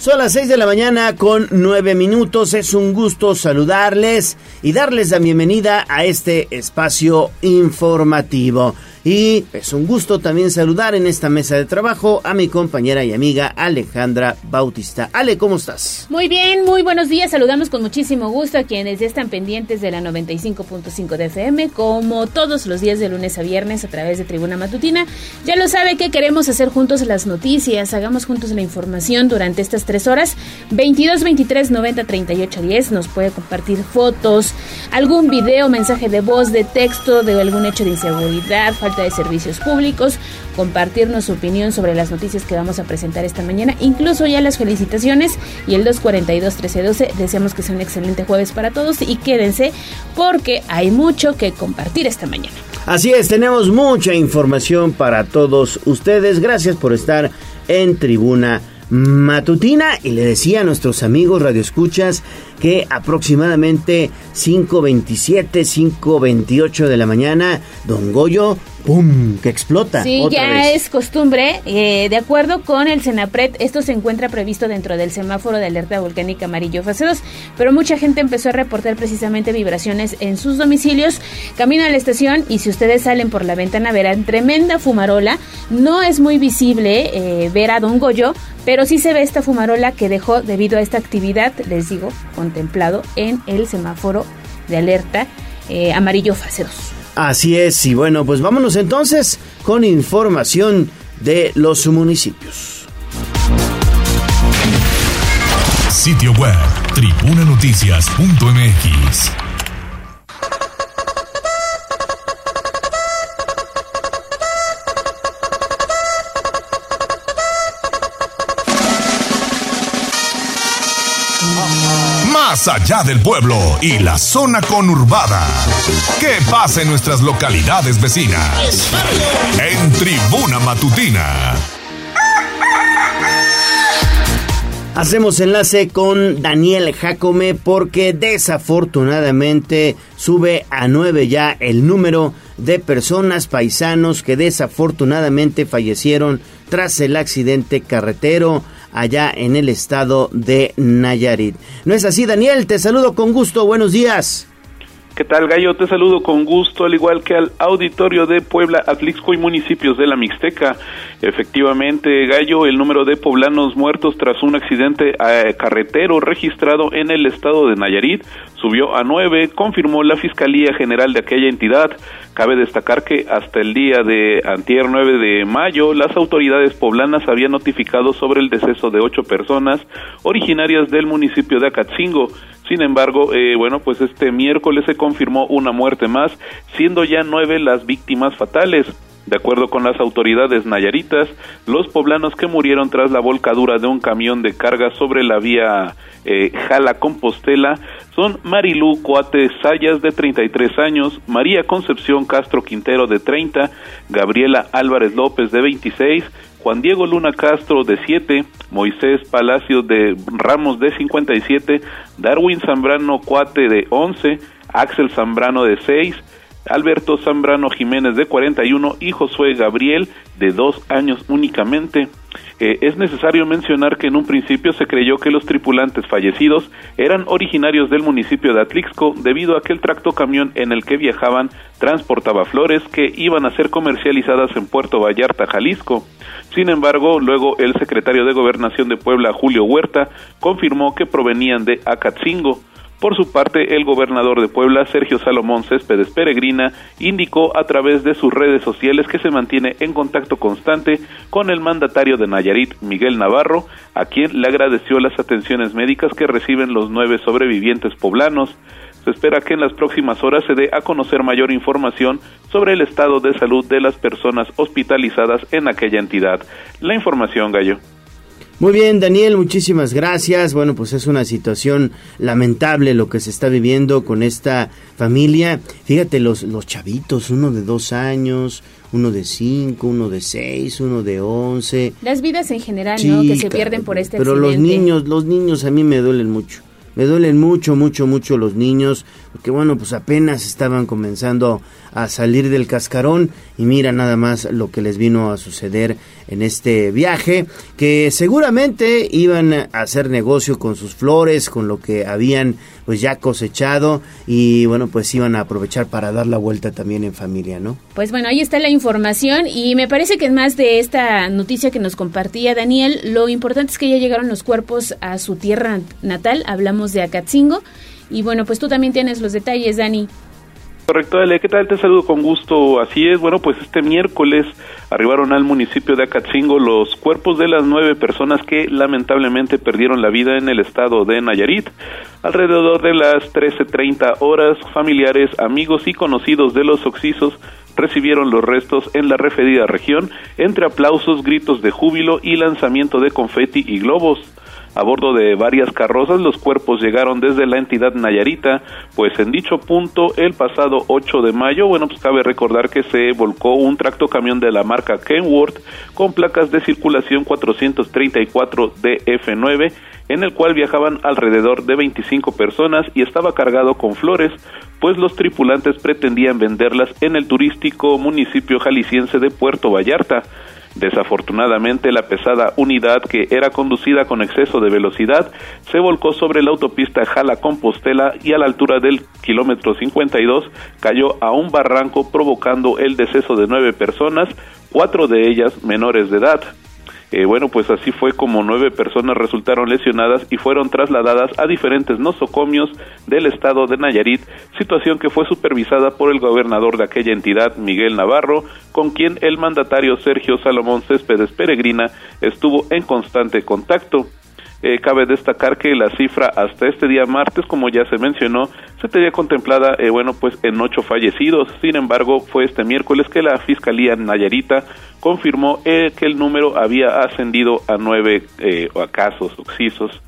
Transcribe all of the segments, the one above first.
Son las 6 de la mañana con 9 minutos. Es un gusto saludarles y darles la bienvenida a este espacio informativo. Y es un gusto también saludar en esta mesa de trabajo a mi compañera y amiga Alejandra Bautista. Ale, ¿cómo estás? Muy bien, muy buenos días. Saludamos con muchísimo gusto a quienes ya están pendientes de la 95.5 de FM, como todos los días de lunes a viernes a través de Tribuna Matutina. Ya lo sabe que queremos hacer juntos las noticias, hagamos juntos la información durante estas tres horas. 22, 23, 90, 38, 10. Nos puede compartir fotos, algún video, mensaje de voz, de texto, de algún hecho de inseguridad, de servicios públicos, compartirnos su opinión sobre las noticias que vamos a presentar esta mañana, incluso ya las felicitaciones y el 242-1312. Deseamos que sea un excelente jueves para todos y quédense porque hay mucho que compartir esta mañana. Así es, tenemos mucha información para todos ustedes. Gracias por estar en Tribuna Matutina y le decía a nuestros amigos radioescuchas que aproximadamente 5.27, 5.28 de la mañana, Don Goyo ¡pum! que explota. Sí, ya es costumbre. Eh, de acuerdo con el Senapred, esto se encuentra previsto dentro del semáforo de alerta volcánica amarillo fase 2, pero mucha gente empezó a reportar precisamente vibraciones en sus domicilios. Camino a la estación y si ustedes salen por la ventana verán tremenda fumarola. No es muy visible eh, ver a Don Goyo, pero sí se ve esta fumarola que dejó debido a esta actividad, les digo, contemplado en el semáforo de alerta eh, amarillo fase 2. Así es, y bueno, pues vámonos entonces con información de los municipios. Sitio web, tribunanoticias.mx allá del pueblo y la zona conurbada. ¿Qué pasa en nuestras localidades vecinas? En Tribuna Matutina. Hacemos enlace con Daniel Jacome porque desafortunadamente sube a nueve ya el número de personas paisanos que desafortunadamente fallecieron tras el accidente carretero allá en el estado de Nayarit. ¿No es así, Daniel? Te saludo con gusto. Buenos días. ¿Qué tal, Gallo? Te saludo con gusto, al igual que al auditorio de Puebla, Atlixco y municipios de la Mixteca. Efectivamente, Gallo, el número de poblanos muertos tras un accidente eh, carretero registrado en el estado de Nayarit subió a nueve, confirmó la Fiscalía General de aquella entidad. Cabe destacar que hasta el día de antier 9 de mayo, las autoridades poblanas habían notificado sobre el deceso de ocho personas originarias del municipio de Acatzingo. Sin embargo, eh, bueno, pues este miércoles se confirmó una muerte más, siendo ya nueve las víctimas fatales. De acuerdo con las autoridades nayaritas, los poblanos que murieron tras la volcadura de un camión de carga sobre la vía eh, Jala Compostela son Marilú Coate Sayas de 33 años, María Concepción Castro Quintero de 30, Gabriela Álvarez López de 26, Juan Diego Luna Castro de 7, Moisés Palacio de Ramos de 57, Darwin Zambrano Cuate de 11, Axel Zambrano de 6, Alberto Zambrano Jiménez de 41 y Josué Gabriel de 2 años únicamente. Eh, es necesario mencionar que en un principio se creyó que los tripulantes fallecidos eran originarios del municipio de Atlixco debido a que el tractocamión en el que viajaban transportaba flores que iban a ser comercializadas en Puerto Vallarta, Jalisco. Sin embargo, luego el secretario de Gobernación de Puebla, Julio Huerta, confirmó que provenían de Acatzingo. Por su parte, el gobernador de Puebla, Sergio Salomón Céspedes Peregrina, indicó a través de sus redes sociales que se mantiene en contacto constante con el mandatario de Nayarit, Miguel Navarro, a quien le agradeció las atenciones médicas que reciben los nueve sobrevivientes poblanos. Se espera que en las próximas horas se dé a conocer mayor información sobre el estado de salud de las personas hospitalizadas en aquella entidad. La información, Gallo. Muy bien, Daniel, muchísimas gracias. Bueno, pues es una situación lamentable lo que se está viviendo con esta familia. Fíjate, los, los chavitos, uno de dos años, uno de cinco, uno de seis, uno de once. Las vidas en general, ¿no? Que se pierden por este Pero los niños, los niños a mí me duelen mucho. Me duelen mucho, mucho, mucho los niños, porque bueno, pues apenas estaban comenzando a salir del cascarón y mira nada más lo que les vino a suceder en este viaje, que seguramente iban a hacer negocio con sus flores, con lo que habían pues ya cosechado. Y bueno, pues iban a aprovechar para dar la vuelta también en familia, ¿no? Pues bueno, ahí está la información. Y me parece que más de esta noticia que nos compartía Daniel, lo importante es que ya llegaron los cuerpos a su tierra natal, hablamos de Acatzingo. Y bueno, pues tú también tienes los detalles, Dani. Correcto, Ale, ¿qué tal? Te saludo con gusto. Así es, bueno, pues este miércoles arribaron al municipio de Acatzingo los cuerpos de las nueve personas que lamentablemente perdieron la vida en el estado de Nayarit. Alrededor de las 13.30 horas, familiares, amigos y conocidos de los oxisos recibieron los restos en la referida región entre aplausos, gritos de júbilo y lanzamiento de confeti y globos. A bordo de varias carrozas, los cuerpos llegaron desde la entidad Nayarita, pues en dicho punto, el pasado 8 de mayo, bueno, pues cabe recordar que se volcó un tracto camión de la marca Kenworth con placas de circulación 434 DF9, en el cual viajaban alrededor de 25 personas y estaba cargado con flores, pues los tripulantes pretendían venderlas en el turístico municipio jalisciense de Puerto Vallarta. Desafortunadamente, la pesada unidad que era conducida con exceso de velocidad se volcó sobre la autopista Jala-Compostela y a la altura del kilómetro 52 cayó a un barranco provocando el deceso de nueve personas, cuatro de ellas menores de edad. Eh, bueno, pues así fue como nueve personas resultaron lesionadas y fueron trasladadas a diferentes nosocomios del estado de Nayarit, situación que fue supervisada por el gobernador de aquella entidad, Miguel Navarro, con quien el mandatario Sergio Salomón Céspedes Peregrina estuvo en constante contacto. Eh, cabe destacar que la cifra hasta este día martes, como ya se mencionó, se tenía contemplada, eh, bueno, pues en ocho fallecidos. Sin embargo, fue este miércoles que la Fiscalía Nayarita confirmó eh, que el número había ascendido a nueve casos oxisos.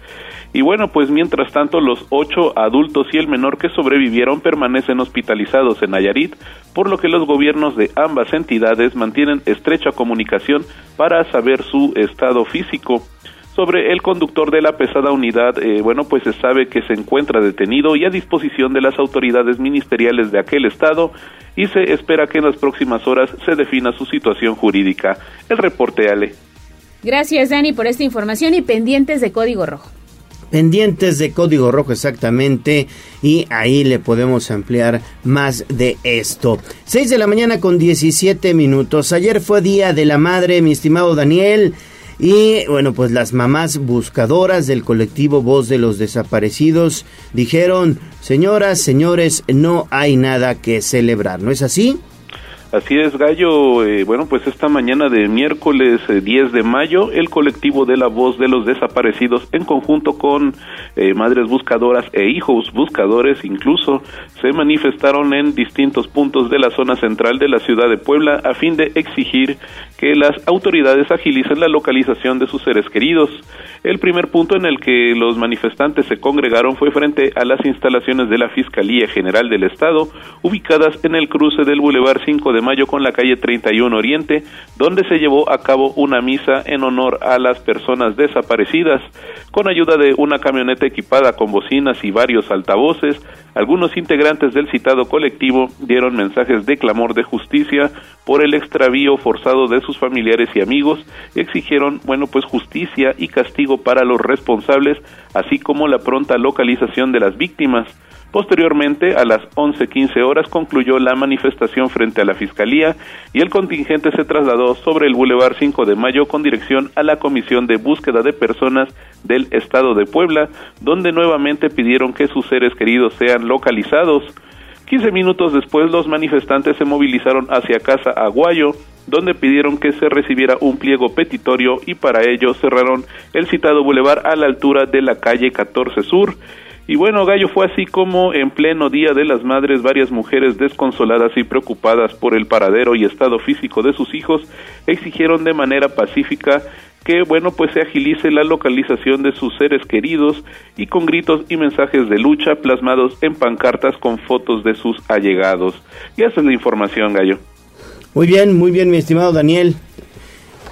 Y bueno, pues mientras tanto, los ocho adultos y el menor que sobrevivieron permanecen hospitalizados en Nayarit, por lo que los gobiernos de ambas entidades mantienen estrecha comunicación para saber su estado físico. Sobre el conductor de la pesada unidad, eh, bueno, pues se sabe que se encuentra detenido y a disposición de las autoridades ministeriales de aquel estado y se espera que en las próximas horas se defina su situación jurídica. El reporte, Ale. Gracias, Dani, por esta información y pendientes de Código Rojo. Pendientes de Código Rojo, exactamente, y ahí le podemos ampliar más de esto. 6 de la mañana con 17 minutos. Ayer fue Día de la Madre, mi estimado Daniel. Y bueno, pues las mamás buscadoras del colectivo Voz de los Desaparecidos dijeron, señoras, señores, no hay nada que celebrar, ¿no es así? Así es, Gallo. Eh, bueno, pues esta mañana de miércoles 10 eh, de mayo, el colectivo de la voz de los desaparecidos, en conjunto con eh, madres buscadoras e hijos buscadores, incluso, se manifestaron en distintos puntos de la zona central de la ciudad de Puebla a fin de exigir que las autoridades agilicen la localización de sus seres queridos. El primer punto en el que los manifestantes se congregaron fue frente a las instalaciones de la Fiscalía General del Estado, ubicadas en el cruce del Boulevard 5 Mayo con la calle 31 Oriente, donde se llevó a cabo una misa en honor a las personas desaparecidas. Con ayuda de una camioneta equipada con bocinas y varios altavoces, algunos integrantes del citado colectivo dieron mensajes de clamor de justicia por el extravío forzado de sus familiares y amigos y exigieron, bueno, pues justicia y castigo para los responsables, así como la pronta localización de las víctimas. Posteriormente, a las 11:15 horas, concluyó la manifestación frente a la Fiscalía y el contingente se trasladó sobre el Boulevard 5 de Mayo con dirección a la Comisión de Búsqueda de Personas del Estado de Puebla, donde nuevamente pidieron que sus seres queridos sean localizados. 15 minutos después, los manifestantes se movilizaron hacia Casa Aguayo, donde pidieron que se recibiera un pliego petitorio y para ello cerraron el citado bulevar a la altura de la calle 14 Sur. Y bueno, Gallo fue así como en pleno Día de las Madres varias mujeres desconsoladas y preocupadas por el paradero y estado físico de sus hijos exigieron de manera pacífica que bueno pues se agilice la localización de sus seres queridos y con gritos y mensajes de lucha plasmados en pancartas con fotos de sus allegados. Y esa es la información, Gallo. Muy bien, muy bien, mi estimado Daniel.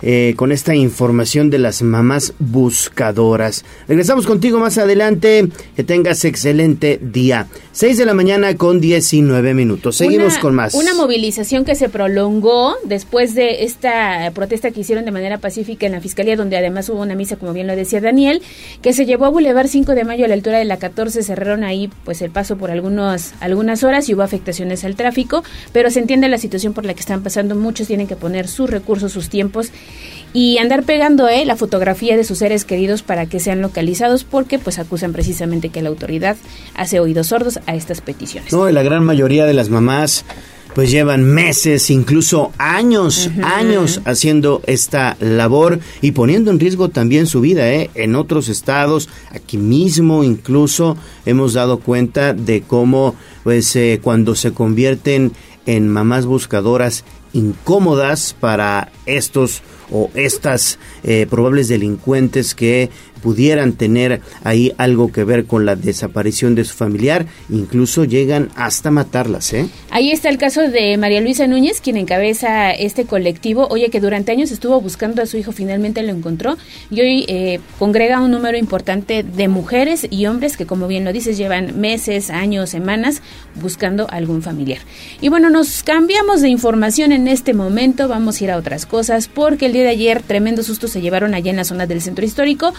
Eh, con esta información de las mamás buscadoras. Regresamos contigo más adelante. Que tengas excelente día. 6 de la mañana con 19 minutos. Seguimos con más. Una movilización que se prolongó después de esta protesta que hicieron de manera pacífica en la Fiscalía, donde además hubo una misa, como bien lo decía Daniel, que se llevó a Boulevard 5 de mayo a la altura de la 14. Cerraron ahí pues el paso por algunos, algunas horas y hubo afectaciones al tráfico, pero se entiende la situación por la que están pasando. Muchos tienen que poner sus recursos, sus tiempos y andar pegando eh, la fotografía de sus seres queridos para que sean localizados porque pues acusan precisamente que la autoridad hace oídos sordos a estas peticiones. No, la gran mayoría de las mamás pues llevan meses, incluso años, años haciendo esta labor y poniendo en riesgo también su vida, ¿eh? En otros estados, aquí mismo incluso hemos dado cuenta de cómo pues eh, cuando se convierten en mamás buscadoras incómodas para estos o estas eh, probables delincuentes que pudieran tener ahí algo que ver con la desaparición de su familiar, incluso llegan hasta matarlas. ¿eh? Ahí está el caso de María Luisa Núñez, quien encabeza este colectivo. Oye, que durante años estuvo buscando a su hijo, finalmente lo encontró y hoy eh, congrega un número importante de mujeres y hombres que, como bien lo dices, llevan meses, años, semanas buscando algún familiar. Y bueno, nos cambiamos de información en este momento, vamos a ir a otras cosas, porque el día de ayer tremendo susto se llevaron allá en la zona del centro histórico.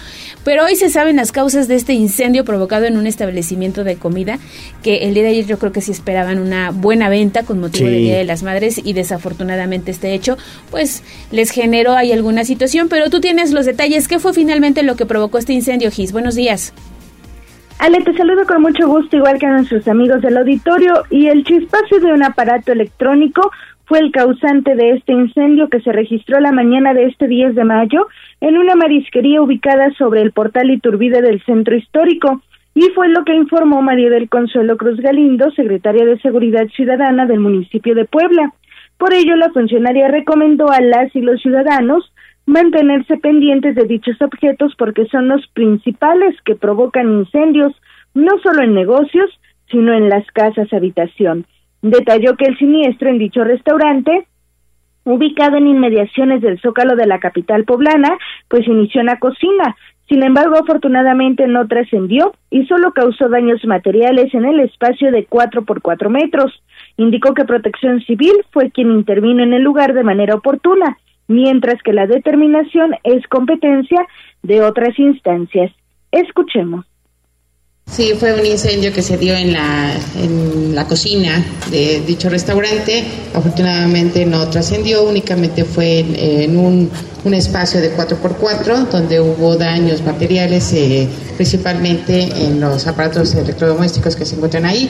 Pero hoy se saben las causas de este incendio provocado en un establecimiento de comida que el día de ayer yo creo que sí esperaban una buena venta con motivo del Día de las Madres y desafortunadamente este hecho pues les generó ahí alguna situación, pero tú tienes los detalles. ¿Qué fue finalmente lo que provocó este incendio, Gis? Buenos días. Ale, te saludo con mucho gusto, igual que a nuestros amigos del auditorio, y el chispazo de un aparato electrónico fue el causante de este incendio que se registró la mañana de este 10 de mayo en una marisquería ubicada sobre el portal Iturbide del centro histórico. Y fue lo que informó María del Consuelo Cruz Galindo, secretaria de Seguridad Ciudadana del municipio de Puebla. Por ello, la funcionaria recomendó a las y los ciudadanos mantenerse pendientes de dichos objetos porque son los principales que provocan incendios, no solo en negocios, sino en las casas habitación. Detalló que el siniestro en dicho restaurante ubicado en inmediaciones del zócalo de la capital poblana, pues inició en la cocina. Sin embargo, afortunadamente no trascendió y solo causó daños materiales en el espacio de cuatro por cuatro metros. Indicó que Protección Civil fue quien intervino en el lugar de manera oportuna, mientras que la determinación es competencia de otras instancias. Escuchemos. Sí, fue un incendio que se dio en la, en la cocina de dicho restaurante. Afortunadamente no trascendió, únicamente fue en, un, un, espacio de 4x4 donde hubo daños materiales, eh, principalmente en los aparatos electrodomésticos que se encuentran ahí.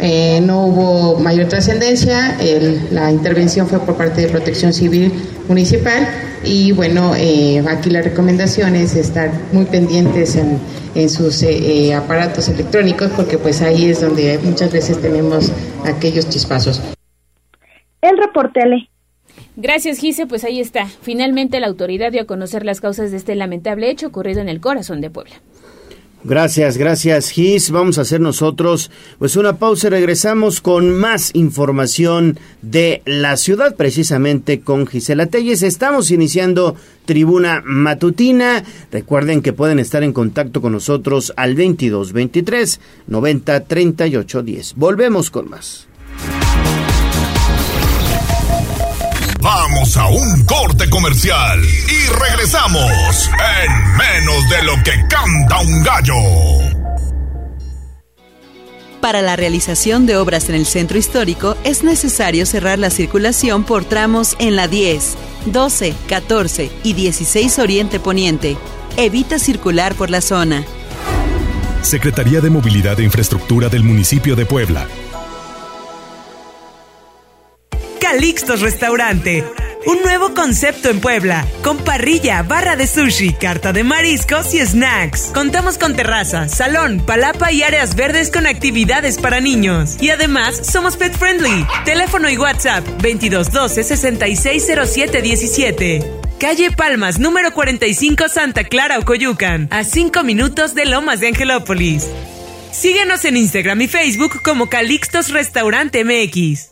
Eh, no hubo mayor trascendencia, la intervención fue por parte de Protección Civil Municipal y bueno, eh, aquí la recomendación es estar muy pendientes en, en sus eh, aparatos electrónicos porque pues ahí es donde muchas veces tenemos aquellos chispazos. El reporte, Ale. Gracias, Gise. Pues ahí está. Finalmente la autoridad dio a conocer las causas de este lamentable hecho ocurrido en el corazón de Puebla. Gracias, gracias Gis. Vamos a hacer nosotros pues una pausa y regresamos con más información de la ciudad, precisamente con Gisela Telles. Estamos iniciando Tribuna Matutina. Recuerden que pueden estar en contacto con nosotros al 22 23 90 38 10. Volvemos con más. Vamos a un corte comercial y regresamos en menos de lo que canta un gallo. Para la realización de obras en el centro histórico es necesario cerrar la circulación por tramos en la 10, 12, 14 y 16 Oriente Poniente. Evita circular por la zona. Secretaría de Movilidad e Infraestructura del municipio de Puebla. Calixtos Restaurante. Un nuevo concepto en Puebla, con parrilla, barra de sushi, carta de mariscos y snacks. Contamos con terraza, salón, palapa y áreas verdes con actividades para niños. Y además, somos pet friendly. Teléfono y WhatsApp 2212 660717. Calle Palmas, número 45, Santa Clara, Ocoyucan, a 5 minutos de Lomas de Angelópolis. Síguenos en Instagram y Facebook como Calixtos Restaurante MX.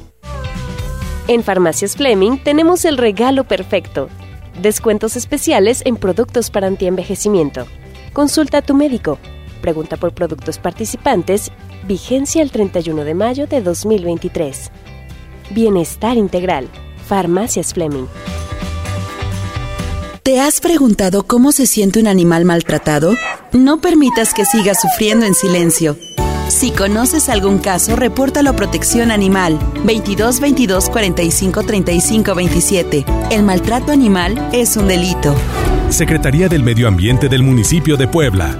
En Farmacias Fleming tenemos el regalo perfecto. Descuentos especiales en productos para antienvejecimiento. Consulta a tu médico. Pregunta por productos participantes. Vigencia el 31 de mayo de 2023. Bienestar integral. Farmacias Fleming. ¿Te has preguntado cómo se siente un animal maltratado? No permitas que siga sufriendo en silencio. Si conoces algún caso, repórtalo a Protección Animal 22 22 45 35 27. El maltrato animal es un delito. Secretaría del Medio Ambiente del Municipio de Puebla.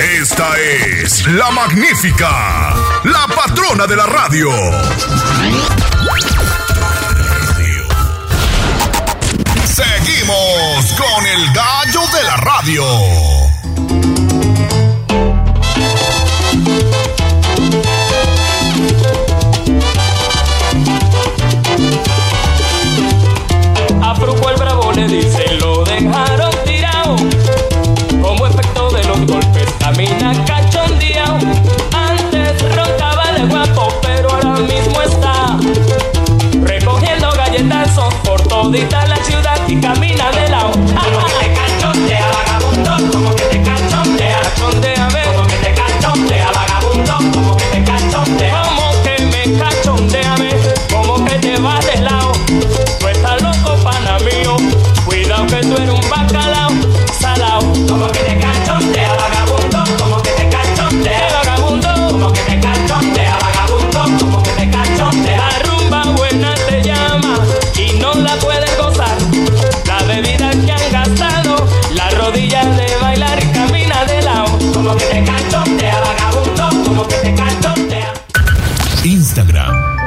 Esta es la magnífica, la patrona de la radio. Seguimos con el gallo de la radio. A por todita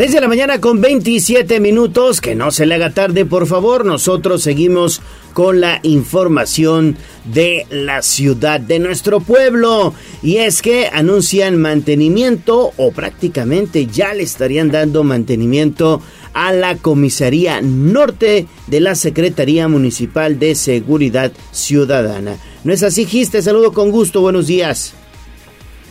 6 de la mañana con 27 minutos. Que no se le haga tarde, por favor. Nosotros seguimos con la información de la ciudad, de nuestro pueblo. Y es que anuncian mantenimiento o prácticamente ya le estarían dando mantenimiento a la comisaría norte de la Secretaría Municipal de Seguridad Ciudadana. ¿No es así, Gis? Te saludo con gusto. Buenos días.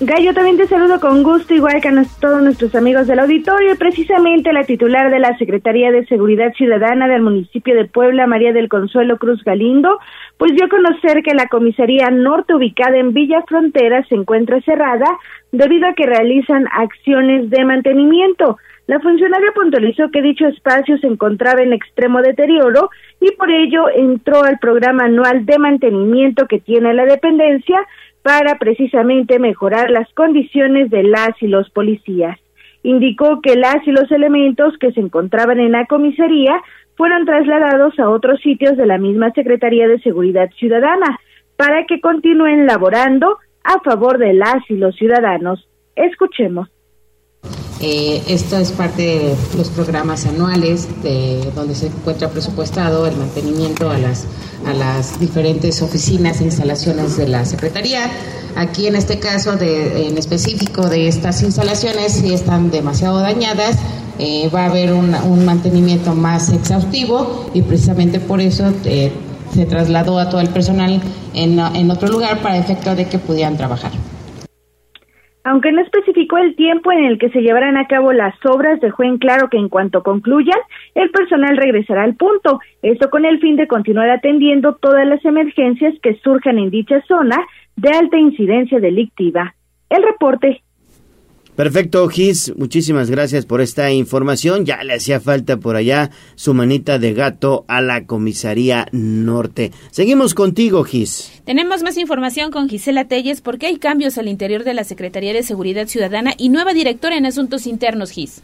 Gallo, también te saludo con gusto, igual que a todos nuestros amigos del auditorio. Precisamente la titular de la Secretaría de Seguridad Ciudadana del municipio de Puebla, María del Consuelo Cruz Galindo, pues dio a conocer que la comisaría norte ubicada en Villa Frontera se encuentra cerrada debido a que realizan acciones de mantenimiento. La funcionaria puntualizó que dicho espacio se encontraba en extremo deterioro y por ello entró al programa anual de mantenimiento que tiene la dependencia para precisamente mejorar las condiciones de las y los policías. Indicó que las y los elementos que se encontraban en la comisaría fueron trasladados a otros sitios de la misma Secretaría de Seguridad Ciudadana para que continúen laborando a favor de las y los ciudadanos. Escuchemos. Eh, esto es parte de los programas anuales de donde se encuentra presupuestado el mantenimiento a las, a las diferentes oficinas e instalaciones de la Secretaría. Aquí en este caso, de, en específico de estas instalaciones, si están demasiado dañadas, eh, va a haber un, un, mantenimiento más exhaustivo y precisamente por eso eh, se trasladó a todo el personal en, en otro lugar para efecto de que pudieran trabajar. Aunque no especificó el tiempo en el que se llevarán a cabo las obras, dejó en claro que en cuanto concluyan, el personal regresará al punto, esto con el fin de continuar atendiendo todas las emergencias que surjan en dicha zona de alta incidencia delictiva. El reporte Perfecto, Gis, muchísimas gracias por esta información. Ya le hacía falta por allá su manita de gato a la comisaría norte. Seguimos contigo, Gis. Tenemos más información con Gisela Telles porque hay cambios al interior de la Secretaría de Seguridad Ciudadana y nueva directora en Asuntos Internos, Gis.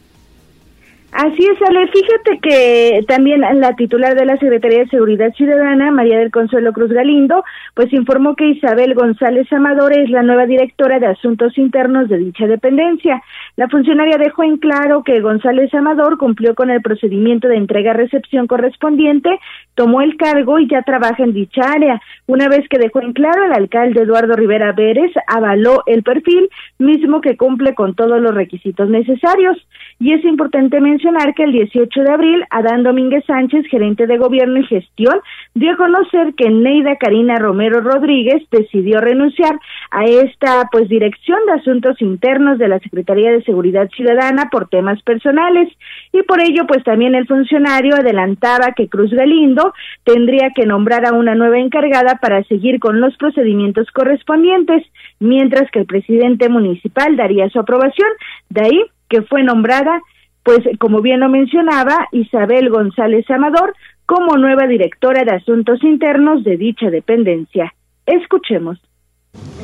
Así es, Ale. Fíjate que también la titular de la Secretaría de Seguridad Ciudadana, María del Consuelo Cruz Galindo, pues informó que Isabel González Amador es la nueva directora de Asuntos Internos de dicha dependencia. La funcionaria dejó en claro que González Amador cumplió con el procedimiento de entrega-recepción correspondiente, tomó el cargo y ya trabaja en dicha área. Una vez que dejó en claro, el alcalde Eduardo Rivera Pérez avaló el perfil, mismo que cumple con todos los requisitos necesarios. Y es importante mencionar que el 18 de abril, Adán Domínguez Sánchez, gerente de gobierno y gestión, dio a conocer que Neida Karina Romero Rodríguez decidió renunciar a esta pues dirección de asuntos internos de la Secretaría de Seguridad Ciudadana por temas personales y por ello pues también el funcionario adelantaba que Cruz Galindo tendría que nombrar a una nueva encargada para seguir con los procedimientos correspondientes, mientras que el presidente municipal daría su aprobación. De ahí que fue nombrada, pues como bien lo mencionaba, Isabel González Amador como nueva directora de Asuntos Internos de dicha dependencia. Escuchemos.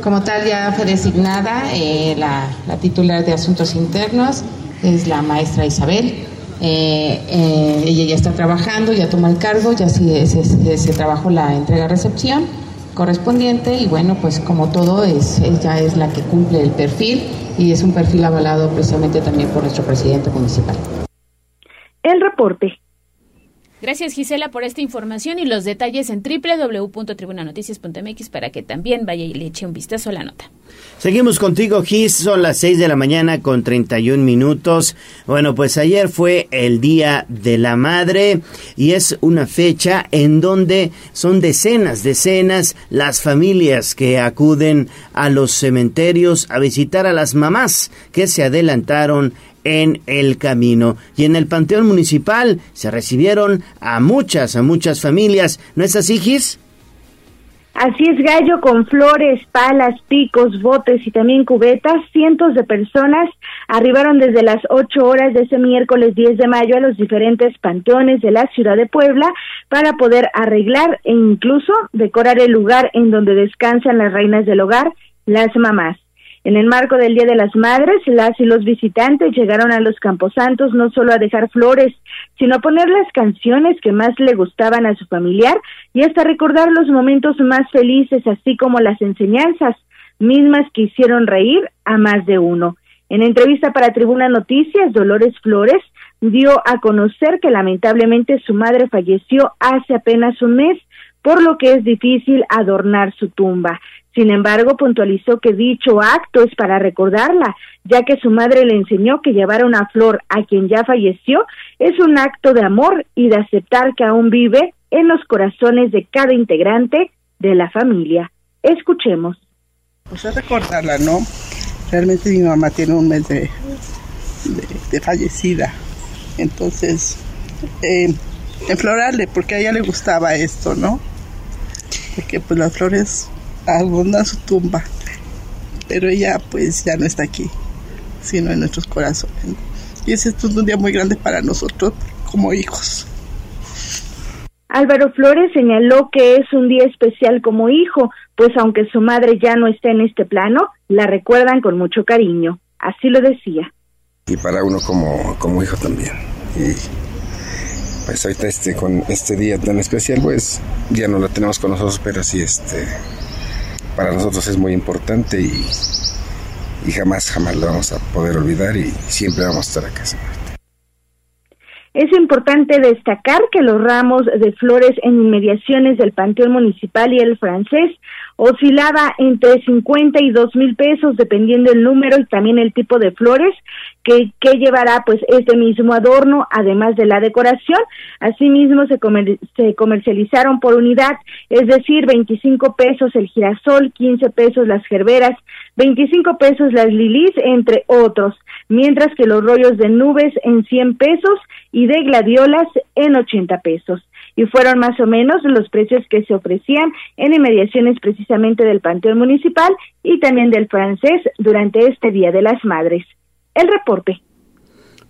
Como tal, ya fue designada eh, la, titular de Asuntos Internos, es la maestra Isabel. Eh, eh, ella ya está trabajando, ya toma el cargo, ya se, se trabajó la entrega-recepción correspondiente y bueno, pues como todo, es, ella es la que cumple el perfil y es un perfil avalado precisamente también por nuestro presidente municipal. El reporte. Gracias Gisela por esta información y los detalles en www.tribunanoticias.mx para que también vaya y le eche un vistazo a la nota. Seguimos contigo, Gis. Son las 6 de la mañana con 31 minutos. Bueno, pues ayer fue el Día de la Madre y es una fecha en donde son decenas, decenas las familias que acuden a los cementerios a visitar a las mamás que se adelantaron en el camino. Y en el Panteón Municipal se recibieron a muchas, a muchas familias. ¿No es así, Gis? Así es, Gallo, con flores, palas, picos, botes y también cubetas, cientos de personas arribaron desde las 8 horas de ese miércoles 10 de mayo a los diferentes panteones de la ciudad de Puebla para poder arreglar e incluso decorar el lugar en donde descansan las reinas del hogar, las mamás. En el marco del Día de las Madres, las y los visitantes llegaron a los Camposantos no solo a dejar flores, sino a poner las canciones que más le gustaban a su familiar y hasta recordar los momentos más felices, así como las enseñanzas mismas que hicieron reír a más de uno. En entrevista para Tribuna Noticias, Dolores Flores dio a conocer que lamentablemente su madre falleció hace apenas un mes, por lo que es difícil adornar su tumba. Sin embargo, puntualizó que dicho acto es para recordarla, ya que su madre le enseñó que llevar una flor a quien ya falleció es un acto de amor y de aceptar que aún vive en los corazones de cada integrante de la familia. Escuchemos. Pues es recordarla, ¿no? Realmente mi mamá tiene un mes de, de, fallecida. Entonces, eh, porque a ella le gustaba esto, ¿no? Porque pues las flores abunda su tumba, pero ella pues ya no está aquí, sino en nuestros corazones. Y ese es un día muy grande para nosotros como hijos. Álvaro Flores señaló que es un día especial como hijo, pues aunque su madre ya no está en este plano, la recuerdan con mucho cariño. Así lo decía. Y para uno como, como hijo también. Y pues ahorita este, con este día tan especial, pues ya no la tenemos con nosotros, pero sí este, para nosotros es muy importante y, y jamás, jamás lo vamos a poder olvidar y siempre vamos a estar acá. Es importante destacar que los ramos de flores en inmediaciones del Panteón Municipal y el francés oscilaba entre 50 y 2 mil pesos dependiendo el número y también el tipo de flores que, que llevará pues este mismo adorno además de la decoración. Asimismo se, se comercializaron por unidad, es decir, 25 pesos el girasol, 15 pesos las gerberas, 25 pesos las lilis, entre otros, mientras que los rollos de nubes en 100 pesos y de gladiolas en 80 pesos y fueron más o menos los precios que se ofrecían en inmediaciones precisamente del Panteón Municipal y también del francés durante este Día de las Madres. El reporte.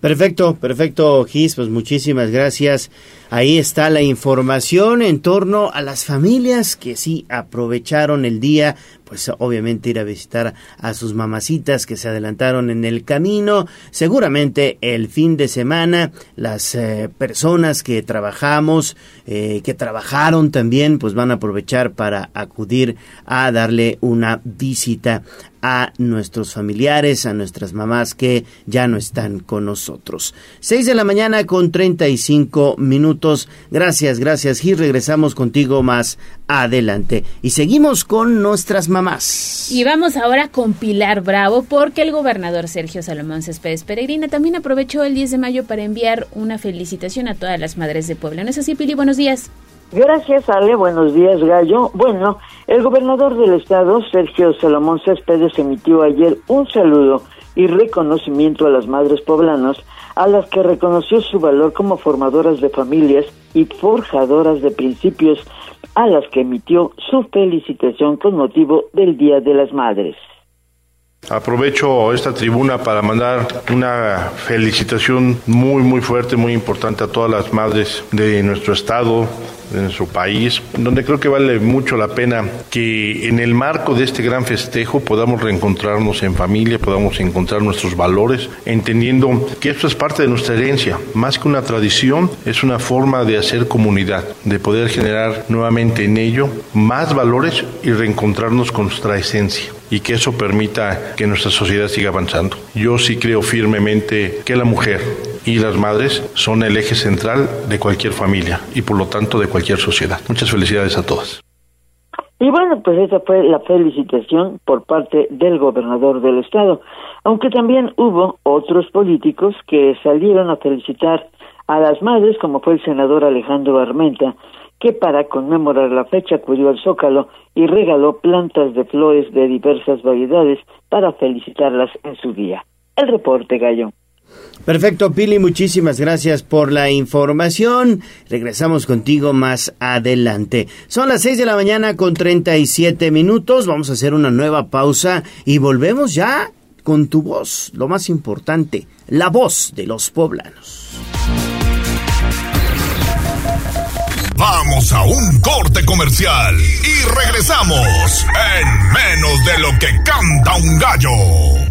Perfecto, perfecto, Gis, pues muchísimas gracias. Ahí está la información en torno a las familias que sí aprovecharon el día, pues obviamente ir a visitar a sus mamacitas que se adelantaron en el camino. Seguramente el fin de semana las eh, personas que trabajamos, eh, que trabajaron también, pues van a aprovechar para acudir a darle una visita a nuestros familiares, a nuestras mamás que ya no están con nosotros. 6 de la mañana con 35 minutos. Gracias, gracias. Y regresamos contigo más adelante. Y seguimos con nuestras mamás. Y vamos ahora con Pilar Bravo porque el gobernador Sergio Salomón Céspedes Peregrina también aprovechó el 10 de mayo para enviar una felicitación a todas las madres de Puebla. ¿No es así, Pili? Buenos días. Gracias, Ale. Buenos días, Gallo. Bueno, el gobernador del estado, Sergio Salomón Céspedes, emitió ayer un saludo y reconocimiento a las madres poblanas, a las que reconoció su valor como formadoras de familias y forjadoras de principios, a las que emitió su felicitación con motivo del Día de las Madres. Aprovecho esta tribuna para mandar una felicitación muy, muy fuerte, muy importante a todas las madres de nuestro estado, en su país, donde creo que vale mucho la pena que en el marco de este gran festejo podamos reencontrarnos en familia, podamos encontrar nuestros valores, entendiendo que esto es parte de nuestra herencia, más que una tradición, es una forma de hacer comunidad, de poder generar nuevamente en ello más valores y reencontrarnos con nuestra esencia y que eso permita que nuestra sociedad siga avanzando. Yo sí creo firmemente que la mujer y las madres son el eje central de cualquier familia y por lo tanto de cualquier sociedad. Muchas felicidades a todas. Y bueno, pues esa fue la felicitación por parte del gobernador del estado, aunque también hubo otros políticos que salieron a felicitar a las madres, como fue el senador Alejandro Armenta, que para conmemorar la fecha acudió al Zócalo y regaló plantas de flores de diversas variedades para felicitarlas en su día. El reporte, Gallo. Perfecto, Pili, muchísimas gracias por la información. Regresamos contigo más adelante. Son las 6 de la mañana con 37 minutos. Vamos a hacer una nueva pausa y volvemos ya con tu voz, lo más importante, la voz de los poblanos. Vamos a un corte comercial y regresamos en menos de lo que canta un gallo.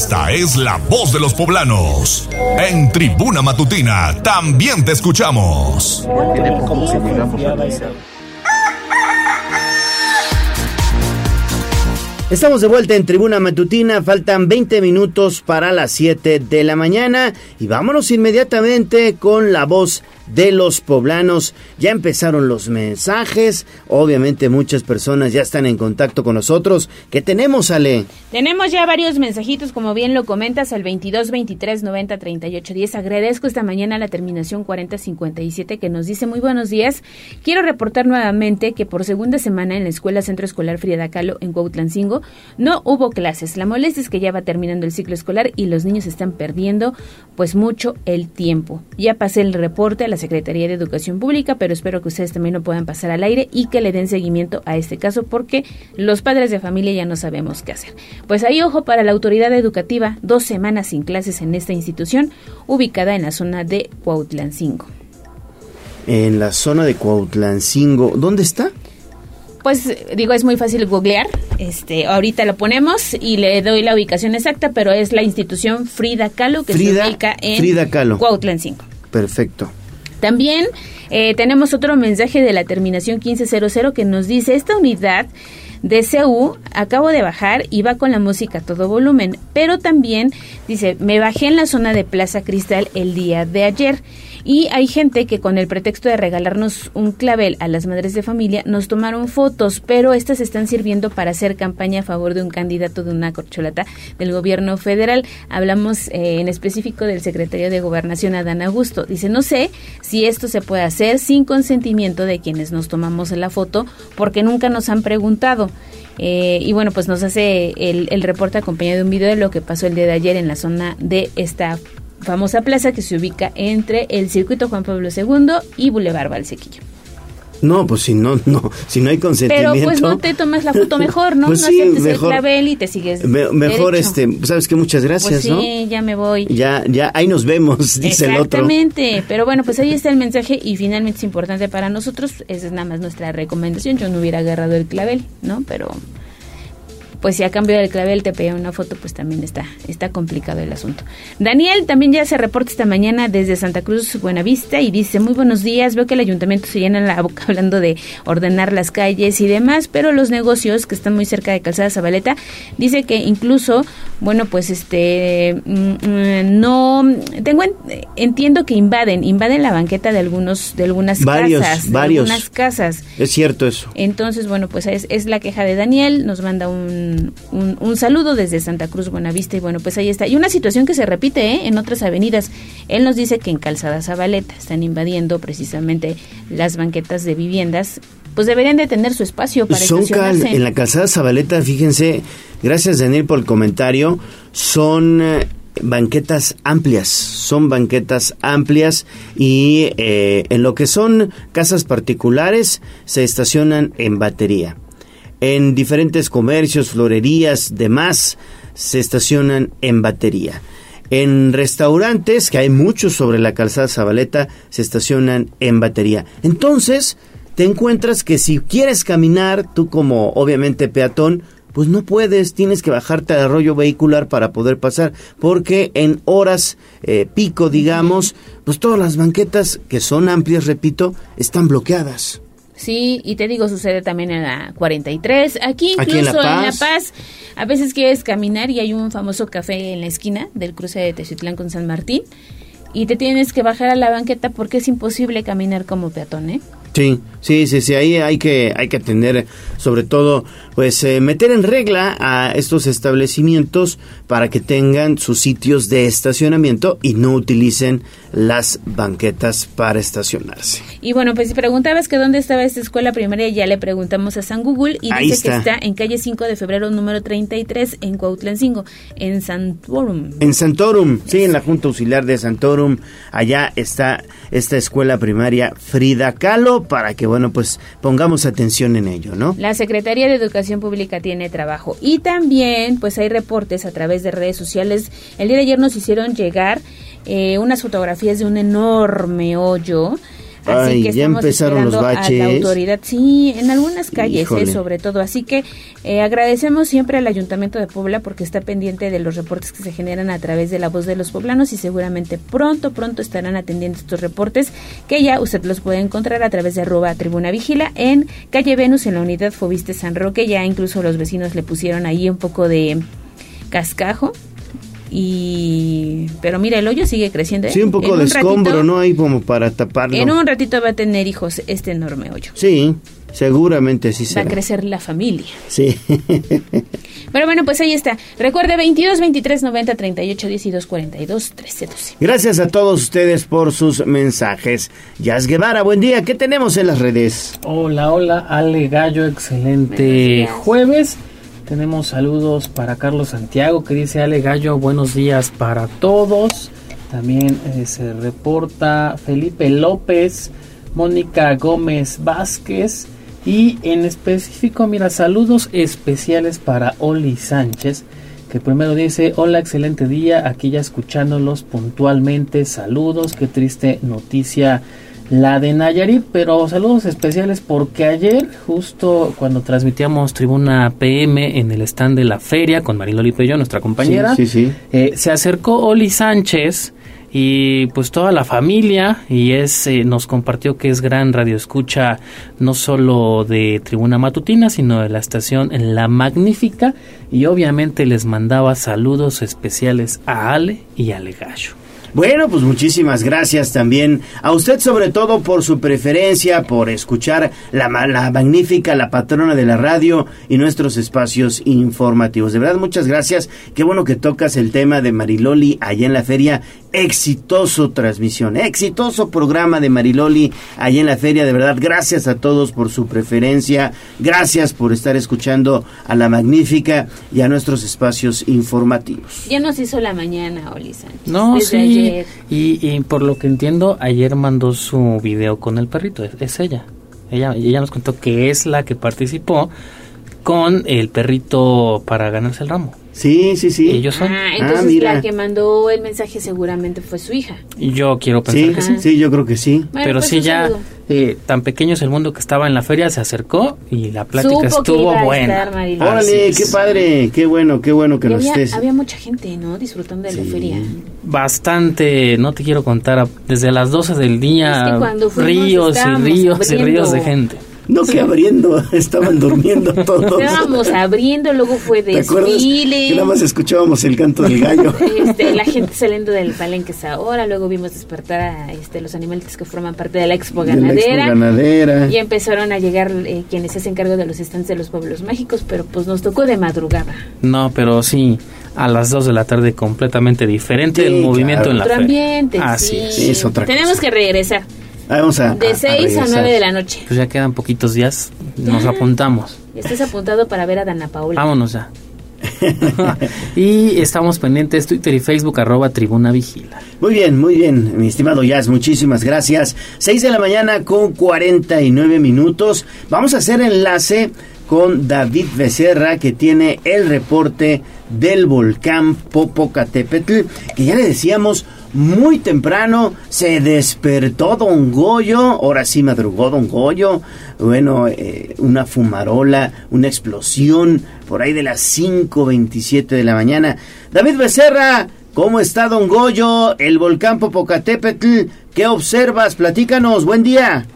Esta es la voz de los poblanos. En Tribuna Matutina también te escuchamos. Estamos de vuelta en Tribuna Matutina, faltan 20 minutos para las 7 de la mañana y vámonos inmediatamente con la voz de los poblanos. Ya empezaron los mensajes, obviamente muchas personas ya están en contacto con nosotros. ¿Qué tenemos, Ale? Tenemos ya varios mensajitos, como bien lo comentas, al 22 23 90 38 10. Agradezco esta mañana la terminación 40 57 que nos dice muy buenos días. Quiero reportar nuevamente que por segunda semana en la Escuela Centro Escolar Frida Kahlo en Cuautlancingo no hubo clases. La molestia es que ya va terminando el ciclo escolar y los niños están perdiendo pues mucho el tiempo. Ya pasé el reporte a la Secretaría de Educación Pública, pero espero que ustedes también lo puedan pasar al aire y que le den seguimiento a este caso porque los padres de familia ya no sabemos qué hacer. Pues ahí ojo para la autoridad educativa, dos semanas sin clases en esta institución ubicada en la zona de Cuautlancingo. en la zona de Cuautlancingo. ¿Dónde está? Pues digo, es muy fácil googlear. Este, ahorita lo ponemos y le doy la ubicación exacta, pero es la institución Frida Kahlo que Frida- se ubica en Frida Kahlo. Perfecto. También eh, tenemos otro mensaje de la terminación 1500 que nos dice, esta unidad de CU acabo de bajar y va con la música a todo volumen, pero también dice, me bajé en la zona de Plaza Cristal el día de ayer y hay gente que con el pretexto de regalarnos un clavel a las madres de familia nos tomaron fotos, pero estas están sirviendo para hacer campaña a favor de un candidato de una corcholata del gobierno federal. Hablamos eh, en específico del secretario de Gobernación, Adán Augusto. Dice, no sé si esto se puede hacer sin consentimiento de quienes nos tomamos la foto, porque nunca nos han preguntado. Eh, y bueno, pues nos hace el, el reporte acompañado de un video de lo que pasó el día de ayer en la zona de esta famosa plaza que se ubica entre el circuito Juan Pablo II y Boulevard Valsequillo. No, pues si no, no, si no hay Pero consentimiento. pues no te tomas la foto mejor, ¿no? Pues no sí, aceptes mejor- el clavel y te sigues me- mejor, derecho. este, sabes que muchas gracias, Pues sí, ¿no? ya me voy. Ya, ya, ahí nos vemos, dice el otro. Exactamente, pero bueno, pues ahí está el mensaje y finalmente es importante para nosotros, esa es nada más nuestra recomendación, yo no hubiera agarrado el clavel, ¿no? Pero pues si a cambio del clavel te pedía una foto, pues también está, está complicado el asunto. Daniel también ya se reporta esta mañana desde Santa Cruz, Buenavista, y dice, muy buenos días, veo que el ayuntamiento se llena la boca hablando de ordenar las calles y demás, pero los negocios que están muy cerca de Calzada Zabaleta, dice que incluso, bueno, pues este, mm, mm, no, tengo, en- entiendo que invaden, invaden la banqueta de algunos, de algunas Varios, casas, de varios. algunas casas. Es cierto eso. Entonces, bueno, pues es, es la queja de Daniel, nos manda un, un, un saludo desde Santa Cruz, Buenavista, y bueno, pues ahí está. Y una situación que se repite ¿eh? en otras avenidas. Él nos dice que en Calzada Zabaleta están invadiendo precisamente las banquetas de viviendas, pues deberían de tener su espacio para Son cal- en la calzada Zabaleta, fíjense, gracias Daniel por el comentario, son eh, banquetas amplias, son banquetas amplias y eh, en lo que son casas particulares se estacionan en batería. En diferentes comercios, florerías, demás, se estacionan en batería. En restaurantes, que hay muchos sobre la calzada Zabaleta, se estacionan en batería. Entonces, te encuentras que si quieres caminar, tú como obviamente peatón, pues no puedes, tienes que bajarte al arroyo vehicular para poder pasar, porque en horas eh, pico, digamos, pues todas las banquetas que son amplias, repito, están bloqueadas. Sí, y te digo, sucede también en la 43. Aquí incluso Aquí en La en La Paz. A veces quieres caminar y hay un famoso café en la esquina del cruce de Teziutlán con San Martín y te tienes que bajar a la banqueta porque es imposible caminar como peatón, ¿eh? Sí, sí, sí, sí, ahí hay que, hay que atender, sobre todo, pues eh, meter en regla a estos establecimientos para que tengan sus sitios de estacionamiento y no utilicen las banquetas para estacionarse. Y bueno, pues si preguntabas que dónde estaba esta escuela primaria, ya le preguntamos a San Google y Ahí dice que está. está en calle 5 de febrero número 33 en Cuautlancingo, en Santorum. En Santorum, sí, en la Junta Auxiliar de Santorum, allá está esta escuela primaria Frida Kahlo para que, bueno, pues pongamos atención en ello, ¿no? La Secretaría de Educación Pública tiene trabajo y también pues hay reportes a través de redes sociales. El día de ayer nos hicieron llegar eh, unas fotografías de un enorme hoyo. Así Ay, que ya empezaron los esperando a baches. la autoridad, sí, en algunas calles, eh, sobre todo. Así que eh, agradecemos siempre al Ayuntamiento de Puebla porque está pendiente de los reportes que se generan a través de la voz de los poblanos y seguramente pronto, pronto estarán atendiendo estos reportes que ya usted los puede encontrar a través de arroba tribuna vigila en calle Venus en la unidad Fobiste San Roque. Ya incluso los vecinos le pusieron ahí un poco de cascajo. Y pero mira, el hoyo sigue creciendo. ¿eh? Sí, un poco En de escombro, ¿no? Ahí como para taparlo. En un ratito va a tener hijos este enorme hoyo. Sí, seguramente sí Va a será. crecer la familia. Sí. Pero bueno, pues ahí está. Recuerde 22 23 90 38 12 42 13 12. Gracias a todos ustedes por sus mensajes. Yas Guevara, buen día. ¿Qué tenemos en las redes? Hola, hola, Ale Gallo, excelente jueves. Tenemos saludos para Carlos Santiago que dice Ale Gallo, buenos días para todos. También eh, se reporta Felipe López, Mónica Gómez Vázquez y en específico, mira, saludos especiales para Oli Sánchez que primero dice, hola, excelente día, aquí ya escuchándolos puntualmente, saludos, qué triste noticia la de Nayarit, pero saludos especiales porque ayer, justo cuando transmitíamos Tribuna PM en el stand de la feria con Mariloli Pello, nuestra compañera, Sí, sí, sí. eh, se acercó Oli Sánchez y pues toda la familia y es eh, nos compartió que es gran radio escucha no solo de Tribuna Matutina sino de la estación La Magnífica y obviamente les mandaba saludos especiales a Ale y a Ale Gallo. Bueno, pues muchísimas gracias también a usted sobre todo por su preferencia, por escuchar la, la magnífica, la patrona de la radio y nuestros espacios informativos. De verdad, muchas gracias. Qué bueno que tocas el tema de Mariloli allá en la feria. Exitoso transmisión, exitoso programa de Mariloli allá en la feria. De verdad, gracias a todos por su preferencia. Gracias por estar escuchando a la magnífica y a nuestros espacios informativos. Ya nos hizo la mañana, Oli Sánchez. No, desde sí. ayer. Y, y por lo que entiendo, ayer mandó su video con el perrito. Es, es ella. ella. Ella nos contó que es la que participó con el perrito para ganarse el ramo. Sí, sí, sí. Ellos son. Ah, entonces la que mandó el mensaje seguramente fue su hija. Y Yo quiero pensar Sí, que sí. sí, yo creo que sí. Bueno, Pero pues, sí, ya eh, tan pequeño es el mundo que estaba en la feria, se acercó y la plática Supo estuvo buena. estar. Órale, qué padre, qué bueno, qué bueno que Y nos había, estés. había mucha gente, ¿no? Disfrutando de la feria. Bastante, no te quiero contar, desde las 12 del día, Es que cuando fuimos ríos y ríos y ríos de gente. No que abriendo, estaban durmiendo todos. Estábamos abriendo, luego fue ¿Te acuerdas desfile. que nada más escuchábamos el canto del gallo? Este, la gente saliendo del palenque esa hora, luego vimos despertar a este, los animales que forman parte de la expo De la expo ganadera. ganadera. Y empezaron a llegar eh, quienes se hacen cargo de los stands de los pueblos mágicos, pero pues nos tocó de madrugada. No, pero sí, a las 2 de la tarde completamente diferente Sí, el movimiento claro. en la Otro feria. ambiente, Así sí. es. Es otra Tenemos que regresar. Vamos a, De 6 a, regresar. 9 de la noche. Pues ya quedan poquitos días, nos Ya. apuntamos. Estás apuntado para ver a Dana Paula. Vámonos ya. y estamos pendientes Twitter y Facebook arroba Tribuna Vigila. Muy bien, muy bien, mi estimado Jazz, muchísimas gracias. 6 de la mañana con 49 minutos. Vamos a hacer enlace con David Becerra que tiene el reporte del volcán Popocatépetl, que ya le decíamos muy temprano se despertó Don Goyo, ahora sí madrugó Don Goyo, bueno, eh, una fumarola, una explosión por ahí de las 5.27 de la mañana. David Becerra, ¿cómo está Don Goyo? El volcán Popocatépetl, ¿qué observas? Platícanos, buen día.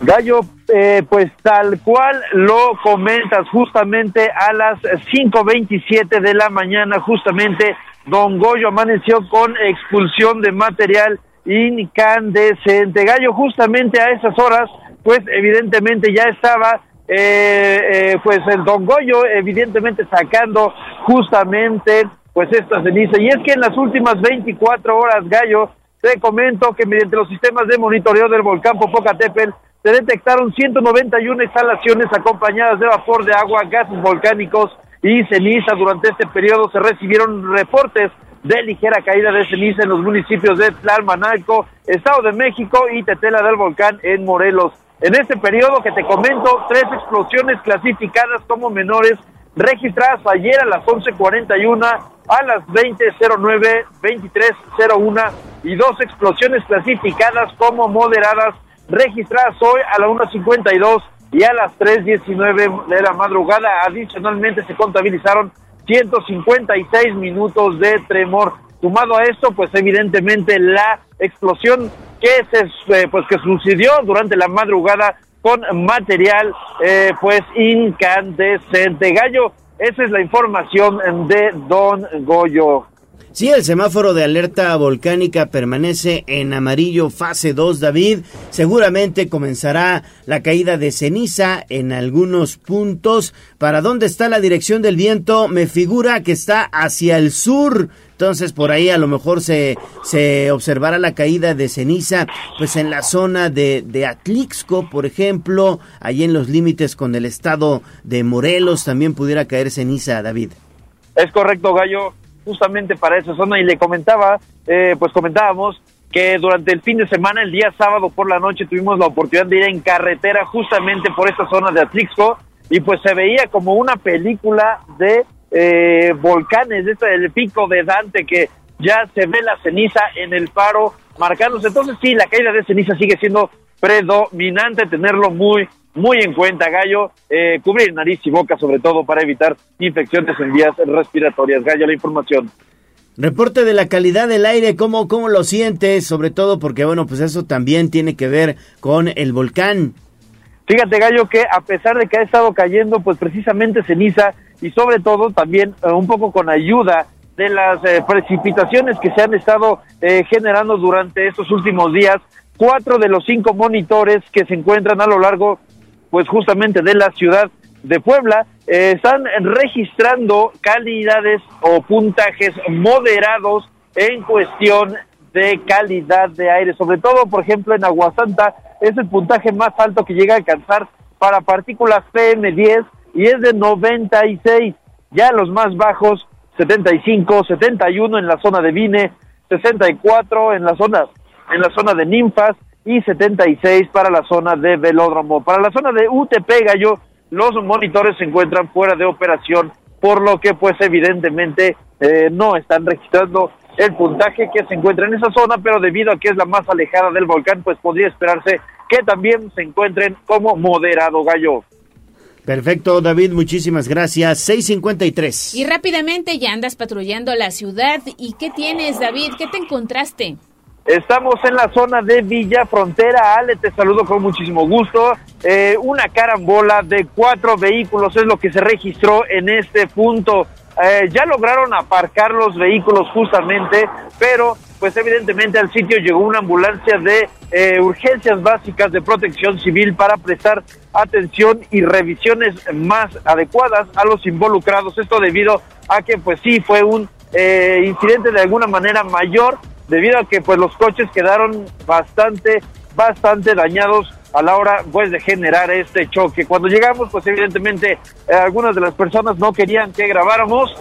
Gallo, eh, pues tal cual lo comentas, justamente a las 5.27 de la mañana, justamente Don Goyo amaneció con expulsión de material incandescente. Gallo, justamente a esas horas, pues evidentemente ya estaba, eh, eh, pues el Don Goyo, evidentemente sacando justamente, pues esta ceniza. Y es que en las últimas 24 horas, Gallo, te comento que mediante los sistemas de monitoreo del volcán Popocatépetl se detectaron 191 instalaciones acompañadas de vapor de agua, gases volcánicos y ceniza. Durante este periodo se recibieron reportes de ligera caída de ceniza en los municipios de Tlalmanalco, Estado de México y Tetela del Volcán en Morelos. En este periodo que te comento, tres explosiones clasificadas como menores registradas ayer a las 11.41, a las 20.09, 23.01 y dos explosiones clasificadas como moderadas registradas hoy a la 1.52 y a las 3.19 de la madrugada. Adicionalmente se contabilizaron 156 minutos de tremor. Sumado a esto, pues evidentemente la explosión que se eh, pues que sucedió durante la madrugada con material eh, pues incandescente. Gallo, esa es la información de Don Goyo. Sí, el semáforo de alerta volcánica permanece en amarillo fase 2, David. Seguramente comenzará la caída de ceniza en algunos puntos. ¿Para dónde está la dirección del viento? Me figura que está hacia el sur. Entonces por ahí a lo mejor se, se observará la caída de ceniza, pues en la zona de, de Atlixco, por ejemplo, ahí en los límites con el estado de Morelos también pudiera caer ceniza, David. Es correcto, Gallo, justamente para esa zona y le comentaba, eh, pues comentábamos que durante el fin de semana, el día sábado por la noche, tuvimos la oportunidad de ir en carretera justamente por esta zona de Atlixco y pues se veía como una película de eh, volcanes, este el pico de Dante que ya se ve la ceniza en el faro marcándose. Entonces sí, la caída de ceniza sigue siendo predominante, tenerlo muy, muy en cuenta, Gallo, eh, cubrir nariz y boca sobre todo para evitar infecciones en vías respiratorias. Gallo, la información. Reporte de la calidad del aire, ¿cómo, ¿cómo lo sientes? Sobre todo porque, bueno, pues eso también tiene que ver con el volcán. Fíjate, Gallo, que a pesar de que ha estado cayendo, pues precisamente ceniza y sobre todo también eh, un poco con ayuda de las eh, precipitaciones que se han estado eh, generando durante estos últimos días, cuatro de los cinco monitores que se encuentran a lo largo, pues justamente de la ciudad de Puebla, están registrando calidades o puntajes moderados en cuestión de calidad de aire, sobre todo, por ejemplo, en Aguasanta es el puntaje más alto que llega a alcanzar para partículas PM10 y es de 96. Ya los más bajos, 75, 71 en la zona de Vine, 64 en la zona en la zona de Ninfas y 76 para la zona de Velódromo. Para la zona de UTP Gallo, los monitores se encuentran fuera de operación, por lo que pues evidentemente eh, no están registrando el puntaje que se encuentra en esa zona, pero debido a que es la más alejada del volcán, pues podría esperarse que también se encuentren como moderado gallo. Perfecto, David, muchísimas gracias. 653. Y rápidamente ya andas patrullando la ciudad. ¿Y qué tienes, David? ¿Qué te encontraste? Estamos en la zona de Villa Frontera. Ale, te saludo con muchísimo gusto. Eh, una carambola de cuatro vehículos es lo que se registró en este punto. Eh, ya lograron aparcar los vehículos justamente, pero pues evidentemente al sitio llegó una ambulancia de eh, urgencias básicas de protección civil para prestar atención y revisiones más adecuadas a los involucrados. Esto debido a que pues sí fue un eh, incidente de alguna manera mayor, debido a que pues los coches quedaron bastante, bastante dañados a la hora pues de generar este choque. Cuando llegamos, pues evidentemente eh, algunas de las personas no querían que grabáramos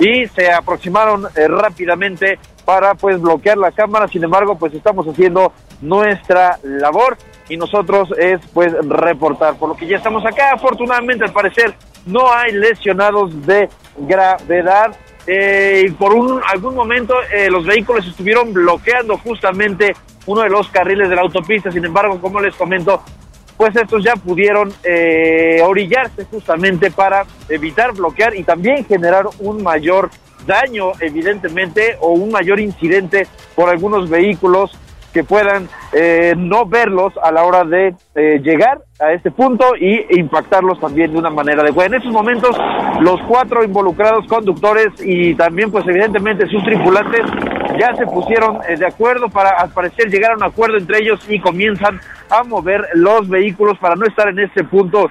y se aproximaron eh, rápidamente para pues bloquear la cámara. Sin embargo, pues estamos haciendo nuestra labor y nosotros es pues reportar. Por lo que ya estamos acá. Afortunadamente, al parecer, no hay lesionados de gravedad. Eh, por un, algún momento los vehículos estuvieron bloqueando justamente uno de los carriles de la autopista. Sin embargo, como les comento, pues estos ya pudieron eh, orillarse justamente para evitar bloquear y también generar un mayor daño, evidentemente, o un mayor incidente por algunos vehículos que puedan eh, no verlos a la hora de eh, llegar a este punto y impactarlos también de una manera adecuada. En estos momentos, los cuatro involucrados conductores y también, pues evidentemente, sus tripulantes ya se pusieron eh, de acuerdo para, al parecer, llegar a un acuerdo entre ellos y comienzan a mover los vehículos para no estar en este punto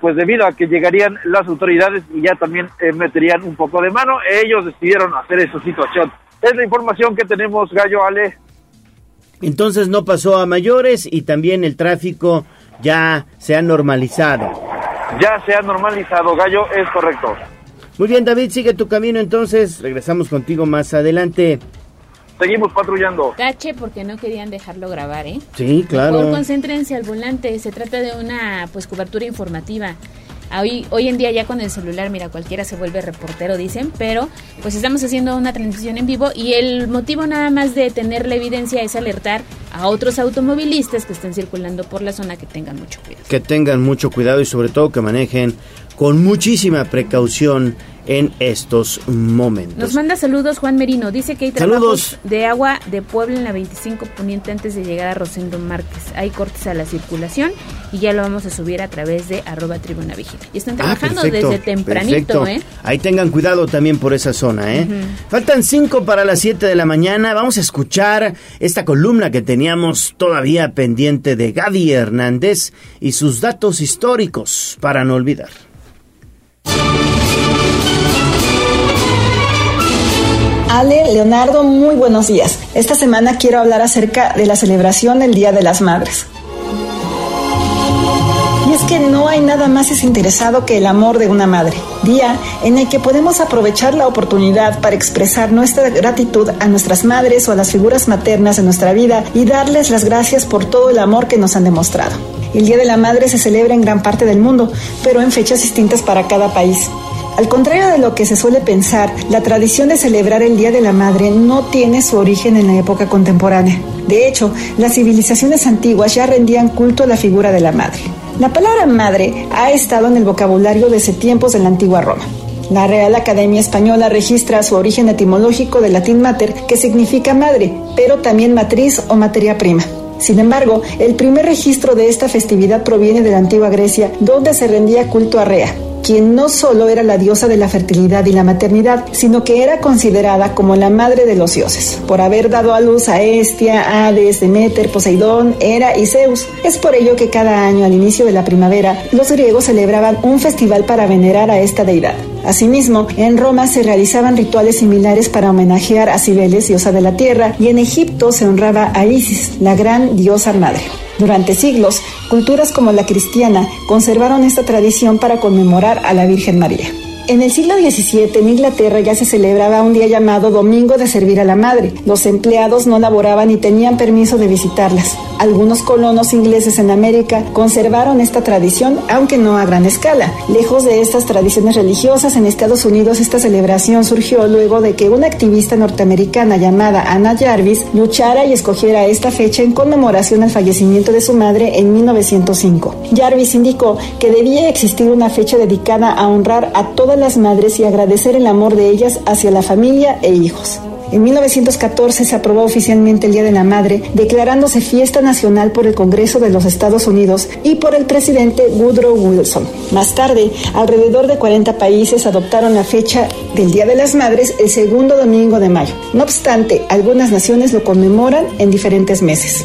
pues debido a que llegarían las autoridades y ya también meterían un poco de mano, ellos decidieron hacer esa situación. Es la información que tenemos, Gallo Ale. Entonces no pasó a mayores y también el tráfico ya se ha normalizado. Ya se ha normalizado, Gallo, es correcto. Muy bien, David, sigue tu camino entonces. Regresamos contigo más adelante. Seguimos patrullando. Cache porque no querían dejarlo grabar, ¿eh? Sí, claro. Mejor concéntrense al volante. Se trata de una pues cobertura informativa. Hoy, hoy en día ya con el celular, mira, cualquiera se vuelve reportero, dicen, pero pues estamos haciendo una transmisión en vivo y el motivo nada más de tener la evidencia es alertar a otros automovilistas que estén circulando por la zona que tengan mucho cuidado. Que tengan mucho cuidado y sobre todo que manejen con muchísima precaución en estos momentos. Nos manda saludos Juan Merino, dice que hay trabajos de agua de Puebla en la 25 Poniente antes de llegar a Rosendo Márquez. Hay cortes a la circulación y ya lo vamos a subir a través de arroba tribuna vigila. Y están Ah, trabajando perfecto, desde tempranito. ¿eh? Ahí tengan cuidado también por esa zona, ¿eh? Faltan cinco para las 7 de la mañana. Vamos a escuchar esta columna que teníamos todavía pendiente de Gaby Hernández y sus datos históricos para no olvidar. Ale, Leonardo, muy buenos días. Esta semana quiero hablar acerca de la celebración del Día de las Madres. Y es que no hay nada más desinteresado que el amor de una madre. Día en el que podemos aprovechar la oportunidad para expresar nuestra gratitud a nuestras madres o a las figuras maternas de nuestra vida y darles las gracias por todo el amor que nos han demostrado. El Día de la Madre se celebra en gran parte del mundo, pero en fechas distintas para cada país. Al contrario de lo que se suele pensar, la tradición de celebrar el Día de la Madre no tiene su origen en la época contemporánea. De hecho, las civilizaciones antiguas ya rendían culto a la figura de la madre. La palabra madre ha estado en el vocabulario desde tiempos de la antigua Roma. La Real Academia Española registra su origen etimológico del latín mater, que significa madre, pero también matriz o materia prima. Sin embargo, el primer registro de esta festividad proviene de la antigua Grecia, donde se rendía culto a Rea, quien no solo era la diosa de la fertilidad y la maternidad, sino que era considerada como la madre de los dioses, por haber dado a luz a Estia, Hades, Demeter, Poseidón, Hera y Zeus. Es por ello que cada año, al inicio de la primavera, los griegos celebraban un festival para venerar a esta deidad. Asimismo, en Roma se realizaban rituales similares para homenajear a Cibeles, diosa de la tierra, y en Egipto se honraba a Isis, la gran diosa madre. Durante siglos, culturas como la cristiana conservaron esta tradición para conmemorar a la Virgen María. En el siglo XVII en Inglaterra ya se celebraba un día llamado Domingo de Servir a la Madre. Los empleados no laboraban y tenían permiso de visitarlas. Algunos colonos ingleses en América conservaron esta tradición, aunque no a gran escala. Lejos de estas tradiciones religiosas, en Estados Unidos esta celebración surgió luego de que una activista norteamericana llamada Anna Jarvis luchara y escogiera esta fecha en conmemoración al fallecimiento de su madre en 1905. Jarvis indicó que debía existir una fecha dedicada a honrar a todas las madres y agradecer el amor de ellas hacia la familia e hijos. En 1914 se aprobó oficialmente el Día de la Madre, declarándose fiesta nacional por el Congreso de los Estados Unidos y por el presidente Woodrow Wilson. Más tarde, alrededor de 40 países adoptaron la fecha del Día de las Madres el segundo domingo de mayo. No obstante, algunas naciones lo conmemoran en diferentes meses.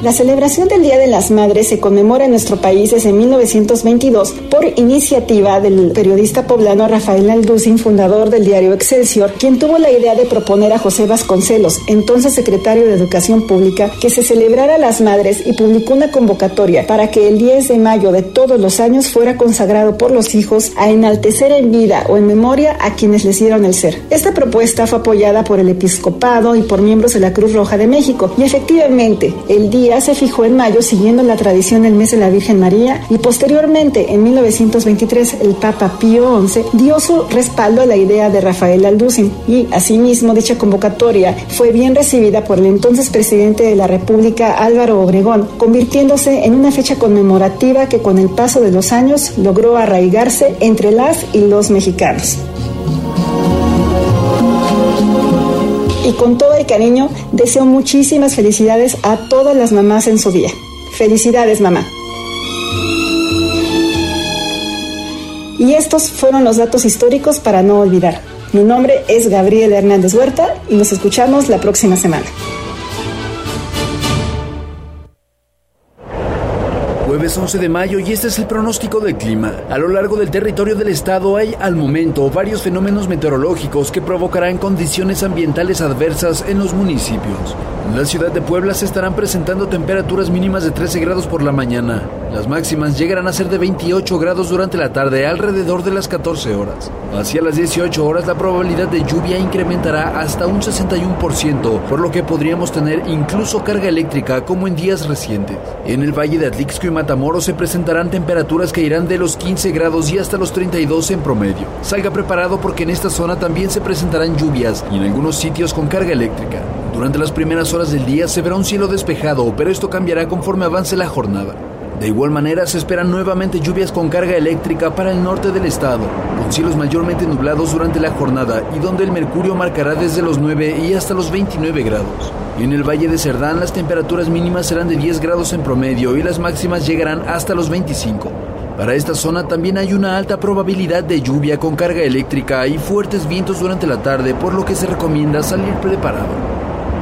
La celebración del Día de las Madres se conmemora en nuestro país desde 1922 por iniciativa del periodista poblano Rafael Alducin, fundador del diario Excelsior, quien tuvo la idea de proponer a José Vasconcelos, entonces secretario de Educación Pública, que se celebrara las madres y publicó una convocatoria para que el 10 de mayo de todos los años fuera consagrado por los hijos a enaltecer en vida o en memoria a quienes les dieron el ser. Esta propuesta fue apoyada por el episcopado y por miembros de la Cruz Roja de México y efectivamente el día se fijó en mayo siguiendo la tradición del mes de la Virgen María y posteriormente en 1923 el Papa Pío XI dio su respaldo a la idea de Rafael Alducin y asimismo dicha convocatoria fue bien recibida por el entonces presidente de la República Álvaro Obregón, convirtiéndose en una fecha conmemorativa que con el paso de los años logró arraigarse entre las y los mexicanos. Y con todo el cariño deseo muchísimas felicidades a todas las mamás en su día. Felicidades, mamá. Y estos fueron los datos históricos para no olvidar. Mi nombre es Gabriel Hernández Huerta y nos escuchamos la próxima semana. Jueves 11 de mayo y este es el pronóstico del clima. A lo largo del territorio del estado hay al momento varios fenómenos meteorológicos que provocarán condiciones ambientales adversas en los municipios. En la ciudad de Puebla se estarán presentando temperaturas mínimas de 13 grados por la mañana. Las máximas llegarán a ser de 28 grados durante la tarde alrededor de las 14 horas. Hacia las 18 horas la probabilidad de lluvia incrementará hasta un 61%, por lo que podríamos tener incluso carga eléctrica como en días recientes. En el Valle de Atlixco y Matamoros se presentarán temperaturas que irán de los 15 grados y hasta los 32 en promedio. Salga preparado porque en esta zona también se presentarán lluvias y en algunos sitios con carga eléctrica. Durante las primeras horas del día se verá un cielo despejado, pero esto cambiará conforme avance la jornada. De igual manera se esperan nuevamente lluvias con carga eléctrica para el norte del estado, con cielos mayormente nublados durante la jornada y donde el mercurio marcará desde los 9 y hasta los 29 grados. En el Valle de Cerdán las temperaturas mínimas serán de 10 grados en promedio y las máximas llegarán hasta los 25. Para esta zona también hay una alta probabilidad de lluvia con carga eléctrica y fuertes vientos durante la tarde, por lo que se recomienda salir preparado.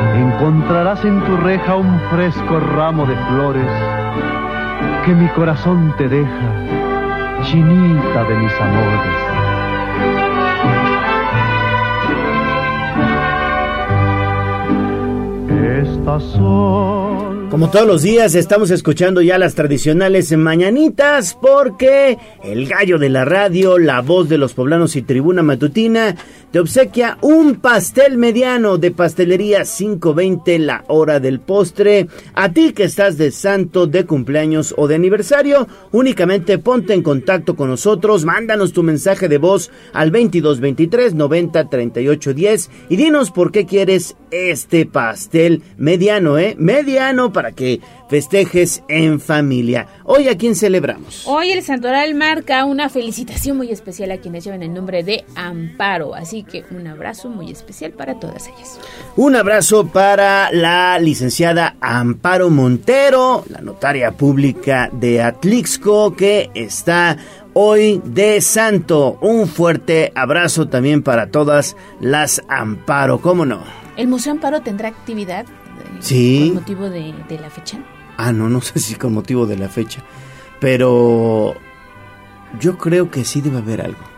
Encontrarás en tu reja un fresco ramo de flores que mi corazón te deja, chinita de mis amores. Estas son Como todos los días estamos escuchando ya las tradicionales mañanitas porque el gallo de la radio, la voz de los poblanos y tribuna matutina obsequia un pastel mediano de pastelería 520 la hora del postre. A ti que estás de santo, de cumpleaños o de aniversario, únicamente ponte en contacto con nosotros, mándanos tu mensaje de voz al 2223 90 38 10 y dinos por qué quieres este pastel mediano, ¿eh? Mediano para que festejes en familia. Hoy a quién celebramos? Hoy el Santoral marca una felicitación muy especial a quienes llevan el nombre de Amparo, así que un abrazo muy especial para todas ellas. Un abrazo para la licenciada Amparo Montero, la notaria pública de Atlixco, que está hoy de santo. Un fuerte abrazo también para todas las Amparo, ¿cómo no? ¿El Museo Amparo tendrá actividad? eh, Sí. ¿Con motivo de, de la fecha? Ah, no, no sé si con motivo de la fecha. Pero yo creo que sí debe haber algo.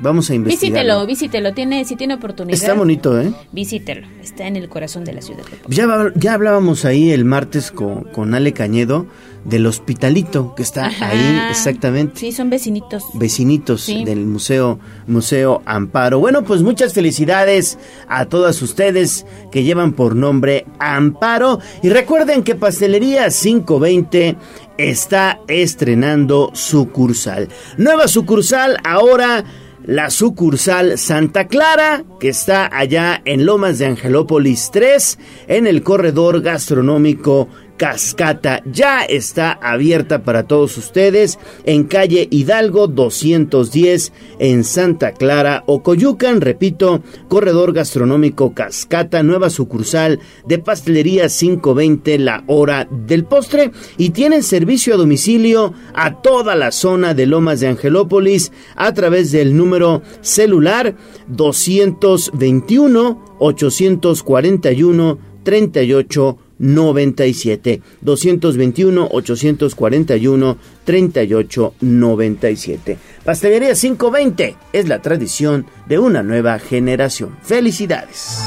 Vamos a investigar. Visítelo, visítelo, tiene, si tiene oportunidad. Está bonito, ¿eh? Visítelo, está en el corazón de la ciudad. Ya, ya hablábamos ahí el martes con, con Ale Cañedo del hospitalito que está Ajá. ahí exactamente. Sí, son vecinitos. Vecinitos Sí. del Museo Museo Amparo. Bueno, pues muchas felicidades a todas ustedes que llevan por nombre Amparo. Y recuerden que Pastelería 520 está estrenando sucursal. Nueva sucursal ahora la sucursal Santa Clara, que está allá en Lomas de Angelópolis 3, en el corredor gastronómico Cascata. Ya está abierta para todos ustedes en calle Hidalgo 210 en Santa Clara, Ocoyucan, repito, corredor gastronómico Cascata, nueva sucursal de pastelería 520 la hora del postre y tienen servicio a domicilio a toda la zona de Lomas de Angelópolis a través del número celular 221 841 38 97 221 841 38 97 Pastelería 520 es la tradición de una nueva generación. Felicidades.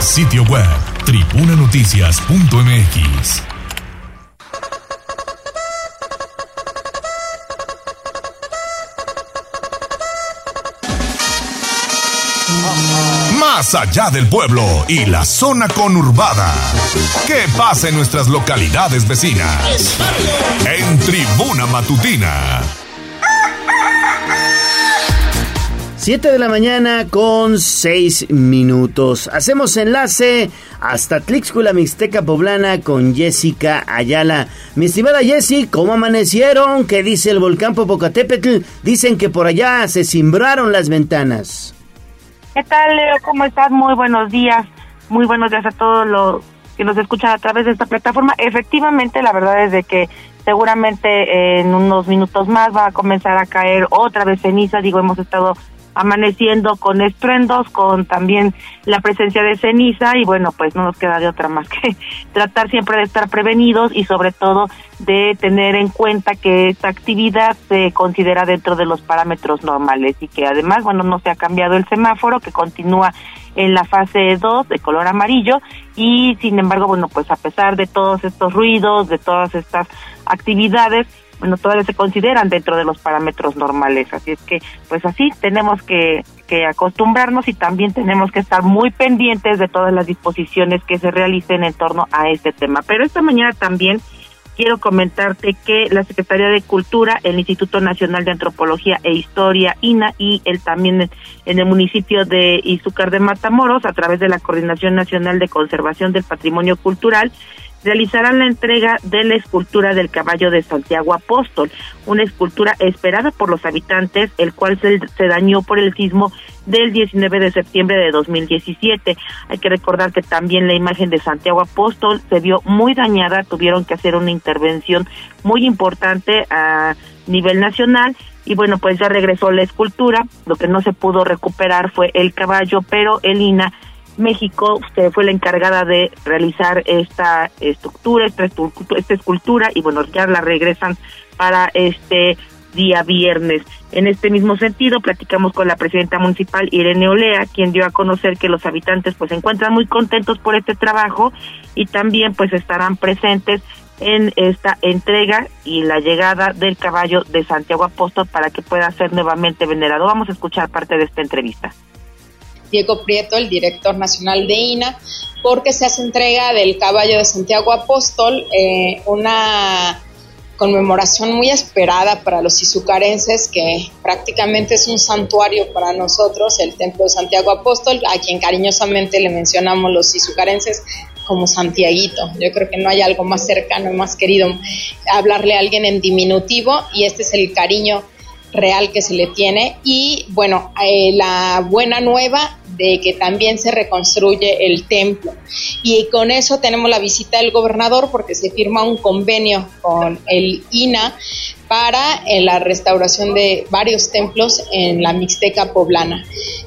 Sitio web tribunanoticias.mx. Más allá del pueblo y la zona conurbada. ¿Qué pasa en nuestras localidades vecinas? En Tribuna Matutina. 7 de la mañana con 6 minutos. Hacemos enlace hasta Tlixcula Mixteca Poblana con Jessica Ayala. Mi estimada Jessie, ¿cómo amanecieron? ¿Qué dice el volcán Popocatépetl? Dicen que por allá se cimbraron las ventanas. ¿Qué tal, Leo? ¿Cómo estás? Muy buenos días. Muy buenos días a todos los que nos escuchan a través de esta plataforma. Efectivamente, la verdad es de que seguramente en unos minutos más va a comenzar a caer otra vez ceniza. Digo, hemos estado amaneciendo con estruendos, con también la presencia de ceniza y bueno, pues no nos queda de otra más que tratar siempre de estar prevenidos y sobre todo de tener en cuenta que esta actividad se considera dentro de los parámetros normales y que además, bueno, no se ha cambiado el semáforo que continúa en la fase 2 de color amarillo y sin embargo, bueno, pues a pesar de todos estos ruidos, de todas estas actividades, bueno, todavía se consideran dentro de los parámetros normales. Así es que, pues así tenemos que, que acostumbrarnos y también tenemos que estar muy pendientes de todas las disposiciones que se realicen en torno a este tema. Pero esta mañana también quiero comentarte que la Secretaría de Cultura, el Instituto Nacional de Antropología e Historia, INA, y el también en el municipio de Izúcar de Matamoros, a través de la Coordinación Nacional de Conservación del Patrimonio Cultural, realizarán la entrega de la escultura del caballo de Santiago Apóstol, una escultura esperada por los habitantes, el cual se, dañó por el sismo del 19 de septiembre de 2017. Hay que recordar que también la imagen de Santiago Apóstol se vio muy dañada, tuvieron que hacer una intervención muy importante a nivel nacional y bueno, pues ya regresó la escultura, lo que no se pudo recuperar fue el caballo, pero el INA México que fue la encargada de realizar esta estructura, esta, esta escultura y bueno, ya la regresan para este día viernes. En este mismo sentido, platicamos con la presidenta municipal Irene Olea, quien dio a conocer que los habitantes pues se encuentran muy contentos por este trabajo y también pues estarán presentes en esta entrega y la llegada del caballo de Santiago Apóstol para que pueda ser nuevamente venerado. Vamos a escuchar parte de esta entrevista. Diego Prieto, el director nacional de INA, porque se hace entrega del caballo de Santiago Apóstol, eh, una conmemoración muy esperada para los izucarenses, que prácticamente es un santuario para nosotros, el Templo de Santiago Apóstol, a quien cariñosamente le mencionamos los izucarenses como Santiaguito. Yo creo que no hay algo más cercano más querido hablarle a alguien en diminutivo y este es el cariño real que se le tiene. Y bueno, eh, la buena nueva de que también se reconstruye el templo. Y con eso tenemos la visita del gobernador porque se firma un convenio con el INA para eh, la restauración de varios templos en la Mixteca poblana.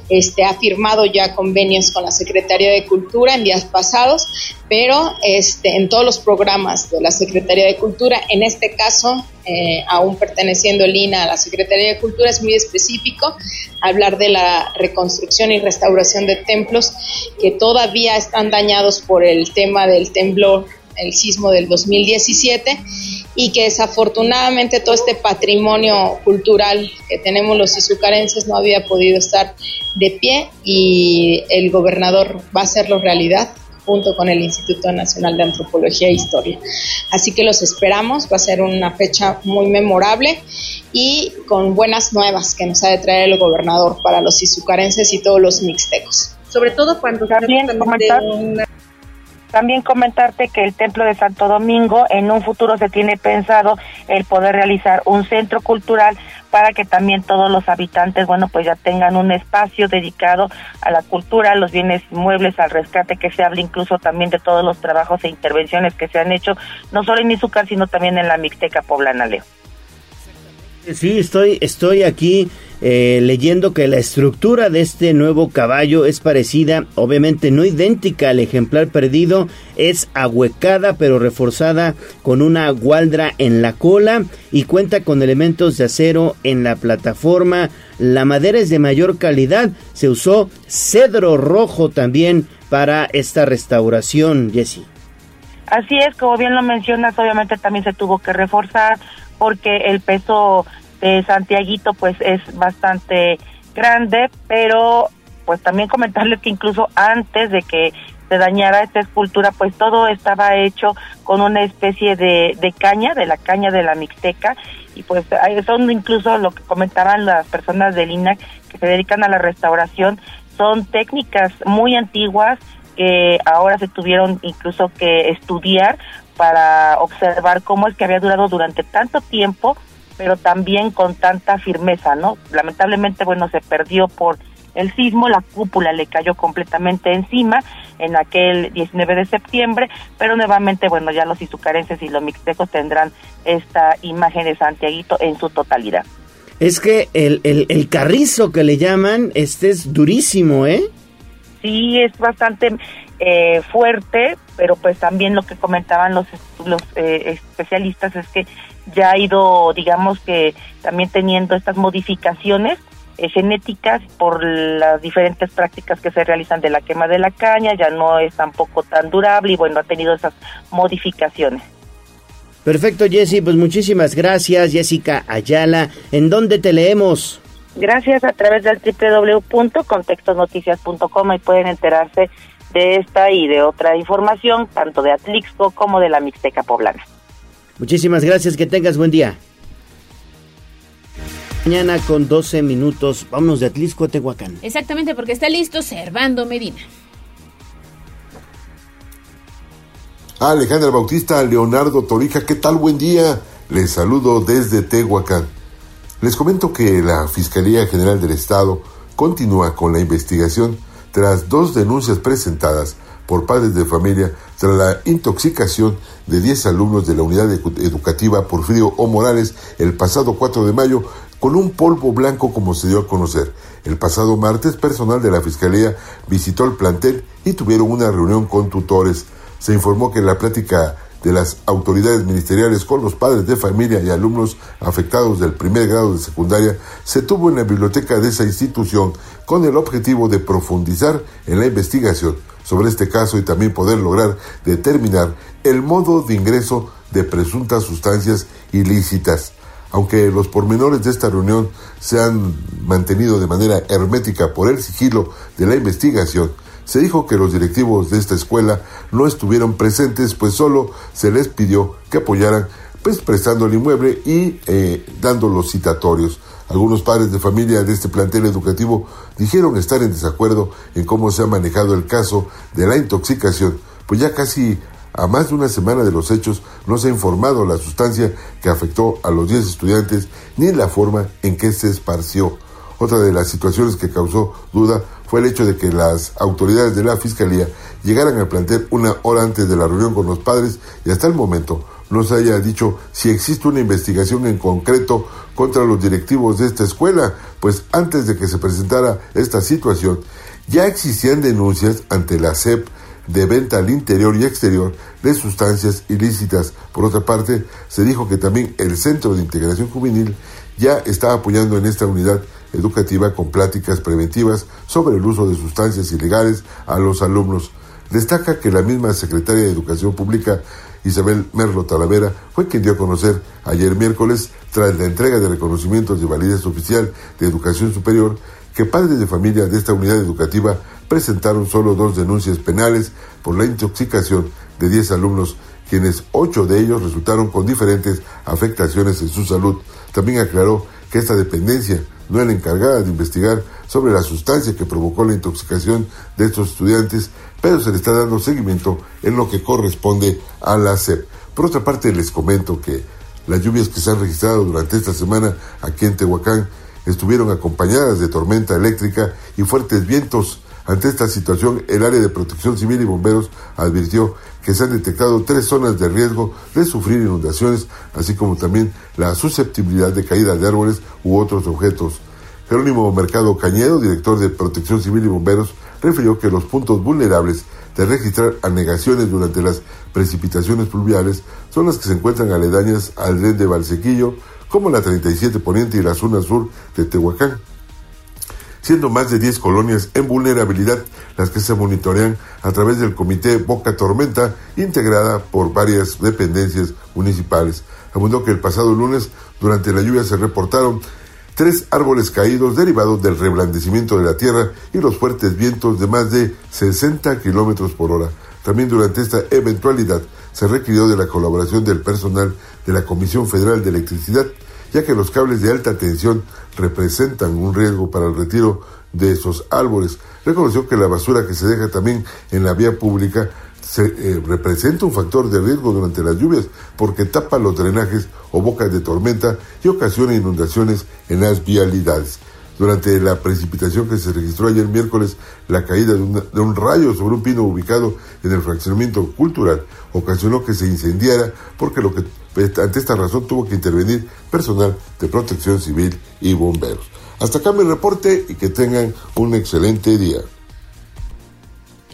Este, ha firmado ya convenios con la Secretaría de Cultura en días pasados, pero este, en todos los programas de la Secretaría de Cultura, en este caso, eh, aún perteneciendo el INA a la Secretaría de Cultura, es muy específico hablar de la reconstrucción y restauración de templos que todavía están dañados por el tema del temblor, el sismo del 2017 y que desafortunadamente todo este patrimonio cultural que tenemos los izucarenses no había podido estar de pie y el gobernador va a hacerlo realidad junto con el Instituto Nacional de Antropología e Historia. Así que los esperamos, va a ser una fecha muy memorable y con buenas nuevas que nos ha de traer el gobernador para los izucarenses y todos los mixtecos. Sobre todo cuando también comentar, también comentarte que el Templo de Santo Domingo en un futuro se tiene pensado el poder realizar un centro cultural para que también todos los habitantes, bueno, pues ya tengan un espacio dedicado a la cultura, a los bienes muebles, al rescate, que se hable incluso también de todos los trabajos e intervenciones que se han hecho, no solo en Izúcar, sino también en la Mixteca Poblana, Leo. Sí, estoy, estoy aquí eh, leyendo que la estructura de este nuevo caballo es parecida, obviamente no idéntica al ejemplar perdido, es ahuecada pero reforzada con una gualdra en la cola y cuenta con elementos de acero en la plataforma. La madera es de mayor calidad, se usó cedro rojo también para esta restauración, Jesse. Así es, como bien lo mencionas, obviamente también se tuvo que reforzar porque el peso de Santiaguito pues es bastante grande, pero pues también comentarles que incluso antes de que se dañara esta escultura, pues todo estaba hecho con una especie de, de caña, de la caña de la Mixteca, y pues son incluso lo que comentaban las personas del INAC que se dedican a la restauración, son técnicas muy antiguas que ahora se tuvieron incluso que estudiar para observar cómo es que había durado durante tanto tiempo pero también con tanta firmeza, ¿no? Lamentablemente, bueno, se perdió por el sismo, la cúpula le cayó completamente encima en aquel 19 de septiembre, pero nuevamente, bueno, ya los izucarenses y los mixtecos tendrán esta imagen de Santiaguito en su totalidad. Es que el, el, el carrizo que le llaman, este es durísimo, ¿eh? Sí, es bastante eh, fuerte, pero pues también lo que comentaban los, los eh, especialistas es que ya ha ido, digamos que también teniendo estas modificaciones eh, genéticas por las diferentes prácticas que se realizan de la quema de la caña, ya no es tampoco tan durable y bueno, ha tenido esas modificaciones. Perfecto, Jessy, pues muchísimas gracias, Jessica Ayala. ¿En dónde te leemos? Gracias a través del www.contextosnoticias.com y pueden enterarse de esta y de otra información, tanto de Atlixco como de la Mixteca Poblana. Muchísimas gracias, que tengas buen día. Mañana con 12 minutos, vámonos de Atlisco a Tehuacán. Exactamente, porque está listo Servando Medina. a Alejandra Bautista, Leonardo Torija. ¿Qué tal? Buen día. Les saludo desde Tehuacán. Les comento que la Fiscalía General del Estado continúa con la investigación tras dos denuncias presentadas por padres de familia tras la intoxicación de 10 alumnos de la unidad educativa Porfirio O. Morales el pasado 4 de mayo con un polvo blanco como se dio a conocer. El pasado martes, personal de la Fiscalía visitó el plantel y tuvieron una reunión con tutores. Se informó que la plática de las autoridades ministeriales con los padres de familia y alumnos afectados del primer grado de secundaria se tuvo en la biblioteca de esa institución con el objetivo de profundizar en la investigación sobre este caso y también poder lograr determinar el modo de ingreso de presuntas sustancias ilícitas. Aunque los pormenores de esta reunión se han mantenido de manera hermética por el sigilo de la investigación, se dijo que los directivos de esta escuela no estuvieron presentes, pues solo se les pidió que apoyaran, pues prestando el inmueble y eh, dando los citatorios. Algunos padres de familia de este plantel educativo dijeron estar en desacuerdo en cómo se ha manejado el caso de la intoxicación, pues ya casi a más de una semana de los hechos no se ha informado la sustancia que afectó a los 10 estudiantes ni la forma en que se esparció. Otra de las situaciones que causó duda fue el hecho de que las autoridades de la Fiscalía llegaran al plantel una hora antes de la reunión con los padres y hasta el momento no se haya dicho si existe una investigación en concreto contra los directivos de esta escuela, pues antes de que se presentara esta situación ya existían denuncias ante la SEP de venta al interior y exterior de sustancias ilícitas. Por otra parte, se dijo que también el Centro de Integración Juvenil ya está apoyando en esta unidad educativa con pláticas preventivas sobre el uso de sustancias ilegales a los alumnos. Destaca que la misma secretaria de Educación Pública, Isabel Merlo Talavera, fue quien dio a conocer ayer miércoles, tras la entrega de reconocimientos de validez oficial de educación superior, que padres de familia de esta unidad educativa presentaron solo dos denuncias penales por la intoxicación de 10 alumnos, quienes ocho de ellos resultaron con diferentes afectaciones en su salud. También aclaró que esta dependencia no era encargada de investigar sobre la sustancia que provocó la intoxicación de estos estudiantes, pero se le está dando seguimiento en lo que corresponde a la SEP. Por otra parte, les comento que las lluvias que se han registrado durante esta semana aquí en Tehuacán estuvieron acompañadas de tormenta eléctrica y fuertes vientos. Ante esta situación, el área de protección civil y bomberos advirtió que se han detectado tres zonas de riesgo de sufrir inundaciones, así como también la susceptibilidad de caída de árboles u otros objetos. Jerónimo Mercado Cañedo, director de Protección Civil y Bomberos, refirió que los puntos vulnerables de registrar anegaciones durante las precipitaciones pluviales son las que se encuentran aledañas al red de Valsequillo, como la 37 Poniente y la zona sur de Tehuacán siendo más de 10 colonias en vulnerabilidad las que se monitorean a través del Comité Boca Tormenta, integrada por varias dependencias municipales. Abundó que el pasado lunes, durante la lluvia, se reportaron tres árboles caídos derivados del reblandecimiento de la tierra y los fuertes vientos de más de 60 kilómetros por hora. También durante esta eventualidad se requirió de la colaboración del personal de la Comisión Federal de Electricidad, ya que los cables de alta tensión representan un riesgo para el retiro de esos árboles. Reconoció que la basura que se deja también en la vía pública se, eh, representa un factor de riesgo durante las lluvias porque tapa los drenajes o bocas de tormenta y ocasiona inundaciones en las vialidades. Durante la precipitación que se registró ayer miércoles, la caída de, de, un rayo sobre un pino ubicado en el fraccionamiento cultural ocasionó que se incendiara porque lo que ante esta razón tuvo que intervenir personal de protección civil y bomberos. Hasta acá mi reporte y que tengan un excelente día.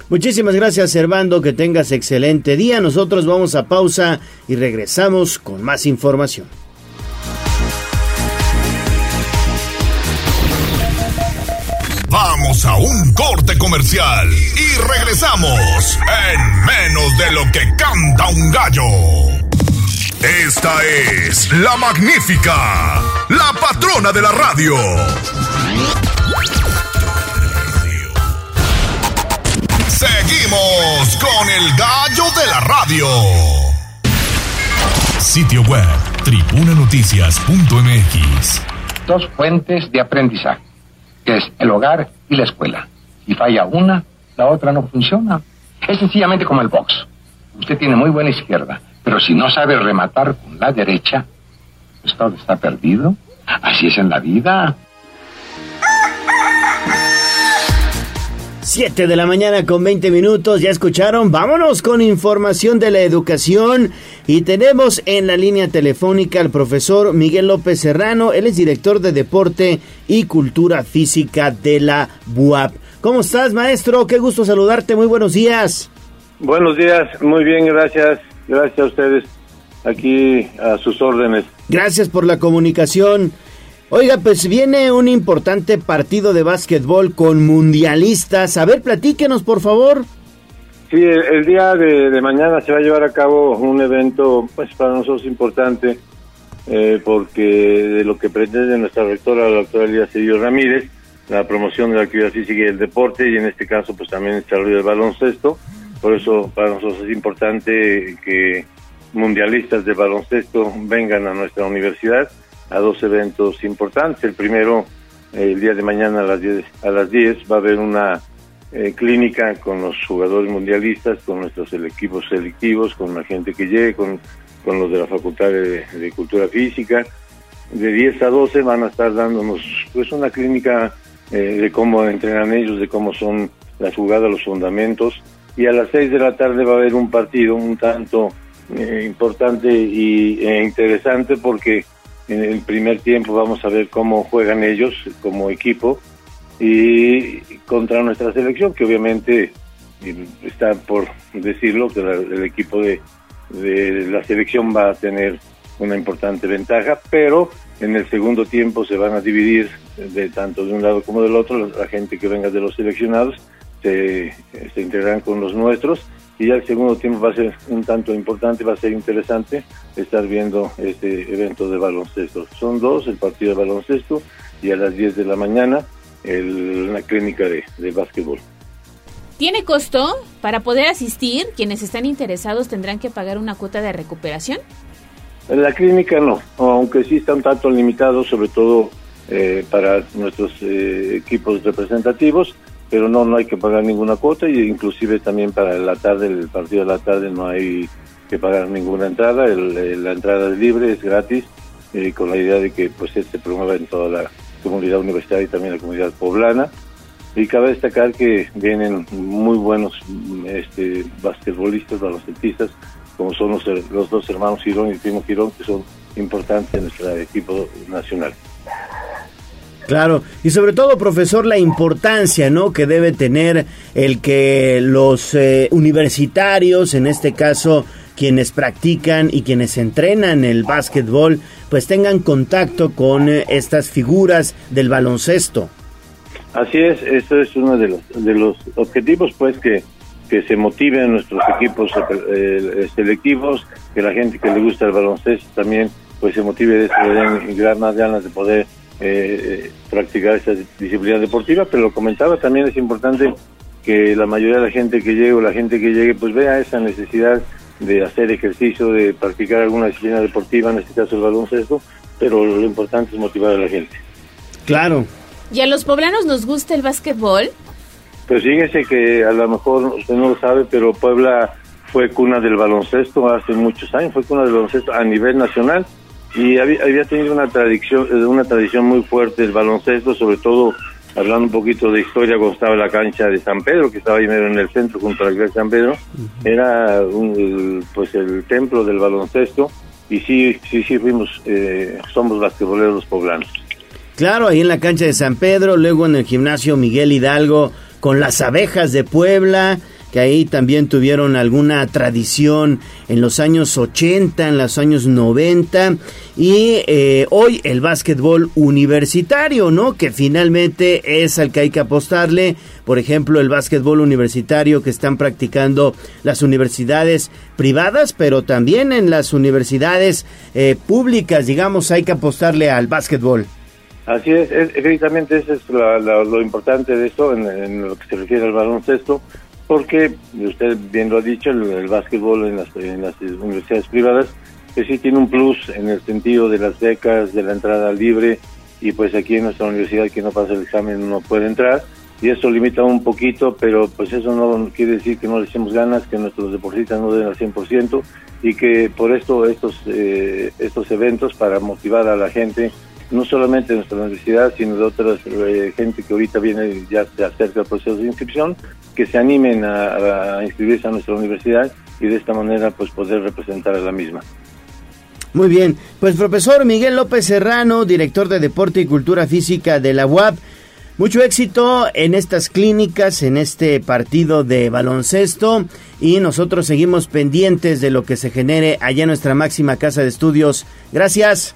Muchísimas gracias, Servando. Que tengas excelente día. Nosotros vamos a pausa y regresamos con más información. Vamos a un corte comercial y regresamos en menos de lo que canta un gallo. Esta es la magnífica, la patrona de la radio. Seguimos con el gallo de la radio. Sitio web, tribunanoticias.mx. Dos fuentes de aprendizaje, que es el hogar y la escuela. Si falla una, la otra no funciona. Es sencillamente como el box Usted tiene muy buena izquierda, pero si no sabe rematar con la derecha, pues todo está perdido. Así es en la vida. 7 de la mañana con 20 minutos, ya escucharon, vámonos con información de la educación y tenemos en la línea telefónica al profesor Miguel López Serrano, él es director de deporte y cultura física de la BUAP. ¿Cómo estás maestro? Qué gusto saludarte, muy buenos días. Buenos días, muy bien, gracias, gracias a ustedes, aquí a sus órdenes. Gracias por la comunicación. Oiga, pues viene un importante partido de básquetbol con mundialistas. A ver, platíquenos, por favor. Sí, el, día de, mañana se va a llevar a cabo un evento, pues para nosotros importante, eh, porque de lo que pretende nuestra rectora, la doctora Elías Cedillo Ramírez, la promoción de la actividad física y el deporte, y en este caso, pues también el desarrollo del baloncesto. Por eso, para nosotros es importante que mundialistas de baloncesto vengan a nuestra universidad a dos eventos importantes. El primero, el día de mañana a las 10, a las 10 va a haber una eh, clínica con los jugadores mundialistas, con nuestros equipos selectivos, con la gente que llegue, con, con los de la Facultad de, Cultura Física. De 10 a 12 van a estar dándonos pues una clínica eh, de cómo entrenan ellos, de cómo son las jugadas, los fundamentos. Y a las 6 de la tarde va a haber un partido un tanto eh, importante y interesante porque en el primer tiempo vamos a ver cómo juegan ellos como equipo y contra nuestra selección, que obviamente está por decirlo, que el equipo de, de la selección va a tener una importante ventaja, pero en el segundo tiempo se van a dividir de tanto de un lado como del otro, la gente que venga de los seleccionados se, se integrarán con los nuestros y ya el segundo tiempo va a ser un tanto importante, va a ser interesante estar viendo este evento de baloncesto. Son dos, el partido de baloncesto y a las 10 de la mañana el, la clínica de, de básquetbol. ¿Tiene costo? Para poder asistir, quienes están interesados tendrán que pagar una cuota de recuperación. En la clínica no, aunque sí está un tanto limitado, sobre todo eh, para nuestros eh, equipos representativos pero no no hay que pagar ninguna cuota y inclusive también para la tarde el partido de la tarde no hay que pagar ninguna entrada la entrada es libre es gratis eh, con la idea de que pues se promueva en toda la comunidad universitaria y también la comunidad poblana. Y cabe destacar que vienen muy buenos este basquetbolistas baloncetistas como son los, los dos hermanos Girón y el primo Girón que son importantes en nuestro equipo nacional Claro, y sobre todo, profesor, la importancia, ¿no? Que debe tener el que los eh, universitarios, en este caso, quienes practican y quienes entrenan el básquetbol, pues tengan contacto con eh, estas figuras del baloncesto. Así es, esto es uno de los, de los objetivos, pues, que, que se motiven nuestros equipos eh, selectivos, que la gente que le gusta el baloncesto también, pues, se motive de tener más ganas de poder eh, practicar esa disciplina deportiva, pero lo comentaba también es importante que la mayoría de la gente que llegue o la gente que llegue pues vea esa necesidad de hacer ejercicio, de practicar alguna disciplina deportiva, en este caso el baloncesto, pero lo importante es motivar a la gente. Claro. ¿Y a los poblanos nos gusta el básquetbol? Pues fíjese que a lo mejor usted no lo sabe, pero Puebla fue cuna del baloncesto hace muchos años, fue cuna del baloncesto a nivel nacional y había, tenido una tradición, eh, una tradición muy fuerte el baloncesto, sobre todo hablando un poquito de historia, cuando estaba la cancha de San Pedro, que estaba ahí en el centro junto a la iglesia de San Pedro, era un, pues el templo del baloncesto y sí, sí, sí fuimos, eh, somos basquetboleros poblanos. Claro, ahí en la cancha de San Pedro, luego en el gimnasio Miguel Hidalgo, con las abejas de Puebla, que ahí también tuvieron alguna tradición en los años 80, en los años 90 y eh, hoy el básquetbol universitario, ¿no? Que finalmente es al que hay que apostarle, por ejemplo, el básquetbol universitario que están practicando las universidades privadas, pero también en las universidades eh, públicas, digamos, hay que apostarle al básquetbol. Así es, efectivamente eso es lo importante de esto en, lo que se refiere al baloncesto porque usted bien lo ha dicho, el, básquetbol en las, en las universidades privadas, pues sí tiene un plus en el sentido de las becas, de la entrada libre, y pues aquí en nuestra universidad que no pasa el examen no puede entrar, y eso limita un poquito, pero pues eso no quiere decir que no le echemos ganas, que nuestros deportistas no den al 100% y que por esto estos, eh, estos eventos para motivar a la gente, no solamente de nuestra universidad, sino de otras eh, gente que ahorita viene ya se acerca al proceso de inscripción, que se animen a, inscribirse a nuestra universidad y de esta manera pues poder representar a la misma. Muy bien, pues profesor Miguel López Serrano, director de Deporte y Cultura Física de la UAP, mucho éxito en estas clínicas, en este partido de baloncesto y nosotros seguimos pendientes de lo que se genere allá en nuestra máxima casa de estudios. Gracias.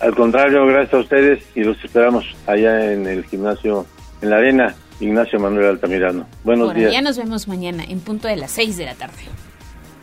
Al contrario, gracias a ustedes y los esperamos allá en el gimnasio, en la arena, Ignacio Manuel Altamirano. Buenos Por días. allá nos vemos mañana en punto de las 6 de la tarde.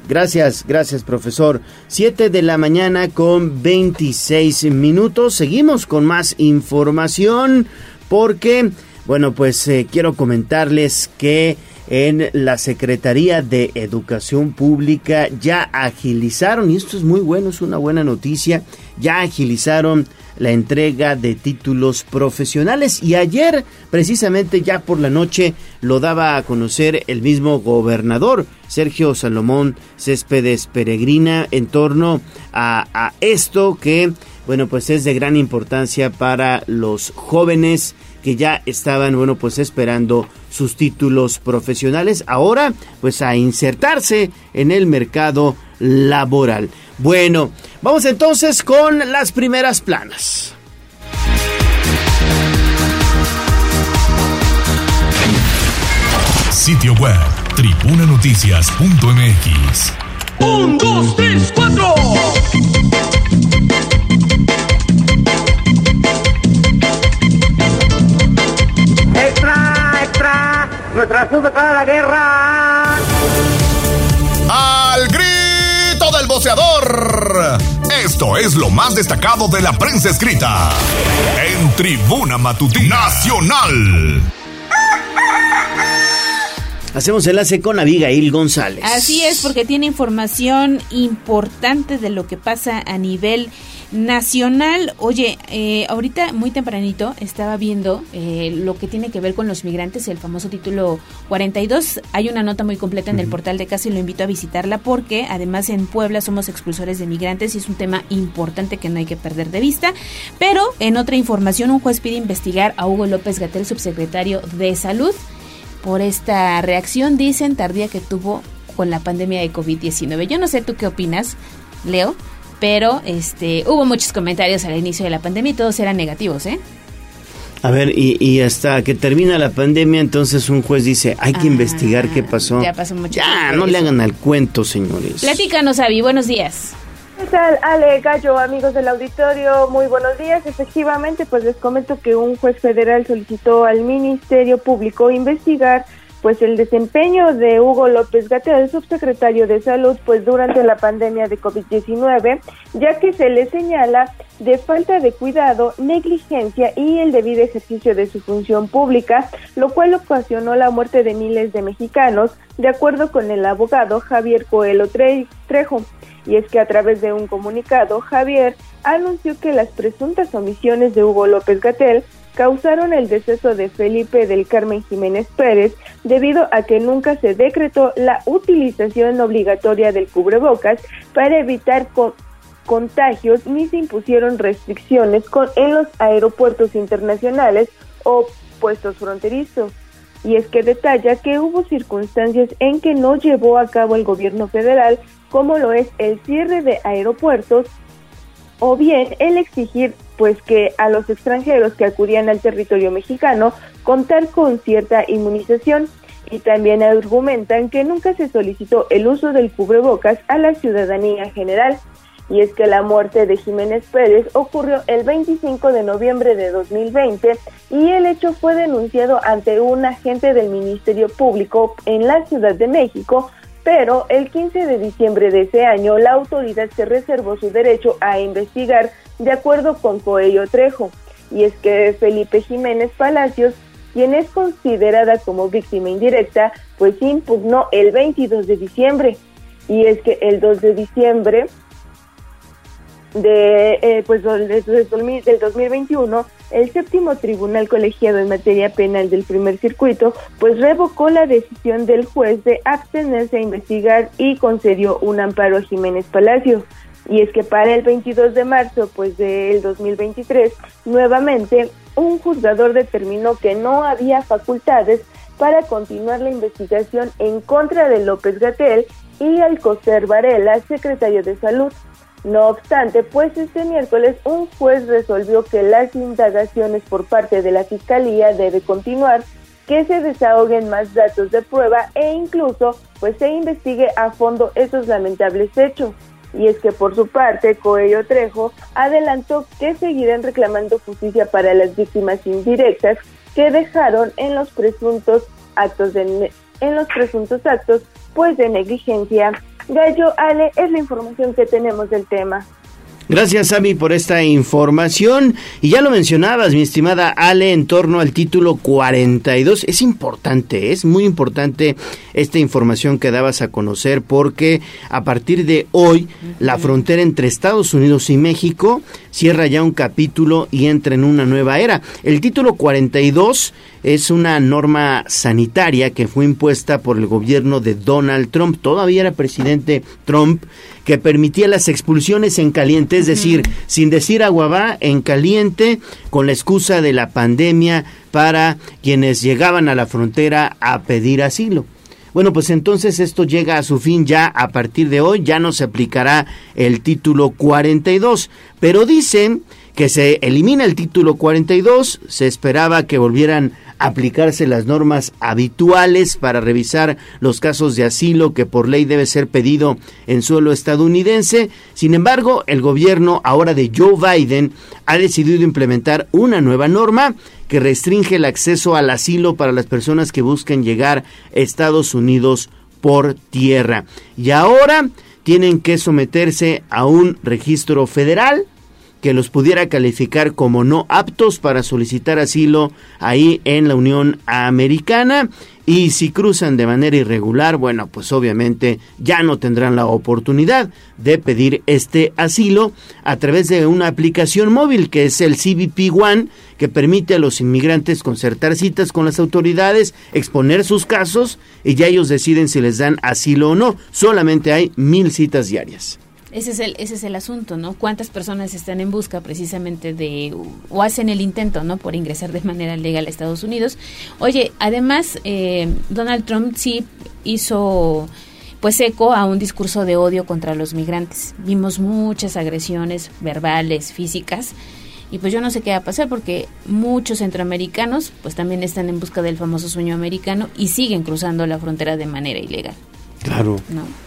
Gracias, gracias profesor. 7 de la mañana con 26 minutos. Seguimos con más información porque, bueno, pues eh, quiero comentarles que en la Secretaría de Educación Pública. Ya agilizaron, y esto es muy bueno, es una buena noticia, ya agilizaron la entrega de títulos profesionales. Y ayer precisamente ya por la noche lo daba a conocer el mismo gobernador Sergio Salomón Céspedes Peregrina en torno a, esto que bueno pues es de gran importancia para los jóvenes que ya estaban, bueno, pues esperando sus títulos profesionales, ahora pues a insertarse en el mercado laboral. Bueno, vamos entonces con las primeras planas. Sitio web, tribunanoticias.mx. Un, dos, tres, cuatro. ¡Nuestra sub declara la guerra! ¡Al grito del boceador! Esto es lo más destacado de la prensa escrita en Tribuna Matutina Nacional. Hacemos enlace con Abigail González. Así es, porque tiene información importante de lo que pasa a nivel nacional. Oye, eh, ahorita muy tempranito estaba viendo eh, lo que tiene que ver con los migrantes, el famoso título 42. Hay una nota muy completa en el portal de casa y lo invito a visitarla porque además en Puebla somos expulsores de migrantes y es un tema importante que no hay que perder de vista. Pero en otra información, un juez pide investigar a Hugo López Gatel, subsecretario de Salud, por esta reacción, dicen, tardía que tuvo con la pandemia de COVID-19. Yo no sé tú qué opinas, Leo, pero este hubo muchos comentarios al inicio de la pandemia y todos eran negativos, ¿eh? A ver, y, y hasta que termina la pandemia, entonces un juez dice, hay que Ah, investigar qué pasó. ya pasó mucho Ya, tiempo no le hagan al cuento, señores. Platícanos, Avi, buenos días. ¿Qué tal, Ale Gallo, amigos del auditorio? Muy buenos días. Efectivamente, pues les comento que un juez federal solicitó al Ministerio Público investigar pues el desempeño de Hugo López Gatel, subsecretario de Salud, pues durante la pandemia de COVID-19, ya que se le señala de falta de cuidado, negligencia y el debido ejercicio de su función pública, lo cual ocasionó la muerte de miles de mexicanos, de acuerdo con el abogado Javier Coelho Tre- Trejo. Y es que a través de un comunicado, Javier anunció que las presuntas omisiones de Hugo López Gatel causaron el deceso de Felipe del Carmen Jiménez Pérez debido a que nunca se decretó la utilización obligatoria del cubrebocas para evitar co- contagios ni se impusieron restricciones en los aeropuertos internacionales o puestos fronterizos. Y es que detalla que hubo circunstancias en que no llevó a cabo el gobierno federal, como lo es el cierre de aeropuertos o bien el exigir pues que a los extranjeros que acudían al territorio mexicano contar con cierta inmunización y también argumentan que nunca se solicitó el uso del cubrebocas a la ciudadanía general. Y es que la muerte de Jiménez Pérez ocurrió el 25 de noviembre de 2020 y el hecho fue denunciado ante un agente del Ministerio Público en la Ciudad de México pero el 15 de diciembre de ese año la autoridad se reservó su derecho a investigar de acuerdo con Coello Trejo. Y es que Felipe Jiménez Palacios, quien es considerada como víctima indirecta, pues impugnó el 22 de diciembre. Y es que el 2 de diciembre de eh, pues del 2021, el séptimo tribunal colegiado en materia penal del primer circuito pues revocó la decisión del juez de abstenerse a investigar y concedió un amparo a Jiménez Palacio. Y es que para el 22 de marzo pues del 2023, nuevamente un juzgador determinó que no había facultades para continuar la investigación en contra de López Gatel y Alcocer Varela, secretario de Salud. No obstante, pues este miércoles un juez resolvió que las indagaciones por parte de la Fiscalía debe continuar, que se desahoguen más datos de prueba e incluso pues se investigue a fondo esos lamentables hechos. Y es que por su parte, Coello Trejo adelantó que seguirán reclamando justicia para las víctimas indirectas que dejaron en los presuntos actos de en los presuntos actos pues de negligencia. Gallo Ale es la información que tenemos del tema. Gracias, Sami, por esta información. Y ya lo mencionabas, mi estimada Ale, en torno al título 42. Es importante, es muy importante esta información que dabas a conocer porque a partir de hoy la frontera entre Estados Unidos y México cierra ya un capítulo y entra en una nueva era. El título 42 es una norma sanitaria que fue impuesta por el gobierno de Donald Trump. Todavía era presidente Trump que permitía las expulsiones en caliente, es decir, sin decir agua va, en caliente, con la excusa de la pandemia para quienes llegaban a la frontera a pedir asilo. Bueno, pues entonces esto llega a su fin ya a partir de hoy, ya no se aplicará el título 42, pero dicen que se elimina el título 42, se esperaba que volvieran aplicarse las normas habituales para revisar los casos de asilo que por ley debe ser pedido en suelo estadounidense. Sin embargo, el gobierno ahora de Joe Biden ha decidido implementar una nueva norma que restringe el acceso al asilo para las personas que busquen llegar a Estados Unidos por tierra. Y ahora tienen que someterse a un registro federal que los pudiera calificar como no aptos para solicitar asilo ahí en la Unión Americana y si cruzan de manera irregular, bueno, pues obviamente ya no tendrán la oportunidad de pedir este asilo a través de una aplicación móvil que es el CBP One, que permite a los inmigrantes concertar citas con las autoridades, exponer sus casos y ya ellos deciden si les dan asilo o no. Solamente hay mil citas diarias. Ese es el ese es el asunto, ¿no? ¿Cuántas personas están en busca precisamente de o hacen el intento, ¿no? Por ingresar de manera legal a Estados Unidos. Oye, además eh, Donald Trump sí hizo pues eco a un discurso de odio contra los migrantes. Vimos muchas agresiones verbales, físicas. Y pues yo no sé qué va a pasar porque muchos centroamericanos pues también están en busca del famoso sueño americano y siguen cruzando la frontera de manera ilegal. Claro,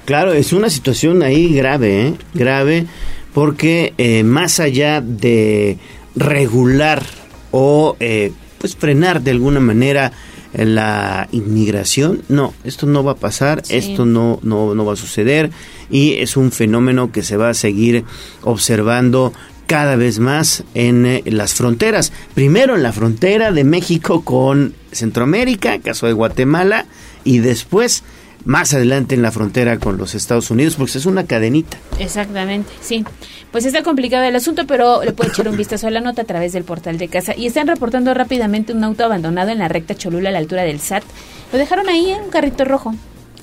claro, es una situación ahí grave, ¿eh? grave, porque eh, más allá de regular o eh, pues frenar de alguna manera la inmigración, no, esto no va a pasar, esto no, no, no va a suceder y es un fenómeno que se va a seguir observando cada vez más en las fronteras. Primero en la frontera de México con Centroamérica, caso de Guatemala, y después más adelante en la frontera con los Estados Unidos, porque es una cadenita. Exactamente, sí. Pues está complicado el asunto, pero le puede echar un vistazo a la nota a través del portal de casa. Y están reportando rápidamente un auto abandonado en la recta Cholula a la altura del SAT. Lo dejaron ahí en un carrito rojo.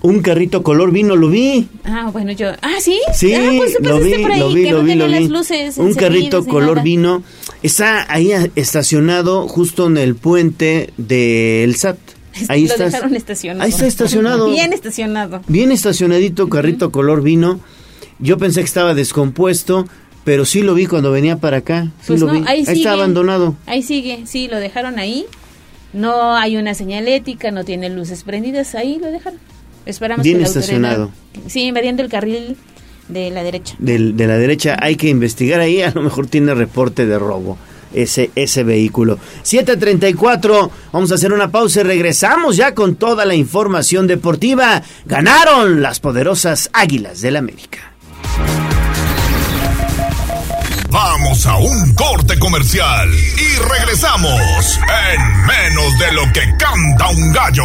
Un carrito color vino, lo vi. Ah, bueno, yo. Ah, sí. Sí, ah, pues, lo, vi, por ahí, lo vi, que lo no vi, lo las vi. luces Un carrito color nada. vino. Está ahí estacionado justo en el puente del SAT. Ahí lo dejaron estacionado. Ahí está estacionado. Bien estacionado. Bien estacionadito, carrito color vino. Yo pensé que estaba descompuesto, pero sí lo vi cuando venía para acá. Sí Pues lo no, vi. ahí, sigue. está abandonado. Ahí sigue, sí, lo dejaron ahí. No hay una señalética, no tiene luces prendidas, ahí lo dejaron. Esperamos Bien que la estacionado. autoridad- Sí, invadiendo el carril de la derecha. Del- de la derecha hay que investigar ahí, a lo mejor tiene reporte de robo ese, ese vehículo. 7.34, vamos a hacer una pausa y regresamos ya con toda la información deportiva. Ganaron las poderosas Águilas del América. Vamos a un corte comercial y regresamos en menos de lo que canta un gallo.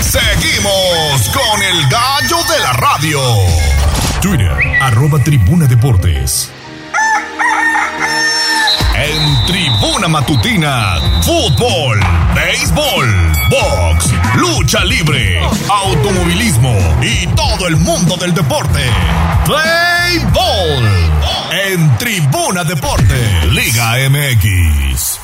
Seguimos con el gallo de la radio. Twitter, arroba Tribuna Deportes. En Tribuna Matutina, fútbol, béisbol, box, lucha libre, automovilismo y todo el mundo del deporte. Play Ball. En Tribuna Deporte, Liga MX.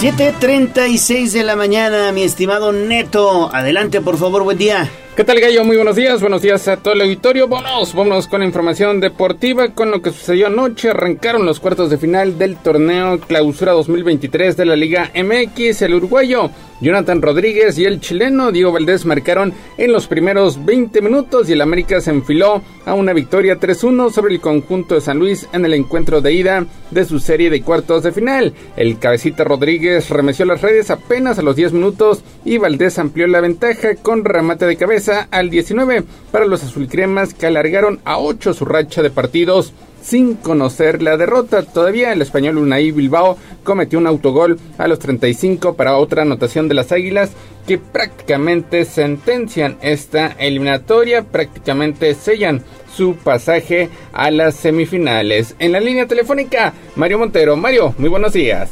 7.36 de la mañana, mi estimado Neto. Adelante, por favor, buen día. ¿Qué tal, Gallo? Muy buenos días. Buenos días a todo el auditorio. Vámonos, vámonos con la información deportiva, con lo que sucedió anoche. Arrancaron los cuartos de final del torneo Clausura 2023 de la Liga MX. El uruguayo Jonathan Rodríguez y el chileno Diego Valdés marcaron en los primeros 20 minutos y el América se enfiló a una victoria 3-1 sobre el conjunto de San Luis en el encuentro de ida de su serie de cuartos de final. El cabecita Rodríguez remeció las redes apenas a los 10 minutos y Valdés amplió la ventaja con remate de cabeza al 19 para los azulcremas que alargaron a 8 su racha de partidos sin conocer la derrota. Todavía el español Unai Bilbao cometió un autogol a los 35 para otra anotación de las Águilas que prácticamente sentencian esta eliminatoria, prácticamente sellan su pasaje a las semifinales. En la línea telefónica, Mario Montero. Mario, muy buenos días.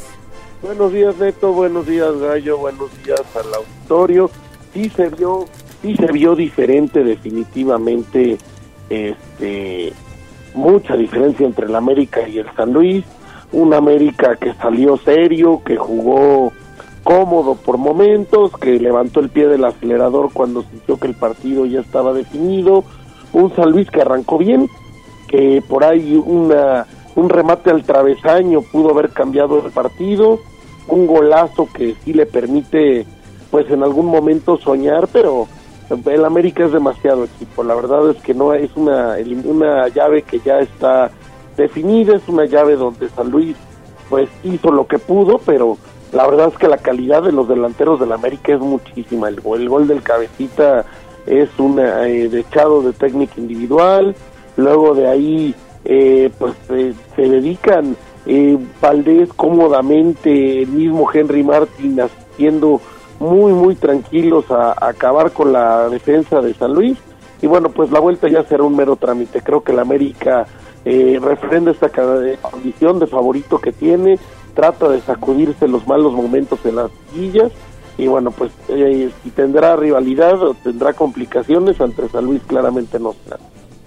Buenos días, Neto. Buenos días, Gallo. Buenos días al auditorio. Sí se vio, sí se vio diferente definitivamente este mucha diferencia entre el América y el San Luis, un América que salió serio, que jugó cómodo por momentos, que levantó el pie del acelerador cuando sintió que el partido ya estaba definido, un San Luis que arrancó bien, que por ahí una, un remate al travesaño pudo haber cambiado el partido, un golazo que sí le permite pues en algún momento soñar, pero el América es demasiado equipo. La verdad es que no es una, una llave que ya está definida, es una llave donde San Luis pues hizo lo que pudo, pero la verdad es que la calidad de los delanteros del América es muchísima. El, gol del cabecita es un eh, dechado de técnica individual, luego de ahí eh, pues eh, se dedican eh, Valdés cómodamente, el mismo Henry Martin haciendo muy, muy tranquilos a, acabar con la defensa de San Luis. Y bueno, pues la vuelta ya será un mero trámite. Creo que el América eh, refrenda esta condición de favorito que tiene, trata de sacudirse los malos momentos en las sillas y bueno, pues eh, si tendrá rivalidad o tendrá complicaciones ante San Luis claramente no será.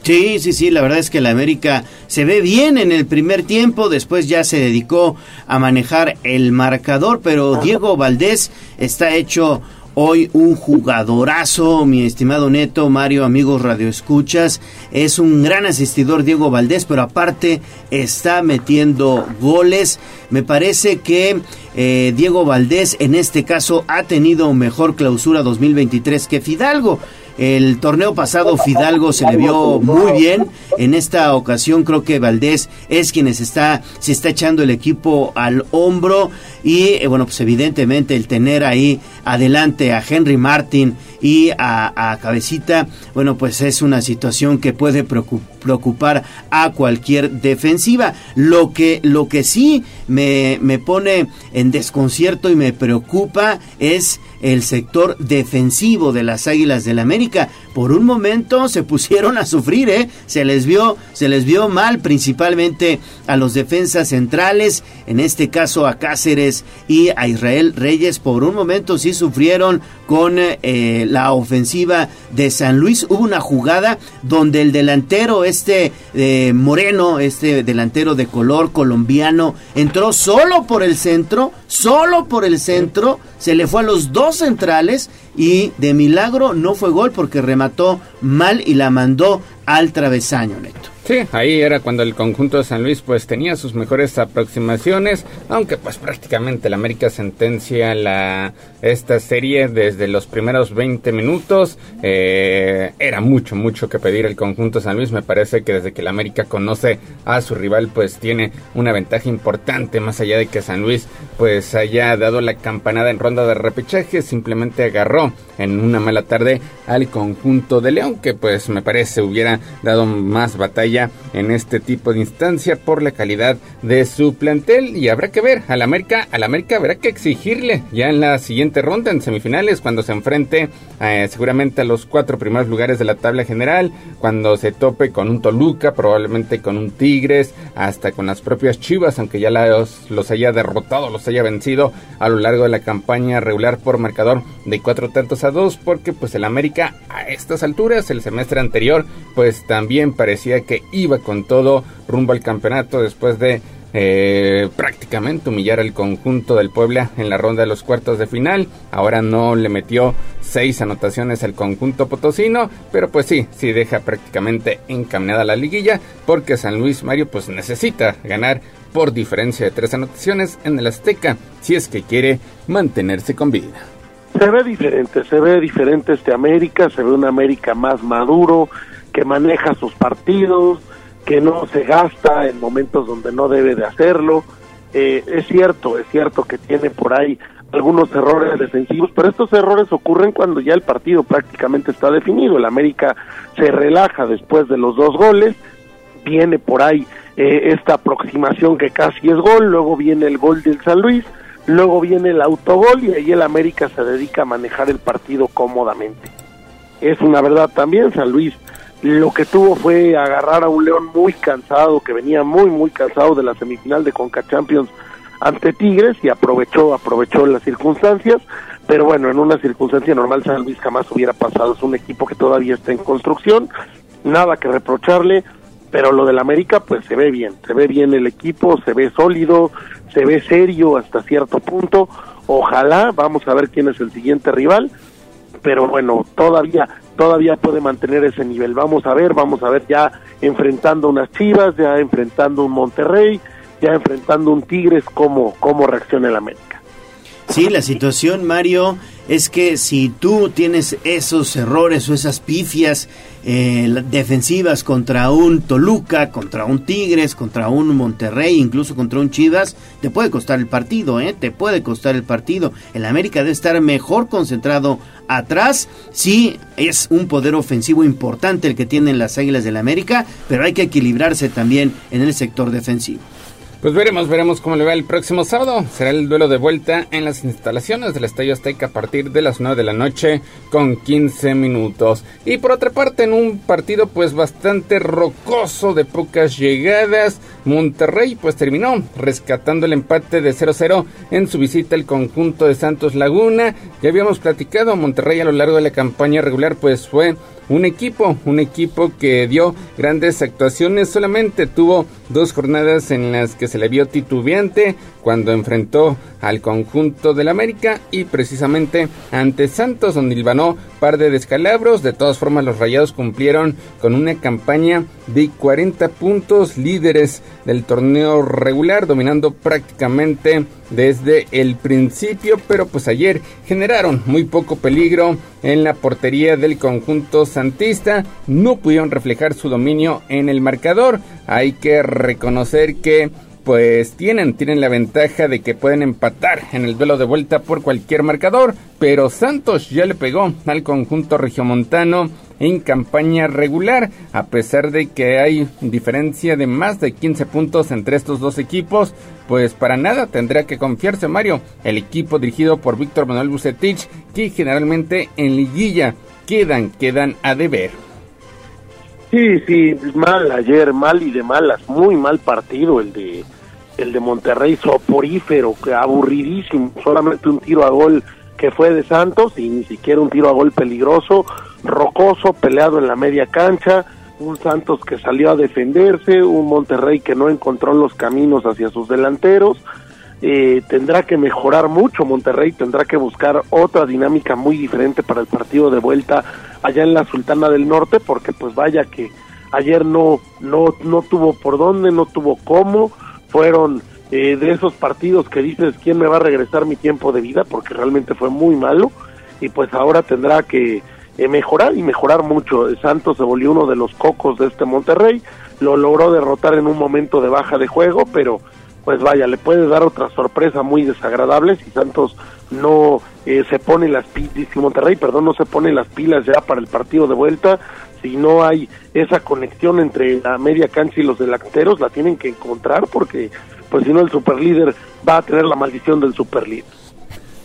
Sí, sí, sí, la verdad es que la América se ve bien en el primer tiempo, después ya se dedicó a manejar el marcador, pero Diego Valdés está hecho hoy un jugadorazo, mi estimado Neto, Mario, amigos radioescuchas, es un gran asistidor Diego Valdés, pero aparte está metiendo goles. Me parece que eh, Diego Valdés en este caso ha tenido mejor clausura 2023 que Fidalgo. El torneo pasado Fidalgo se le vio muy bien. En esta ocasión creo que Valdés es quien se está, se está echando el equipo al hombro. Y eh, bueno, pues evidentemente el tener ahí adelante a Henry Martin y a, Cabecita, bueno, pues es una situación que puede preocupar a cualquier defensiva. Lo que, lo que sí me, me pone en desconcierto y me preocupa es el sector defensivo de las Águilas del América. Por un momento se pusieron a sufrir, ¿eh? Se les vio, se les vio mal, principalmente a los defensas centrales, en este caso a Cáceres y a Israel Reyes. Por un momento sí sufrieron con eh, la ofensiva de San Luis. Hubo una jugada donde el delantero, este eh, Moreno, este delantero de color colombiano, entró solo por el centro, solo por el centro, se le fue a los dos centrales y de milagro no fue gol porque remató mal y la mandó al travesaño, Neto. Sí, ahí era cuando el conjunto de San Luis pues tenía sus mejores aproximaciones, aunque pues prácticamente el América sentencia la esta serie desde los primeros 20 minutos. Eh, era mucho, mucho que pedir el conjunto de San Luis. Me parece que desde que el América conoce a su rival pues tiene una ventaja importante, más allá de que San Luis pues haya dado la campanada en ronda de repechaje, simplemente agarró en una mala tarde al conjunto de León, que pues me parece hubiera dado más batalla en este tipo de instancia por la calidad de su plantel. Y habrá que ver al América, al América habrá que exigirle. Ya en la siguiente ronda en semifinales cuando se enfrente eh, seguramente a los cuatro primeros lugares de la tabla general, cuando se tope con un Toluca, probablemente con un Tigres, hasta con las propias Chivas, aunque ya los, los haya derrotado, los haya vencido a lo largo de la campaña regular por marcador de cuatro tantos a dos, porque pues el América a estas alturas, el semestre anterior, pues también parecía que iba con todo rumbo al campeonato después de eh, prácticamente humillar al conjunto del Puebla en la ronda de los cuartos de final. Ahora no le metió seis anotaciones al conjunto potosino, pero pues sí, sí deja prácticamente encaminada la liguilla porque San Luis Mario pues necesita ganar por diferencia de tres anotaciones en el Azteca si es que quiere mantenerse con vida. Se ve diferente, se ve diferente este América, se ve un América más maduro, que maneja sus partidos, que no se gasta en momentos donde no debe de hacerlo. Eh, es cierto, es cierto que tiene por ahí algunos errores defensivos, pero estos errores ocurren cuando ya el partido prácticamente está definido. El América se relaja después de los dos goles, viene por ahí eh, esta aproximación que casi es gol, luego viene el gol del San Luis, luego viene el autogol y ahí el América se dedica a manejar el partido cómodamente. Es una verdad también, San Luis lo que tuvo fue agarrar a un León muy cansado, que venía muy, muy cansado de la semifinal de Conca Champions ante Tigres y aprovechó, aprovechó las circunstancias, pero bueno, en una circunstancia normal San Luis jamás hubiera pasado, es un equipo que todavía está en construcción, nada que reprocharle, pero lo del América pues se ve bien, se ve bien el equipo, se ve sólido, se ve serio hasta cierto punto, ojalá, vamos a ver quién es el siguiente rival, pero bueno, todavía todavía puede mantener ese nivel. Vamos a ver, vamos a ver ya enfrentando unas Chivas, ya enfrentando un Monterrey, ya enfrentando un Tigres, cómo, cómo reacciona el América. Sí, la situación, Mario, es que si tú tienes esos errores o esas pifias eh, defensivas contra un Toluca, contra un Tigres, contra un Monterrey, incluso contra un Chivas, te puede costar el partido, ¿eh? Te puede costar el partido. El América debe estar mejor concentrado atrás. Sí, es un poder ofensivo importante el que tienen las Águilas del América, pero hay que equilibrarse también en el sector defensivo. Pues veremos, veremos cómo le va el próximo sábado. Será el duelo de vuelta en las instalaciones del Estadio Azteca a partir de las 9 de la noche con 15 minutos. Y por otra parte, en un partido pues bastante rocoso de pocas llegadas, Monterrey pues terminó rescatando el empate de 0-0 en su visita al conjunto de Santos Laguna. Ya habíamos platicado, Monterrey a lo largo de la campaña regular pues fue un equipo, un equipo que dio grandes actuaciones, solamente tuvo dos jornadas en las que se le vio titubeante cuando enfrentó al conjunto del América y precisamente ante Santos donde ilvanó par de descalabros, de todas formas los Rayados cumplieron con una campaña de 40 puntos líderes del torneo regular, dominando prácticamente desde el principio, pero pues ayer generaron muy poco peligro en la portería del conjunto santista, no pudieron reflejar su dominio en el marcador, hay que reconocer que pues tienen, tienen la ventaja de que pueden empatar en el duelo de vuelta por cualquier marcador, pero Santos ya le pegó al conjunto regiomontano en campaña regular, a pesar de que hay diferencia de más de 15 puntos entre estos dos equipos, pues para nada tendrá que confiarse Mario, el equipo dirigido por Víctor Manuel Bucetich, que generalmente en liguilla quedan, quedan a deber. Sí, sí, mal ayer, mal y de malas, muy mal partido el de el de Monterrey, soporífero, aburridísimo, solamente un tiro a gol que fue de Santos y ni siquiera un tiro a gol peligroso, rocoso, peleado en la media cancha, un Santos que salió a defenderse, un Monterrey que no encontró los caminos hacia sus delanteros, eh, tendrá que mejorar mucho Monterrey, tendrá que buscar otra dinámica muy diferente para el partido de vuelta allá en la Sultana del Norte, porque pues vaya que ayer no, no, no tuvo por dónde, no tuvo cómo, fueron eh, de esos partidos que dices quién me va a regresar mi tiempo de vida, porque realmente fue muy malo, y pues ahora tendrá que eh, mejorar y mejorar mucho. Santos se volvió uno de los cocos de este Monterrey, lo logró derrotar en un momento de baja de juego, pero pues vaya, le puede dar otra sorpresa muy desagradable si Santos no eh, se pone las pilas, si Monterrey, perdón, no se pone las pilas ya para el partido de vuelta, si no hay esa conexión entre la media cancha y los delanteros, la tienen que encontrar porque pues si no el superlíder va a tener la maldición del superlíder.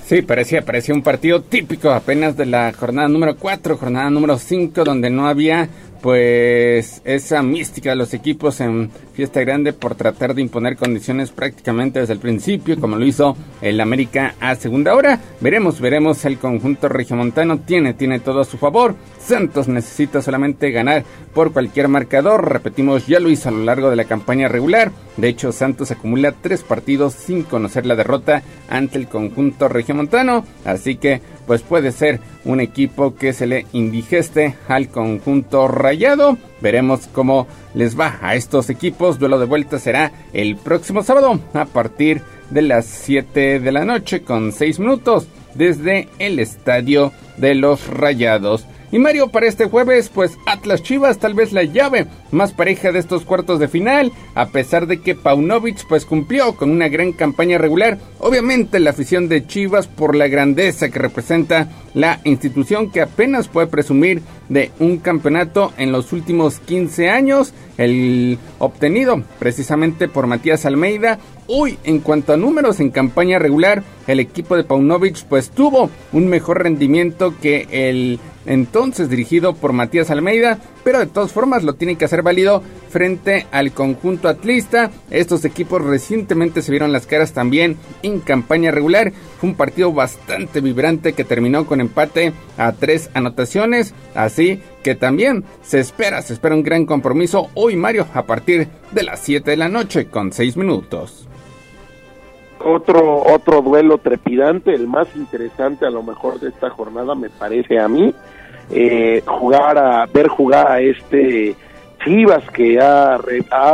Sí, parecía, parecía un partido típico apenas de la jornada número 4, jornada número 5, donde no había pues esa mística de los equipos en fiesta grande por tratar de imponer condiciones prácticamente desde el principio, como lo hizo el América a segunda hora. Veremos, veremos el conjunto regiomontano tiene, tiene todo a su favor. Santos necesita solamente ganar por cualquier marcador. Repetimos, ya lo hizo a lo largo de la campaña regular. De hecho, Santos acumula tres partidos sin conocer la derrota ante el conjunto regiomontano. Así que pues puede ser un equipo que se le indigeste al conjunto rayado. Veremos cómo les va a estos equipos. Duelo de vuelta será el próximo sábado a partir de las 7 de la noche con 6 minutos desde el estadio de los Rayados. Y Mario, para este jueves, pues Atlas Chivas, tal vez la llave más pareja de estos cuartos de final, a pesar de que Paunovic pues cumplió con una gran campaña regular. Obviamente la afición de Chivas por la grandeza que representa la institución que apenas puede presumir de un campeonato en los últimos 15 años, el obtenido precisamente por Matías Almeida. Hoy, en cuanto a números en campaña regular, el equipo de Paunovic pues tuvo un mejor rendimiento que el entonces dirigido por Matías Almeida, pero de todas formas lo tiene que hacer válido frente al conjunto atlista. Estos equipos recientemente se vieron las caras también en campaña regular. Fue un partido bastante vibrante que terminó con empate a tres anotaciones, así que también se espera, se espera un gran compromiso hoy Mario a partir de las 7 de la noche con 6 minutos otro otro duelo trepidante, el más interesante a lo mejor de esta jornada me parece a mí, eh, jugar a ver jugar a este Chivas que ha,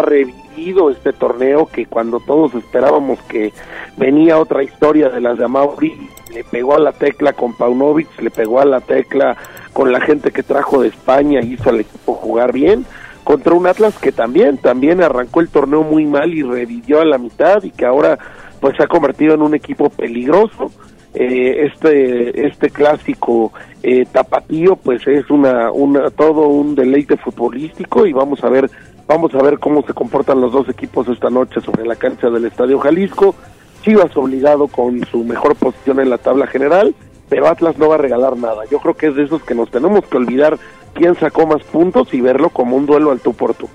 revivido este torneo que cuando todos esperábamos que venía otra historia de las de Amauri, le pegó a la tecla con Paunovic, le pegó a la tecla con la gente que trajo de España, hizo al equipo jugar bien contra un Atlas que también también arrancó el torneo muy mal y revivió a la mitad y que ahora pues se ha convertido en un equipo peligroso. Eh, este este clásico eh, tapatío pues es una, una todo un deleite futbolístico y vamos a ver vamos a ver cómo se comportan los dos equipos esta noche sobre la cancha del Estadio Jalisco. Chivas obligado con su mejor posición en la tabla general, pero Atlas no va a regalar nada. Yo creo que es de esos que nos tenemos que olvidar quién sacó más puntos y verlo como un duelo al tú por tú.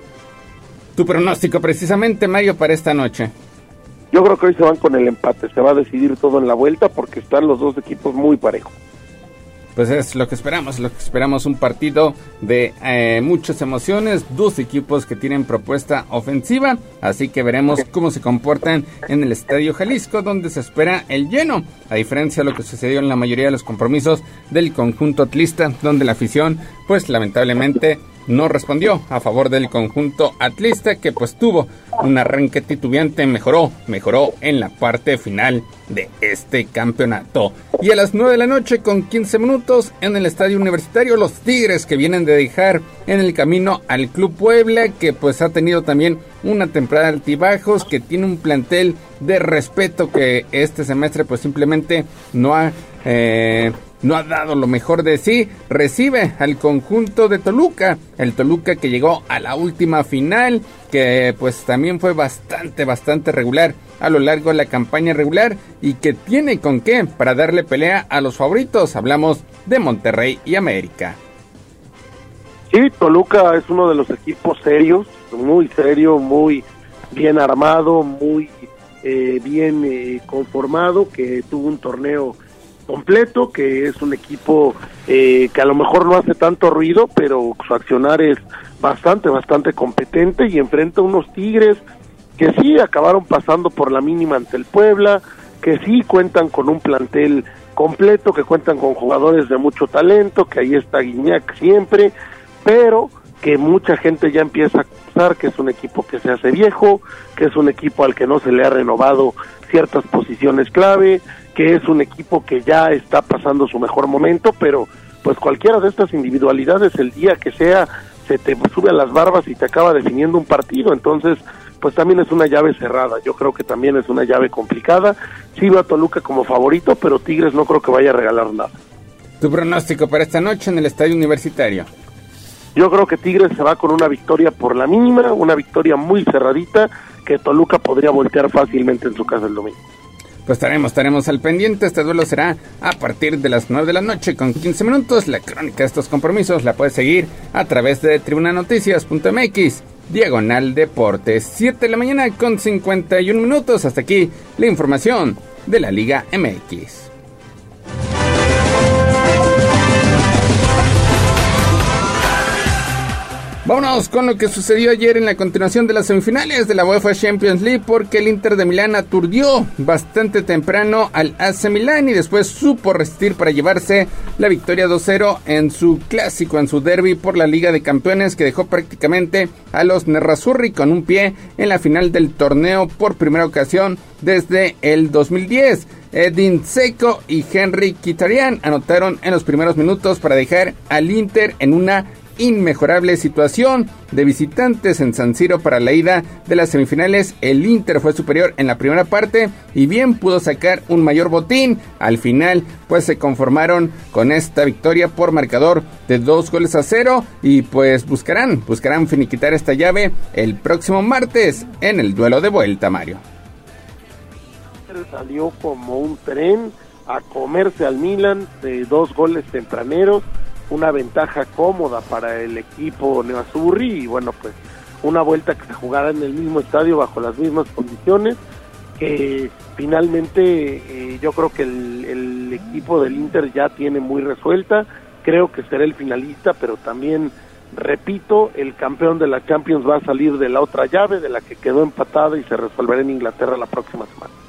Tu pronóstico precisamente, Mario, para esta noche. Yo creo que hoy se van con el empate, se va a decidir todo en la vuelta porque están los dos equipos muy parejos. Pues es lo que esperamos, lo que esperamos un partido de eh, muchas emociones, dos equipos que tienen propuesta ofensiva, así que veremos cómo se comportan en el Estadio Jalisco, donde se espera el lleno, a diferencia de lo que sucedió en la mayoría de los compromisos del conjunto atlista, donde la afición, pues lamentablemente no respondió a favor del conjunto atlista que pues tuvo un arranque titubeante, mejoró, mejoró en la parte final de este campeonato. Y a las 9 de la noche con 15 minutos en el estadio universitario los Tigres que vienen de dejar en el camino al Club Puebla que pues ha tenido también una temporada de altibajos, que tiene un plantel de respeto que este semestre pues simplemente no ha... Eh, no ha dado lo mejor de sí, recibe al conjunto de Toluca, el Toluca que llegó a la última final, que pues también fue bastante, bastante regular a lo largo de la campaña regular y que tiene con qué para darle pelea a los favoritos, hablamos de Monterrey y América. Sí, Toluca es uno de los equipos serios, muy serio, muy bien armado, muy eh, bien eh, conformado, que tuvo un torneo completo, que es un equipo eh, que a lo mejor no hace tanto ruido, pero su accionar es bastante, bastante competente y enfrenta a unos Tigres que sí acabaron pasando por la mínima ante el Puebla, que sí cuentan con un plantel completo, que cuentan con jugadores de mucho talento, que ahí está Guiñac siempre, pero que mucha gente ya empieza a acusar que es un equipo que se hace viejo, que es un equipo al que no se le ha renovado ciertas posiciones clave, que es un equipo que ya está pasando su mejor momento, pero pues cualquiera de estas individualidades el día que sea se te sube a las barbas y te acaba definiendo un partido, entonces pues también es una llave cerrada. Yo creo que también es una llave complicada. Sí veo a Toluca como favorito, pero Tigres no creo que vaya a regalar nada. Tu pronóstico para esta noche en el Estadio Universitario. Yo creo que Tigres se va con una victoria por la mínima, una victoria muy cerradita, que Toluca podría voltear fácilmente en su casa el domingo. Pues estaremos, estaremos al pendiente. Este duelo será a partir de las 9 de la noche con 15 minutos. La crónica de estos compromisos la puedes seguir a través de tribunanoticias.mx, diagonal deportes. 7 de la mañana con 51 minutos. Hasta aquí la información de la Liga MX. Vámonos con lo que sucedió ayer en la continuación de las semifinales de la UEFA Champions League porque el Inter de Milán aturdió bastante temprano al AC Milán y después supo resistir para llevarse la victoria 2-0 en su clásico, en su derby por la Liga de Campeones que dejó prácticamente a los Nerrazzurri con un pie en la final del torneo por primera ocasión desde el 2010. Edin Seco y Henry Kitarian anotaron en los primeros minutos para dejar al Inter en una inmejorable situación de visitantes en San Siro para la ida de las semifinales. El Inter fue superior en la primera parte y bien pudo sacar un mayor botín. Al final, pues se conformaron con esta victoria por marcador de dos goles a cero y pues buscarán, buscarán finiquitar esta llave el próximo martes en el duelo de vuelta, Mario. Salió como un tren a comerse al Milan de dos goles tempraneros una ventaja cómoda para el equipo Nevasurri y bueno pues una vuelta que se jugará en el mismo estadio bajo las mismas condiciones que finalmente eh, yo creo que el, el, equipo del Inter ya tiene muy resuelta creo que será el finalista pero también repito el campeón de la Champions va a salir de la otra llave de la que quedó empatada y se resolverá en Inglaterra la próxima semana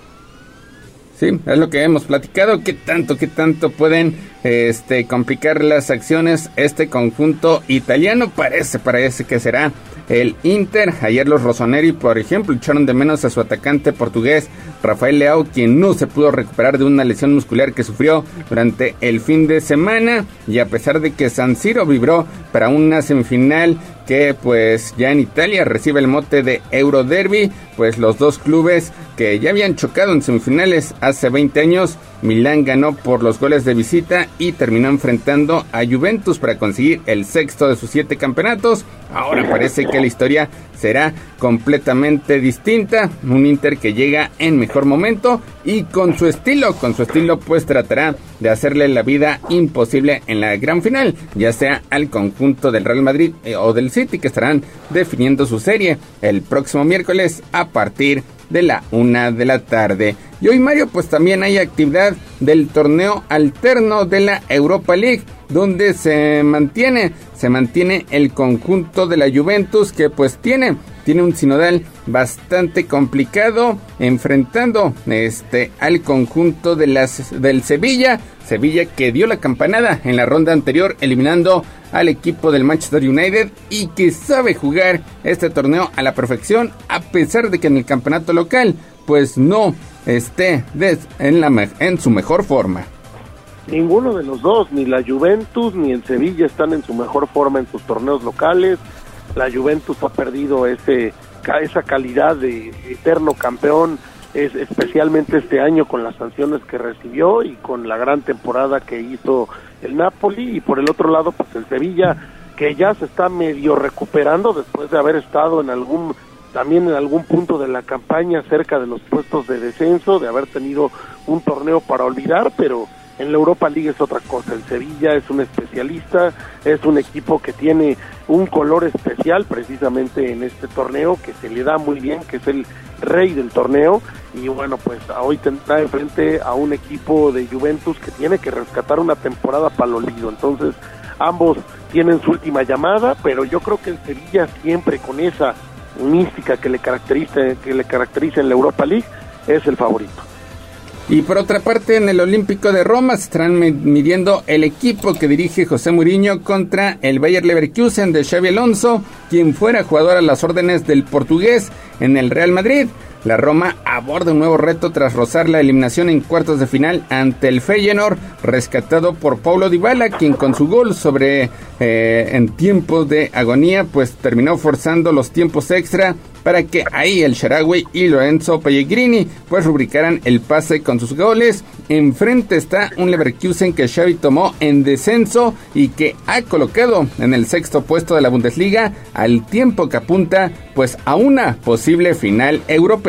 Sí, es lo que hemos platicado. ¿Qué tanto, qué tanto pueden este, complicar las acciones este conjunto italiano? Parece, parece que será el Inter. Ayer los Rossoneri, por ejemplo, echaron de menos a su atacante portugués Rafael Leao, quien no se pudo recuperar de una lesión muscular que sufrió durante el fin de semana. Y a pesar de que San Siro vibró para una semifinal que pues ya en Italia recibe el mote de Euroderby, pues los dos clubes que ya habían chocado en semifinales hace 20 años, Milán ganó por los goles de visita y terminó enfrentando a Juventus para conseguir el sexto de sus siete campeonatos. Ahora parece que la historia será completamente distinta, un Inter que llega en mejor momento y con su estilo, con su estilo pues tratará de hacerle la vida imposible en la gran final, ya sea al conjunto del Real Madrid eh, o del City que estarán definiendo su serie el próximo miércoles a partir de la una de la tarde. Y hoy Mario pues también hay actividad del torneo alterno de la Europa League donde se mantiene se mantiene el conjunto de la Juventus que pues tiene tiene un sinodal bastante complicado enfrentando este al conjunto de las del Sevilla, Sevilla que dio la campanada en la ronda anterior eliminando al equipo del Manchester United y que sabe jugar este torneo a la perfección a pesar de que en el campeonato local pues no esté en, su mejor forma. Ninguno de los dos, ni la Juventus ni el Sevilla están en su mejor forma en sus torneos locales. La Juventus ha perdido ese, esa calidad de eterno campeón, es, especialmente este año con las sanciones que recibió y con la gran temporada que hizo el Napoli. Y por el otro lado, pues el Sevilla, que ya se está medio recuperando después de haber estado en algún también en algún punto de la campaña cerca de los puestos de descenso, de haber tenido un torneo para olvidar, pero en la Europa League es otra cosa. El Sevilla es un especialista, es un equipo que tiene un color especial precisamente en este torneo que se le da muy bien, que es el rey del torneo. Y bueno, pues hoy tendrá enfrente a un equipo de Juventus que tiene que rescatar una temporada para el olvido. Entonces, ambos tienen su última llamada, pero yo creo que el Sevilla siempre con esa mística que le caracteriza, que le caracteriza en la Europa League es el favorito. Y por otra parte, en el Olímpico de Roma se estarán midiendo el equipo que dirige José Mourinho contra el Bayer Leverkusen de Xavi Alonso, quien fuera jugador a las órdenes del portugués en el Real Madrid. La Roma aborda un nuevo reto tras rozar la eliminación en cuartos de final ante el Feyenoord, rescatado por Paulo Dybala, quien con su gol sobre eh, en tiempos de agonía, pues terminó forzando los tiempos extra para que ahí el Sharawi y Lorenzo Pellegrini pues rubricaran el pase con sus goles. Enfrente está un Leverkusen que Xavi tomó en descenso y que ha colocado en el sexto puesto de la Bundesliga al tiempo que apunta pues a una posible final europea.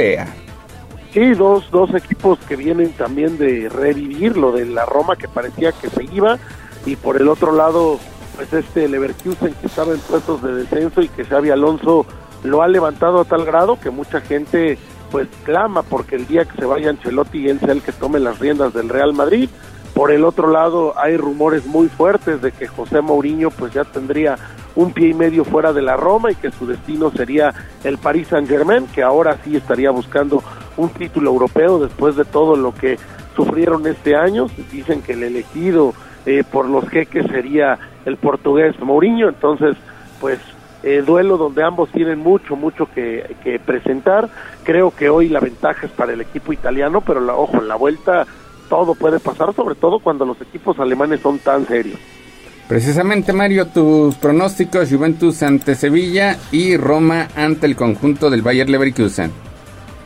Sí, dos, dos equipos que vienen también de revivir lo de la Roma que parecía que se iba y por el otro lado pues este Leverkusen que estaba en puestos de descenso y que Xavi Alonso lo ha levantado a tal grado que mucha gente pues clama porque el día que se vaya Ancelotti él sea el que tome las riendas del Real Madrid. Por el otro lado hay rumores muy fuertes de que José Mourinho pues ya tendría un pie y medio fuera de la Roma y que su destino sería el Paris Saint Germain, que ahora sí estaría buscando un título europeo después de todo lo que sufrieron este año. Dicen que el elegido eh, por los jeques sería el portugués Mourinho, entonces pues eh, duelo donde ambos tienen mucho, mucho que, que, presentar. Creo que hoy la ventaja es para el equipo italiano, pero la, ojo, en la vuelta todo puede pasar, sobre todo cuando los equipos alemanes son tan serios. Precisamente, Mario, tus pronósticos, Juventus ante Sevilla y Roma ante el conjunto del Bayer Leverkusen.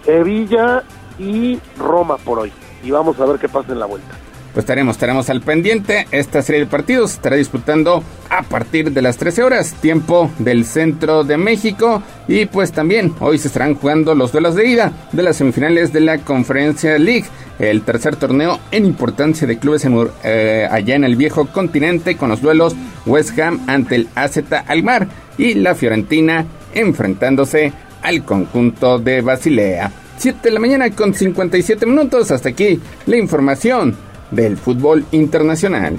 Sevilla y Roma por hoy. Y vamos a ver qué pasa en la vuelta. Pues estaremos, estaremos al pendiente. Esta serie de partidos estará disputando a partir de las 13 horas, tiempo del centro de México. Y pues también hoy se estarán jugando los duelos de ida de las semifinales de la Conferencia League, el tercer torneo en importancia de clubes eh, allá en el viejo continente, con los duelos West Ham ante el AZ Almar y la Fiorentina enfrentándose al conjunto de Basilea. 7 de la mañana con 57 minutos. Hasta aquí la información del fútbol internacional.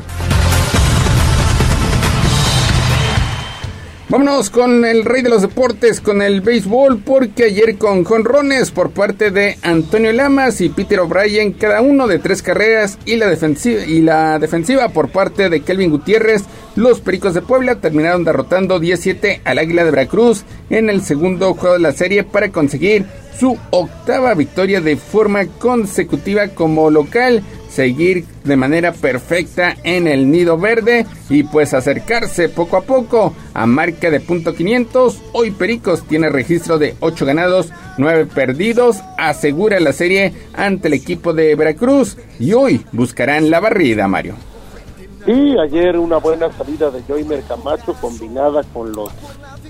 Vámonos con el rey de los deportes, con el béisbol, porque ayer con jonrones por parte de Antonio Lamas y Peter O'Brien, cada uno de tres carreras, y la, defensiva, y la defensiva por parte de Kelvin Gutiérrez, los Pericos de Puebla terminaron derrotando 17 al Águila de Veracruz en el segundo juego de la serie para conseguir su octava victoria de forma consecutiva como local seguir de manera perfecta en el nido verde y pues acercarse poco a poco a marca de punto 500. Hoy Pericos tiene registro de 8 ganados, 9 perdidos, asegura la serie ante el equipo de Veracruz y hoy buscarán la barrida, Mario. Sí, ayer una buena salida de Joymer Camacho combinada con los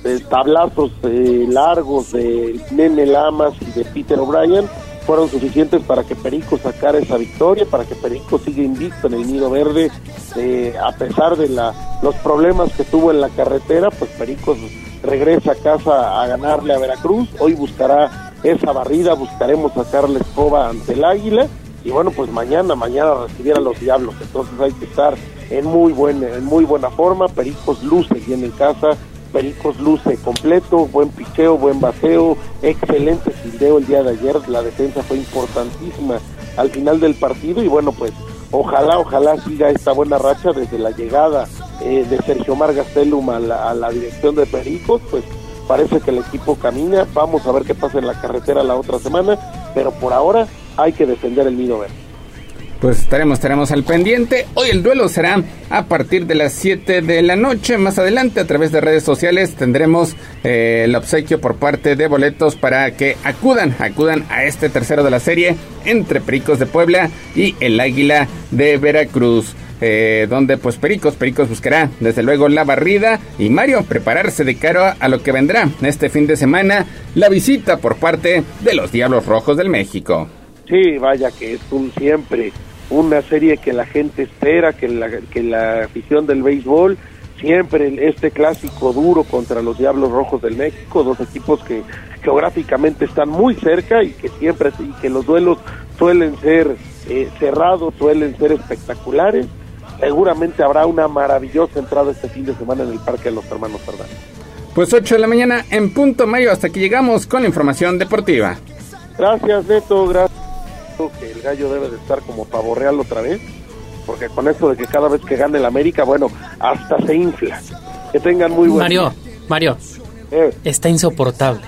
eh, tablazos eh, largos de Nene Lamas y de Peter O'Brien fueron suficientes para que Perico sacara esa victoria, para que Perico siga invicto en el Nido Verde, eh, a pesar de la, los problemas que tuvo en la carretera, pues Perico regresa a casa a ganarle a Veracruz, hoy buscará esa barrida, buscaremos sacarle escoba ante el Águila, y bueno, pues mañana, mañana recibir a los Diablos, entonces hay que estar en muy buena, en muy buena forma, Pericos luce bien en casa, Pericos luce completo, buen picheo, buen bateo, excelente fildeo el día de ayer, la defensa fue importantísima al final del partido y bueno pues ojalá, ojalá siga esta buena racha desde la llegada eh, de Sergio Margastelum a la, a la dirección de Pericos, pues parece que el equipo camina, vamos a ver qué pasa en la carretera la otra semana, pero por ahora hay que defender el nido verde pues estaremos, estaremos al pendiente. Hoy el duelo será a partir de las 7 de la noche. Más adelante, a través de redes sociales, tendremos eh, el obsequio por parte de boletos para que acudan, acudan a este tercero de la serie entre Pericos de Puebla y el Águila de Veracruz. Eh, donde pues Pericos, Pericos buscará desde luego la barrida y Mario prepararse de cara a lo que vendrá este fin de semana, la visita por parte de los Diablos Rojos del México. Sí, vaya que es un siempre una serie que la gente espera, que la, que la afición del béisbol, siempre este clásico duro contra los Diablos Rojos del México, dos equipos que geográficamente están muy cerca y que siempre y que los duelos suelen ser eh, cerrados, suelen ser espectaculares. Seguramente habrá una maravillosa entrada este fin de semana en el Parque de los Hermanos Fernández. Pues 8 de la mañana en punto mayo hasta que llegamos con la información deportiva. Gracias Neto, gracias que el gallo debe de estar como pavo real otra vez, porque con esto de que cada vez que gane el América, bueno, hasta se infla. Que tengan muy buen Mario, Mario, eh. está insoportable.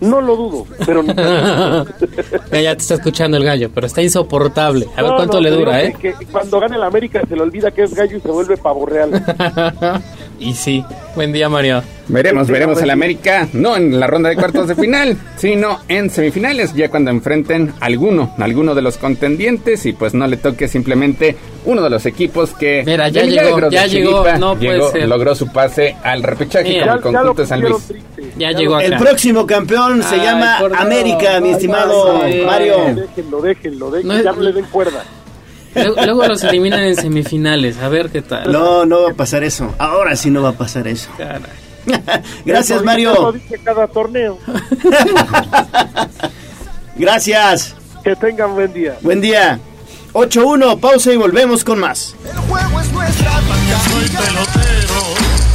No lo dudo, pero ya, te está escuchando el gallo, pero está insoportable. A ver cuánto le dura, ¿eh? Que, cuando gane el América se le olvida que es gallo y se vuelve pavo real. Y sí, buen día Mario. Veremos, veremos al América, no en la ronda de cuartos de final, sino en semifinales, ya cuando enfrenten alguno, alguno de los contendientes y pues no le toque simplemente uno de los equipos que Mira, ya llegó, ya llegó, no puede ser. logró su pase al repechaje Mira, con el conjunto de San Luis. Ya llegó acá. El próximo campeón se Ay, llama. América, mi estimado. Mario. Déjenlo, déjenlo, déjenlo, No, ya no le den cuerda. Luego, luego los eliminan en semifinales, a ver qué tal. No, no va a pasar eso. Ahora sí no va a pasar eso. Caray. Gracias, Mario. dice cada torneo. Gracias. Que tengan buen día. Buen día. 8-1, pausa y volvemos con más.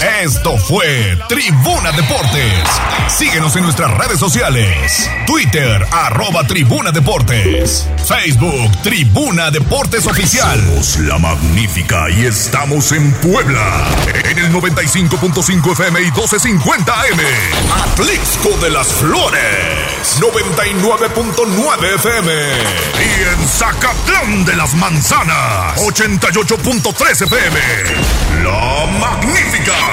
Esto fue Tribuna Deportes. Síguenos en nuestras redes sociales. Twitter, arroba Tribuna Deportes. Facebook, Tribuna Deportes Oficial. Somos la magnífica y estamos en Puebla. En el 95.5 FM y 1250 AM. Atlixco de las Flores. 99.9 FM. Y en Zacatlán de las Manzanas. 88.3 FM. La magnífica.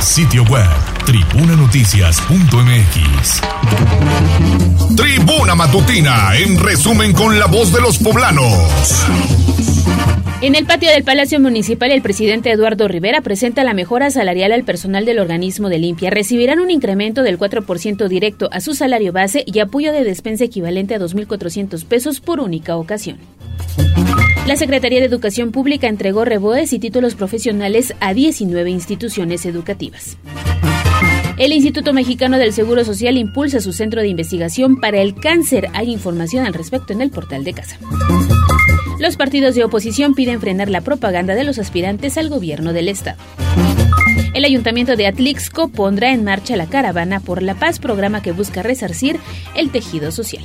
Sitio web tribunanoticias.mx. Tribuna Matutina, en resumen con la voz de los poblanos. En el patio del Palacio Municipal, el presidente Eduardo Rivera presenta la mejora salarial al personal del organismo de limpia. Recibirán un incremento del 4% directo a su salario base y apoyo de despensa equivalente a 2.400 pesos por única ocasión. La Secretaría de Educación Pública entregó reboes y títulos profesionales a 19 instituciones educativas. El Instituto Mexicano del Seguro Social impulsa su centro de investigación para el cáncer. Hay información al respecto en el portal de casa. Los partidos de oposición piden frenar la propaganda de los aspirantes al gobierno del Estado. El Ayuntamiento de Atlixco pondrá en marcha la Caravana por la Paz, programa que busca resarcir el tejido social.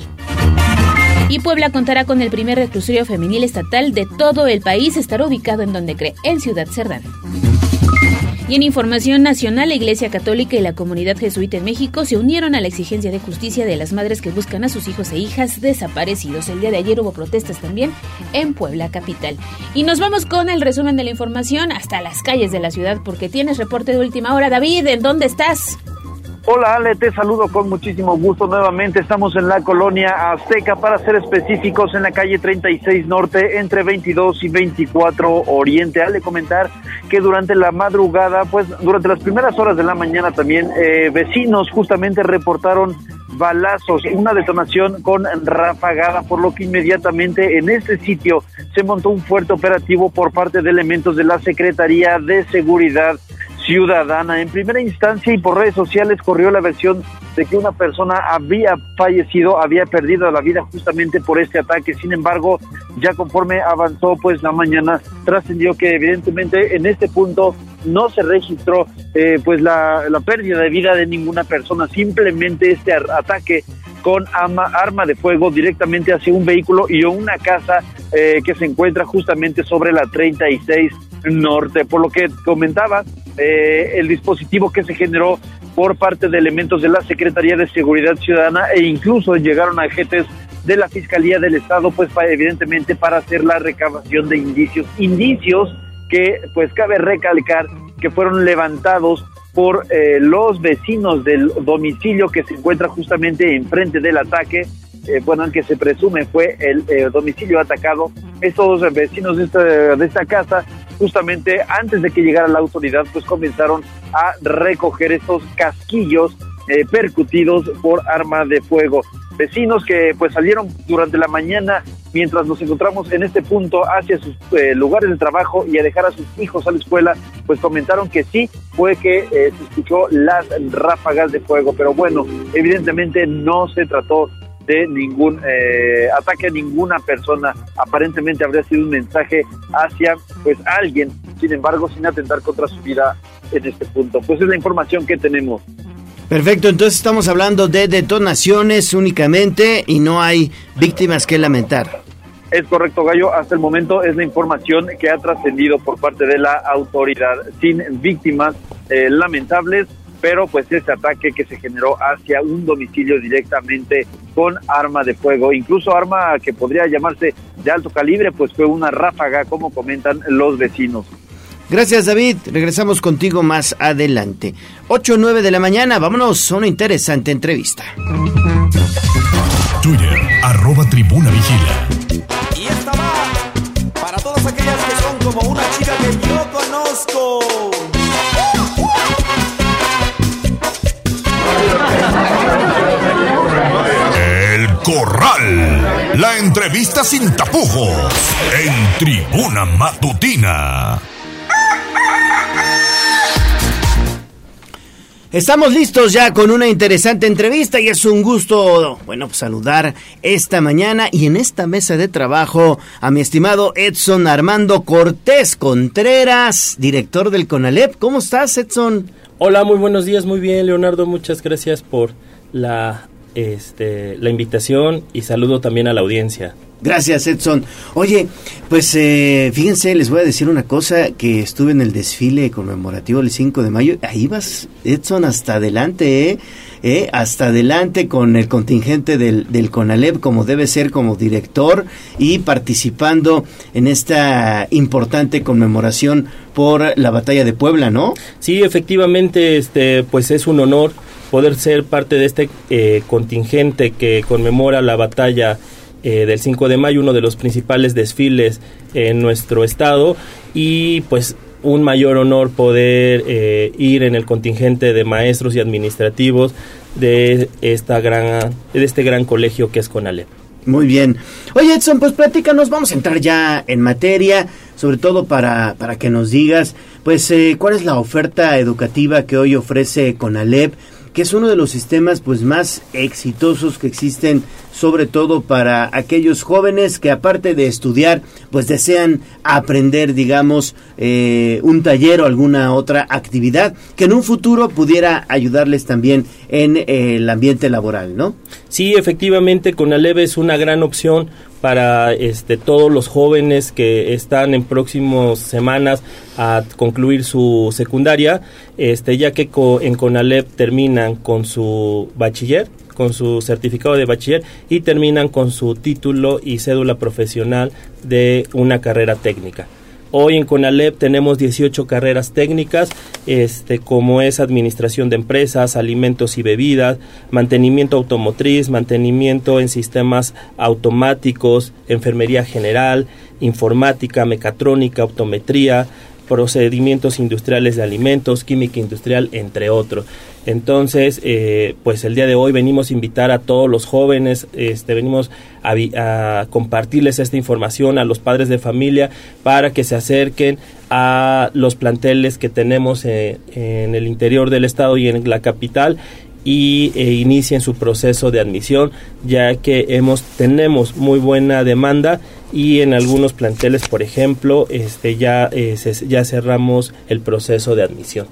Y Puebla contará con el primer reclusorio femenil estatal de todo el país. Estará ubicado en donde cree, en Ciudad Cerdán. Y en información nacional, la Iglesia Católica y la comunidad jesuita en México se unieron a la exigencia de justicia de las madres que buscan a sus hijos e hijas desaparecidos. El día de ayer hubo protestas también en Puebla capital. Y nos vamos con el resumen de la información hasta las calles de la ciudad porque tienes reporte de última hora. David, ¿en dónde estás? Hola Ale, te saludo con muchísimo gusto nuevamente. Estamos en la colonia Azteca, para ser específicos, en la calle 36 Norte, entre 22 y 24 Oriente. Ale, comentar que durante la madrugada, pues durante las primeras horas de la mañana también, eh, vecinos justamente reportaron balazos, una detonación con rafagada, por lo que inmediatamente en este sitio se montó un fuerte operativo por parte de elementos de la Secretaría de Seguridad ciudadana. En primera instancia y por redes sociales corrió la versión de que una persona había fallecido, había perdido la vida justamente por este ataque. Sin embargo, ya conforme avanzó pues la mañana, trascendió que evidentemente en este punto no se registró eh, pues la, pérdida de vida de ninguna persona, simplemente este ataque con arma, de fuego directamente hacia un vehículo y una casa eh, que se encuentra justamente sobre la 36 Norte. Por lo que comentaba, eh, el dispositivo que se generó por parte de elementos de la Secretaría de Seguridad Ciudadana e incluso llegaron agentes de la Fiscalía del Estado, pues pa- evidentemente para hacer la recabación de indicios. Indicios que pues cabe recalcar que fueron levantados por eh, los vecinos del domicilio que se encuentra justamente enfrente del ataque, eh, bueno, que se presume fue el eh, domicilio atacado. Estos vecinos de esta, de esta casa, justamente antes de que llegara la autoridad, pues comenzaron a recoger estos casquillos percutidos por arma de fuego. Vecinos que pues salieron durante la mañana mientras nos encontramos en este punto hacia sus eh, lugares de trabajo y a dejar a sus hijos a la escuela, pues comentaron que sí fue que eh, se escuchó las ráfagas de fuego, pero bueno, evidentemente no se trató de ningún eh, ataque a ninguna persona. Aparentemente habría sido un mensaje hacia pues alguien, sin embargo, sin atentar contra su vida en este punto. Pues es la información que tenemos. Perfecto, entonces estamos hablando de detonaciones únicamente y no hay víctimas que lamentar. Es correcto, Gallo. Hasta el momento es la información que ha trascendido por parte de la autoridad, sin víctimas eh, lamentables, pero pues este ataque que se generó hacia un domicilio directamente con arma de fuego, incluso arma que podría llamarse de alto calibre, pues fue una ráfaga, como comentan los vecinos. Gracias David, regresamos contigo más adelante. 8 o 9 de la mañana, vámonos a una interesante entrevista. Twitter, arroba tribuna vigila. Y esta va para todas aquellas que son como una chica que yo conozco. El Corral. La entrevista sin tapujos. En tribuna matutina. Estamos listos ya con una interesante entrevista y es un gusto, bueno, pues, saludar esta mañana y en esta mesa de trabajo a mi estimado Edson Armando Cortés Contreras, director del CONALEP. ¿Cómo estás, Edson? Hola, muy buenos días, muy bien, Leonardo, muchas gracias por la este, la invitación y saludo también a la audiencia. Gracias, Edson. Oye, pues eh, fíjense, les voy a decir una cosa, que estuve en el desfile conmemorativo del 5 de mayo, ahí vas, Edson, hasta adelante, ¿eh? ¿Eh? Hasta adelante con el contingente del, del como debe ser como director, y participando en esta importante conmemoración por la batalla de Puebla, ¿no? Sí, efectivamente, este, pues es un honor poder ser parte de este eh, contingente que conmemora la batalla eh, del 5 de mayo, uno de los principales desfiles en nuestro estado y pues un mayor honor poder eh, ir en el contingente de maestros y administrativos de esta gran de este gran colegio que es Conalep. Muy bien. Oye, Edson, pues platícanos, vamos a entrar ya en materia, sobre todo para, para que nos digas, pues, eh, cuál es la oferta educativa que hoy ofrece Conalep, que es uno de los sistemas pues más exitosos que existen sobre todo para aquellos jóvenes que aparte de estudiar pues desean aprender digamos eh, un taller o alguna otra actividad que en un futuro pudiera ayudarles también en eh, el ambiente laboral no sí efectivamente Conaleve es una gran opción para este, todos los jóvenes que están en próximas semanas a concluir su secundaria, este, ya que en CONALEP terminan con su bachiller, con su certificado de bachiller y terminan con su título y cédula profesional de una carrera técnica. Hoy en CONALEP tenemos 18 carreras técnicas, este, como es administración de empresas, alimentos y bebidas, mantenimiento automotriz, mantenimiento en sistemas automáticos, enfermería general, informática, mecatrónica, optometría, procedimientos industriales de alimentos, química industrial, entre otros. Entonces, eh, pues el día de hoy venimos a invitar a todos los jóvenes, este, venimos a, compartirles esta información a los padres de familia para que se acerquen a los planteles que tenemos eh, en el interior del estado y en la capital y e inicien su proceso de admisión ya que hemos tenemos muy buena demanda y en algunos planteles por ejemplo este ya eh, ya cerramos el proceso de admisión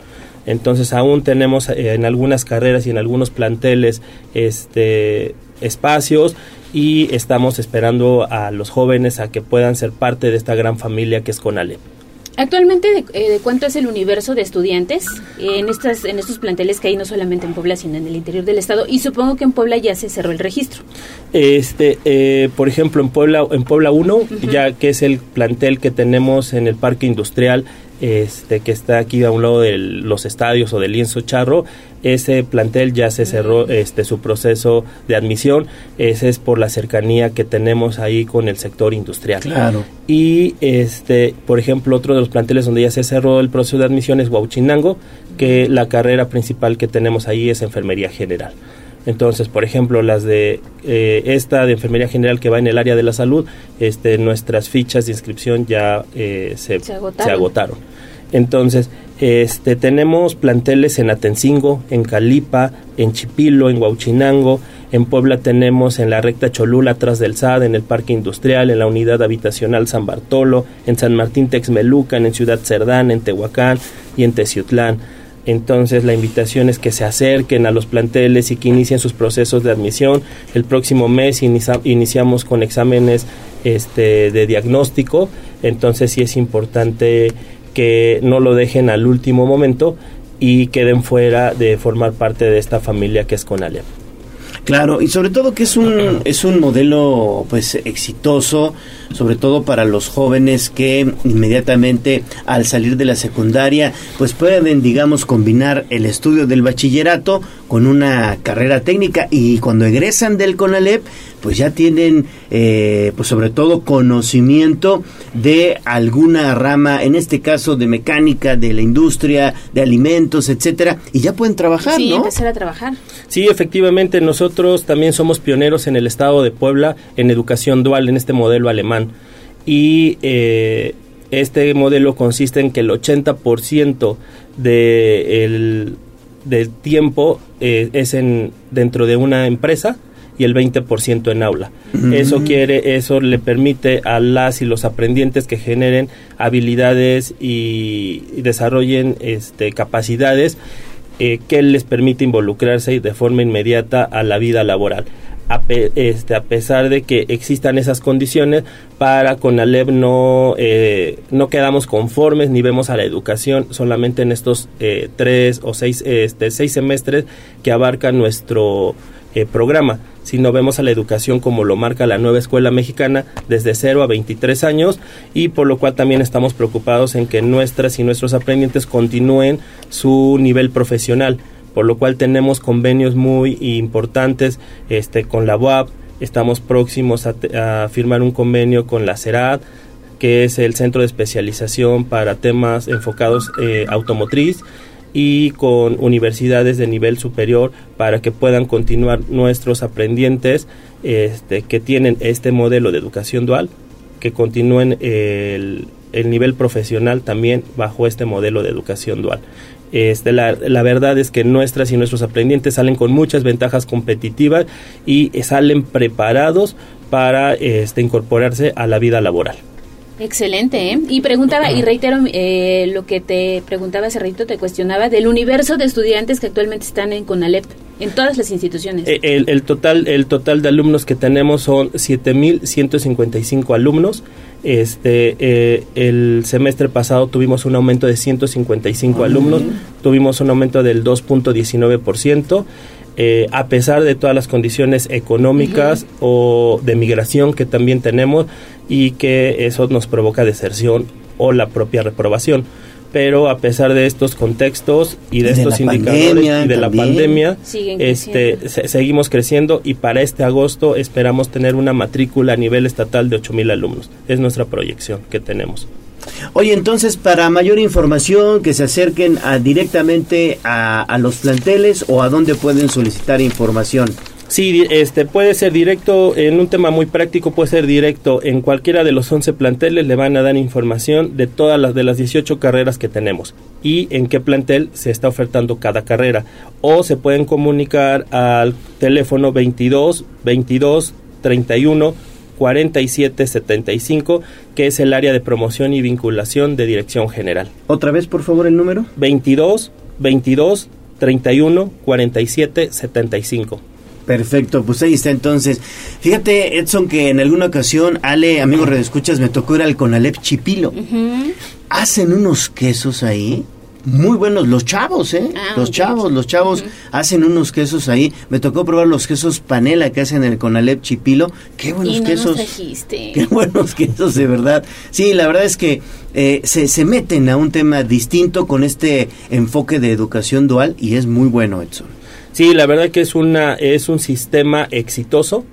entonces aún tenemos eh, en algunas carreras y en algunos planteles este espacios y estamos esperando a los jóvenes a que puedan ser parte de esta gran familia que es Conale. Actualmente, de, eh, de, cuánto es el universo de estudiantes en estas en estos planteles que hay no solamente en Puebla, sino en el interior del estado? Y supongo que en Puebla ya se cerró el registro. Este, eh, por ejemplo, en Puebla, en Puebla 1, ya que es el plantel que tenemos en el parque industrial, este que está aquí a un lado de los estadios o del lienzo charro, ese plantel ya se cerró este su proceso de admisión, ese es por la cercanía que tenemos ahí con el sector industrial. Claro. Y este, por ejemplo, otro de los planteles donde ya se cerró el proceso de admisión es Huachinango, que la carrera principal que tenemos ahí es enfermería general. Entonces, por ejemplo, las de eh, esta de enfermería general que va en el área de la salud, este, nuestras fichas de inscripción ya eh, se, Se agotaron. se agotaron. Entonces, este, tenemos planteles en Atencingo, en Calipa, en Chipilo, en Huauchinango, En Puebla tenemos en la recta Cholula, atrás del SAD, en el Parque Industrial, en la unidad habitacional San Bartolo, en San Martín Texmelucan, en Ciudad Cerdán, en Tehuacán y en Teciutlán. Entonces la invitación es que se acerquen a los planteles y que inicien sus procesos de admisión. El próximo mes iniciamos con exámenes este, de diagnóstico, entonces sí es importante que no lo dejen al último momento y queden fuera de formar parte de esta familia que es Conalep. Claro, y sobre todo que es un, es un modelo pues exitoso, sobre todo para los jóvenes que inmediatamente al salir de la secundaria pues pueden digamos combinar el estudio del bachillerato con una carrera técnica y cuando egresan del CONALEP pues ya tienen eh, pues sobre todo conocimiento de alguna rama, en este caso de mecánica, de la industria, de alimentos, etcétera, y ya pueden trabajar, sí, ¿no? empezar a trabajar. Sí, efectivamente, nosotros también somos pioneros en el estado de Puebla en educación dual, en este modelo alemán. Y eh, este modelo consiste en que el 80% de el del tiempo eh, es en dentro de una empresa y el 20% en aula. Eso quiere, eso le permite a las y los aprendientes que generen habilidades y, desarrollen este, capacidades eh, que les permite involucrarse de forma inmediata a la vida laboral. A, este, a pesar de que existan esas condiciones, para Conalep no, eh, no quedamos conformes ni vemos a la educación solamente en estos eh, tres o seis, este, seis semestres que abarca nuestro programa sino vemos a la educación como lo marca la nueva escuela mexicana desde 0 a 23 años y por lo cual también estamos preocupados en que nuestras y nuestros aprendientes continúen su nivel profesional, por lo cual tenemos convenios muy importantes este, con la UAP, estamos próximos a, firmar un convenio con la CERAD, que es el centro de especialización para temas enfocados eh, automotriz y con universidades de nivel superior para que puedan continuar nuestros aprendientes este, que tienen este modelo de educación dual, que continúen el, el nivel profesional también bajo este modelo de educación dual. Este, la, la, verdad es que nuestras y nuestros aprendientes salen con muchas ventajas competitivas y salen preparados para este, incorporarse a la vida laboral. Excelente, ¿eh? Y preguntaba, y reitero eh, lo que te preguntaba hace ratito, te cuestionaba del universo de estudiantes que actualmente están en CONALEP, en todas las instituciones. Eh, el, el total, el total de alumnos que tenemos son 7.155 alumnos. Este, eh, el semestre pasado tuvimos un aumento de 155 alumnos, tuvimos un aumento del 2.19%. Eh, a pesar de todas las condiciones económicas o de migración que también tenemos y que eso nos provoca deserción o la propia reprobación. Pero a pesar de estos contextos y de, estos indicadores y de la pandemia, este, seguimos creciendo y para este agosto esperamos tener una matrícula a nivel estatal de 8.000 alumnos. Es nuestra proyección que tenemos. Oye, entonces, para mayor información, que se acerquen a, directamente a, los planteles o a dónde pueden solicitar información. Sí, este puede ser directo, en un tema muy práctico puede ser directo, en cualquiera de los 11 planteles le van a dar información de todas las de las 18 carreras que tenemos y en qué plantel se está ofertando cada carrera o se pueden comunicar al teléfono 22 22 31 4775, que es el área de promoción y vinculación de Dirección General. Otra vez, por favor, el número. 22 22 31 47 75. Perfecto, pues ahí está entonces. Fíjate, Edson, que en alguna ocasión, Ale, amigo Escuchas, me tocó ir al Conalep Chipilo. Hacen unos quesos ahí muy buenos los chavos, ¿eh? Ah, los chavos, los chavos hacen unos quesos ahí. Me tocó probar los quesos panela que hacen en el Conalep Chipilo. Qué buenos y no quesos. Nos. Qué buenos quesos, de verdad. Sí, la verdad es que eh, se, se meten a un tema distinto con este enfoque de educación dual y es muy bueno, Edson. Sí, la verdad que es una es un sistema exitoso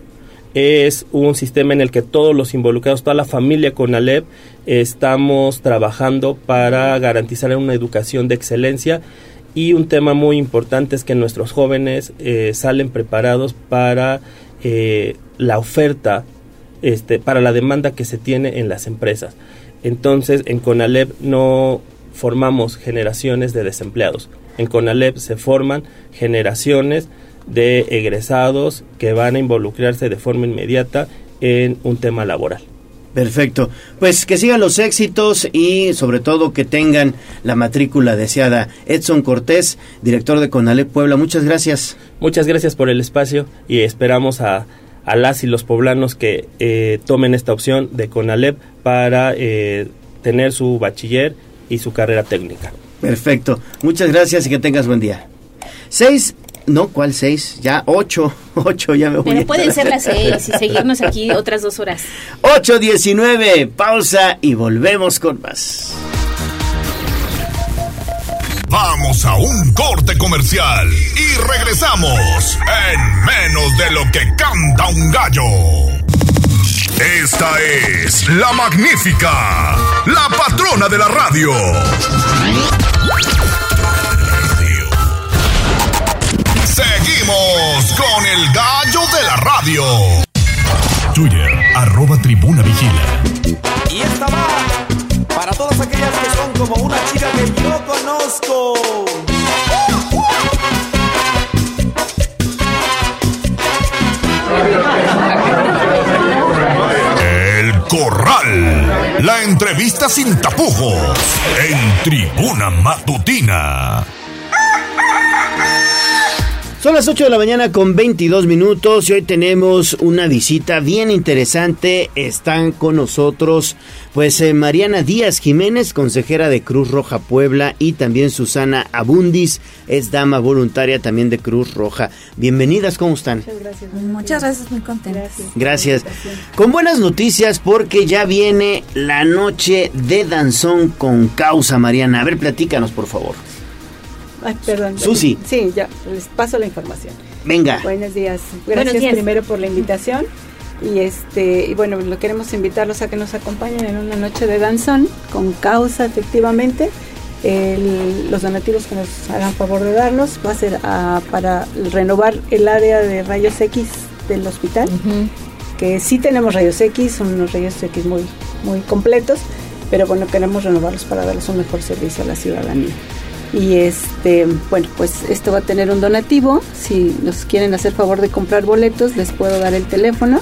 es un sistema en el que todos los involucrados, toda la familia con Alep, estamos trabajando para garantizar una educación de excelencia y un tema muy importante es que nuestros jóvenes eh, salen preparados para eh, la oferta, este, para la demanda que se tiene en las empresas. Entonces, en CONALEP no formamos generaciones de desempleados. En CONALEP se forman generaciones de egresados que van a involucrarse de forma inmediata en un tema laboral. Perfecto. Pues que sigan los éxitos y sobre todo que tengan la matrícula deseada. Edson Cortés, director de Conalep Puebla, muchas gracias. Muchas gracias por el espacio y esperamos a, a las y los poblanos que eh, tomen esta opción de Conalep para eh, tener su bachiller y su carrera técnica. Perfecto. Muchas gracias y que tengas buen día. Seis no, ¿cuál seis? Ya ocho, ocho, ya me voy. Pero pueden ser las seis y seguirnos aquí otras dos horas. Ocho diecinueve, pausa y volvemos con más. Vamos a un corte comercial y regresamos en menos de lo que canta un gallo. Esta es la magnífica, la patrona de la radio. Seguimos con el gallo de la radio. Twitter, arroba tribuna vigila. Y esta va para todas aquellas que son como una chica que yo conozco. El Corral. La entrevista sin tapujos. En tribuna matutina. Son las 8 de la mañana con 22 minutos y hoy tenemos una visita bien interesante. Están con nosotros pues eh, Mariana Díaz Jiménez, consejera de Cruz Roja Puebla y también Susana Abundis, es dama voluntaria también de Cruz Roja. Bienvenidas, ¿cómo están? Muchas gracias. Muchas gracias, muy contentas. Gracias. Con buenas noticias porque ya viene la noche de danzón con causa, Mariana. A ver, platícanos, por favor. Ay, perdón. Susi. Sí, ya, les paso la información. Venga. Buenos días. Buenos Gracias días. primero por la invitación. Y este y bueno, lo queremos invitarlos a que nos acompañen en una noche de danzón con causa efectivamente. El- los donativos que nos hagan favor de darnos va a ser ah, para renovar el área de rayos X del hospital, que sí tenemos rayos X, son unos rayos X muy, muy completos, pero bueno, queremos renovarlos para darles un mejor servicio a la ciudadanía. Y este, bueno, pues esto va a tener un donativo. Si nos quieren hacer favor de comprar boletos, les puedo dar el teléfono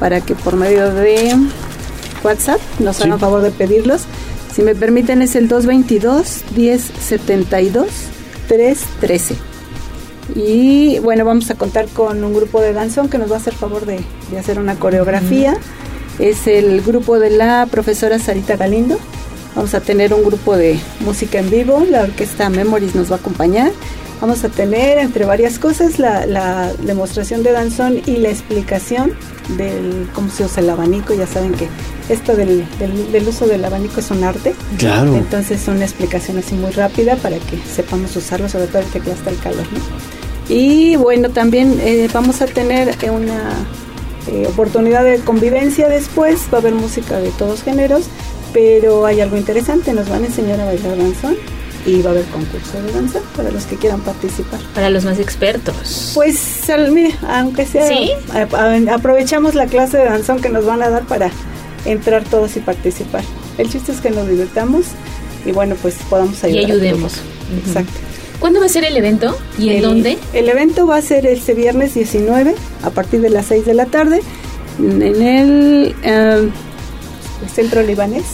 para que por medio de WhatsApp nos hagan favor de pedirlos. Si me permiten es el 222 1072 313. Y bueno, vamos a contar con un grupo de danzón que nos va a hacer favor de, de hacer una coreografía. Es el grupo de la profesora Sarita Galindo. Vamos a tener un grupo de música en vivo. La orquesta Memories nos va a acompañar. Vamos a tener, entre varias cosas, la, la demostración de danzón y la explicación del cómo se usa el abanico. Ya saben que esto del, del- del uso del abanico es un arte. Claro. Entonces, una explicación así muy rápida para que sepamos usarlo, sobre todo ahorita que está el calor. ¿no? Y bueno, también eh, vamos a tener una eh, oportunidad de convivencia después. Va a haber música de todos géneros, pero hay algo interesante. Nos van a enseñar a bailar danzón y va a haber concurso de danza para los que quieran participar. Para los más expertos. Pues, mire, aunque sea, ¿Sí? aprovechamos la clase de danzón que nos van a dar para entrar todos y participar. El chiste es que nos divirtamos y bueno, pues podamos Y ayudar. a ayudemos. Exacto. ¿Cuándo va a ser el evento? ¿Y en El- dónde? El evento va a ser este viernes 19 a partir de las 6 de la tarde en el eh, centro libanés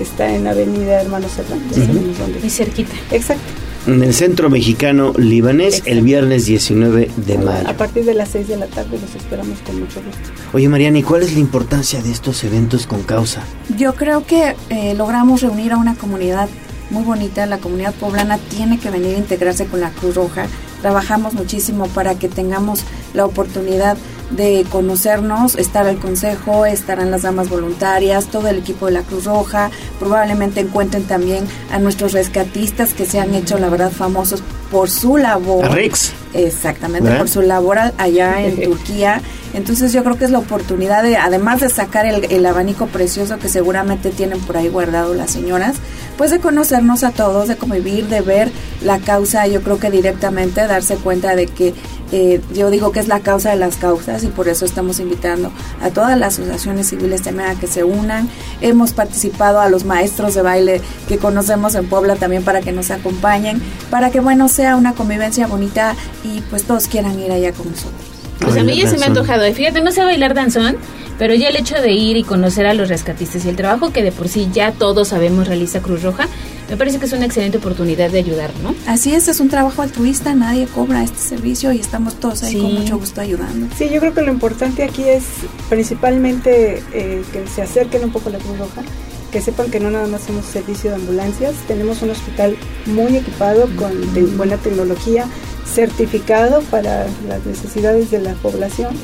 que está en Avenida Hermano Serrano. ya Ujú. sabemos dónde. Muy cerquita. Exacto. En el Centro Mexicano Libanés el viernes 19 de mayo. A partir de las 6 de la tarde los esperamos con mucho gusto. Oye, Mariana, ¿y cuál es la importancia de estos eventos con causa? Yo creo que eh, logramos reunir a una comunidad muy bonita. La comunidad poblana tiene que venir a integrarse con la Cruz Roja. Trabajamos muchísimo para que tengamos la oportunidad de conocernos, estar al consejo, estarán las damas voluntarias, todo el equipo de la Cruz Roja, probablemente encuentren también a nuestros rescatistas que se han hecho la verdad famosos por su labor. A. Exactamente, ¿Verdad? por su labor allá en Turquía. Entonces yo creo que es la oportunidad de, además de sacar el, el abanico precioso que seguramente tienen por ahí guardado las señoras, pues de conocernos a todos, de convivir, de ver la causa, yo creo que directamente darse cuenta de que eh, yo digo que es la causa de las causas y por eso estamos invitando a todas las asociaciones civiles también a que se unan. Hemos participado a los maestros de baile que conocemos en Puebla también para que nos acompañen, para que bueno sea una convivencia bonita y pues todos quieran ir allá con nosotros. Pues a mí ya se me ha antojado. Fíjate, no sé bailar danzón, pero ya el hecho de ir y conocer a los rescatistas y el trabajo que de por sí ya todos sabemos realiza Cruz Roja, me parece que es una excelente oportunidad de ayudar, ¿no? Así es, es un trabajo altruista, nadie cobra este servicio y estamos todos ahí con mucho gusto ayudando. Sí, yo creo que lo importante aquí es principalmente eh, que se acerquen un poco a la Cruz Roja, que sepan que no nada más somos servicio de ambulancias, tenemos un hospital muy equipado con buena tecnología, certificado para las necesidades de la población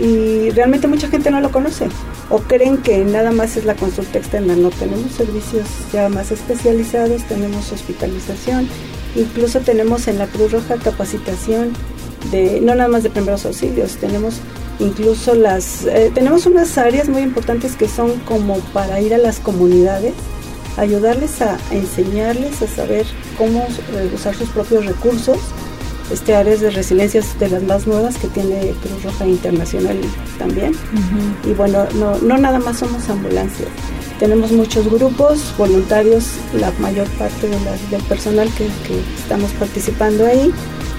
y realmente mucha gente no lo conoce o creen que nada más es la consulta externa. No, tenemos servicios ya más especializados, tenemos hospitalización, incluso tenemos en la Cruz Roja capacitación de no nada más de primeros auxilios, tenemos incluso las eh, tenemos unas áreas muy importantes que son como para ir a las comunidades ayudarles a, enseñarles a saber cómo eh, usar sus propios recursos este áreas de resiliencia de las más nuevas que tiene Cruz Roja Internacional también. Y bueno, no, no nada más somos ambulancias. Tenemos muchos grupos, voluntarios, la mayor parte del personal que, estamos participando ahí.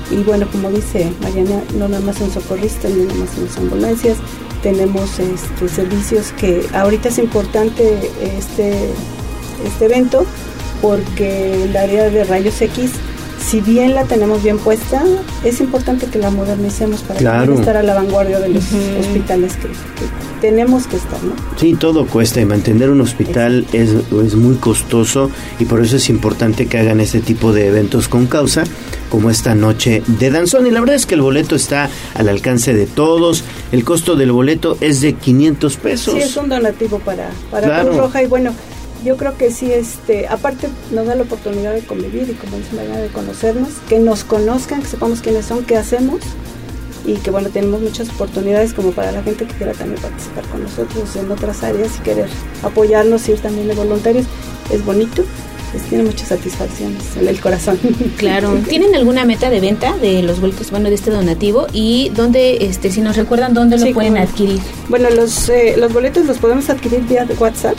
Y bueno, como dice Mariana, no nada más son socorristas, no nada más somos ambulancias. Tenemos este, servicios que ahorita es importante este, este evento porque el área de rayos X si bien la tenemos bien puesta, es importante que la modernicemos para poder estar a la vanguardia de los hospitales que, tenemos que estar, ¿no? Sí, todo cuesta y mantener un hospital es, es, muy costoso y por eso es importante que hagan este tipo de eventos con causa, como esta noche de danzón. Y la verdad es que el boleto está al alcance de todos. El costo del boleto es de 500 pesos. Sí, es un donativo para, para Cruz Roja y bueno, yo creo que sí, este, aparte nos da la oportunidad de convivir y como dice María, de conocernos, que nos conozcan, que sepamos quiénes son, qué hacemos y que bueno, tenemos muchas oportunidades como para la gente que quiera también participar con nosotros en otras áreas y querer apoyarnos, ir también de voluntarios, es bonito pues tiene muchas satisfacciones en el corazón. Claro. ¿Tienen alguna meta de venta de los boletos, bueno, de este donativo? Y dónde, este, si nos recuerdan, dónde lo pueden adquirir? Bueno, los, eh, los boletos los podemos adquirir vía WhatsApp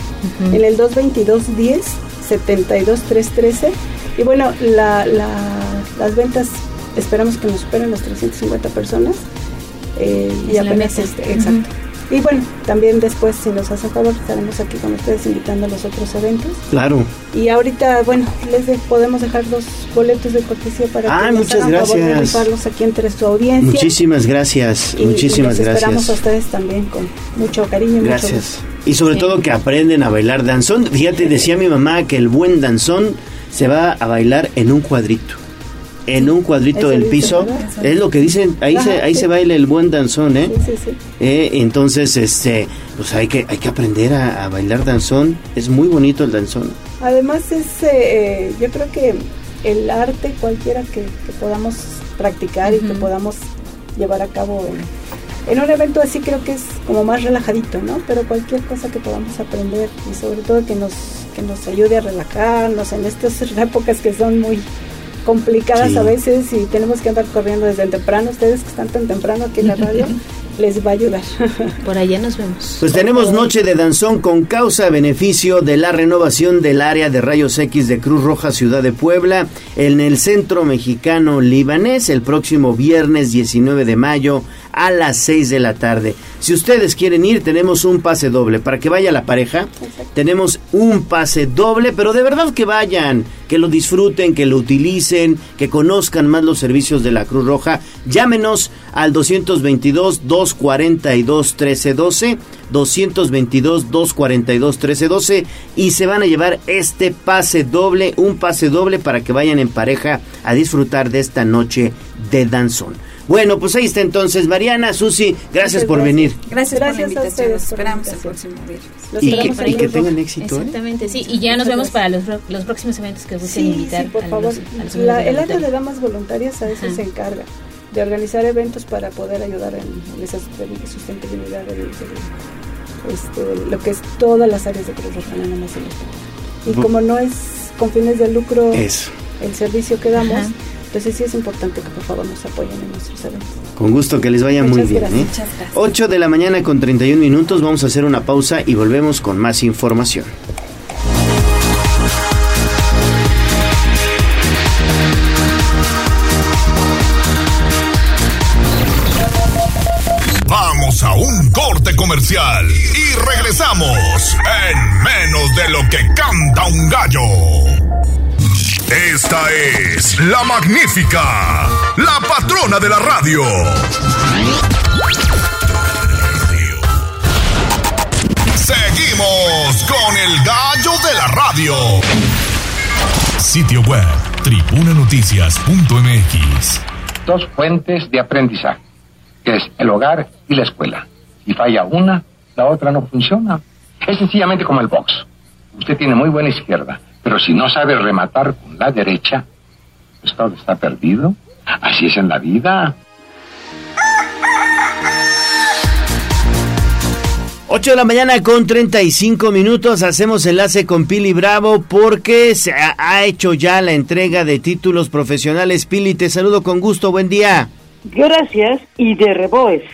en el 222 10 72 313. Y bueno, la, la, las ventas esperamos que nos superen las 350 personas. Eh, y apenas este, exacto. Y bueno, también después, si nos hacen favor, estaremos aquí con ustedes invitando a los otros eventos. Claro. Y ahorita, bueno, les podemos dejar dos boletos de cortesía para ah, que muchas gracias. favor de aquí entre su audiencia. Muchísimas gracias, muchísimas y gracias. Esperamos a ustedes también con mucho cariño y Gracias. y sobre todo que aprenden a bailar danzón. Fíjate, decía mi mamá que el buen danzón se va a bailar en un cuadrito en un cuadrito del piso. Es lo que dicen, ahí se ahí se baila el buen danzón, ¿eh? ¿eh? entonces, este, pues hay que hay que aprender a, bailar danzón. Es muy bonito el danzón. Además es, eh, yo creo que el arte cualquiera que, podamos practicar y que podamos llevar a cabo en, en, un evento así creo que es como más relajadito, ¿no? Pero cualquier cosa que podamos aprender y sobre todo que nos que nos ayude a relajarnos en estas épocas que son muy complicadas a veces y tenemos que andar corriendo desde temprano. Ustedes que están tan temprano aquí en la radio, les va a ayudar. Por allá nos vemos. Pues tenemos noche de danzón con causa beneficio de la renovación del área de rayos X de Cruz Roja Ciudad de Puebla en el Centro Mexicano Libanés el próximo viernes 19 de mayo a las 6 de la tarde. Si ustedes quieren ir, tenemos un pase doble. Para que vaya la pareja, tenemos un pase doble, pero de verdad que vayan, que lo disfruten, que lo utilicen, que conozcan más los servicios de la Cruz Roja. Llámenos al 222-242-1312, 222-242-1312 y se van a llevar este pase doble, un pase doble para que vayan en pareja a disfrutar de esta noche de danzón. Bueno, pues ahí está entonces, Mariana, Susi, gracias por venir. Gracias, gracias por la invitación. esperamos el próximo viernes. Y que, tengan éxito. ¿eh? Exactamente, sí. Y ya nos vemos para los, los próximos eventos que gusten invitar. Sí, por favor. el área de damas voluntarias a veces se encarga de organizar eventos para poder ayudar en, esa sustentabilidad de, este, lo que es todas las áreas de Cruz Roja, no más Y como no es con fines de lucro el servicio que damos, Entonces sí es importante que por favor nos apoyen en nuestros eventos. Con gusto, que les vaya muy bien. ¿eh? 8 de la mañana con 31 minutos, vamos a hacer una pausa y volvemos con más información. Vamos a un corte comercial y regresamos en menos de lo que canta un gallo. Esta es la magnífica, la patrona de la radio. Seguimos con el gallo de la radio. Sitio web, tribunanoticias.mx. Dos fuentes de aprendizaje, es el hogar y la escuela. Si falla una, la otra no funciona. Es sencillamente como el box. Usted tiene muy buena izquierda, pero si no sabe rematar con la derecha, pues todo está perdido. Así es en la vida. 8 de la mañana con 35 minutos hacemos enlace con Pili Bravo porque se ha, ha hecho ya la entrega de títulos profesionales. Pili, te saludo con gusto, buen día. Gracias y de reboes.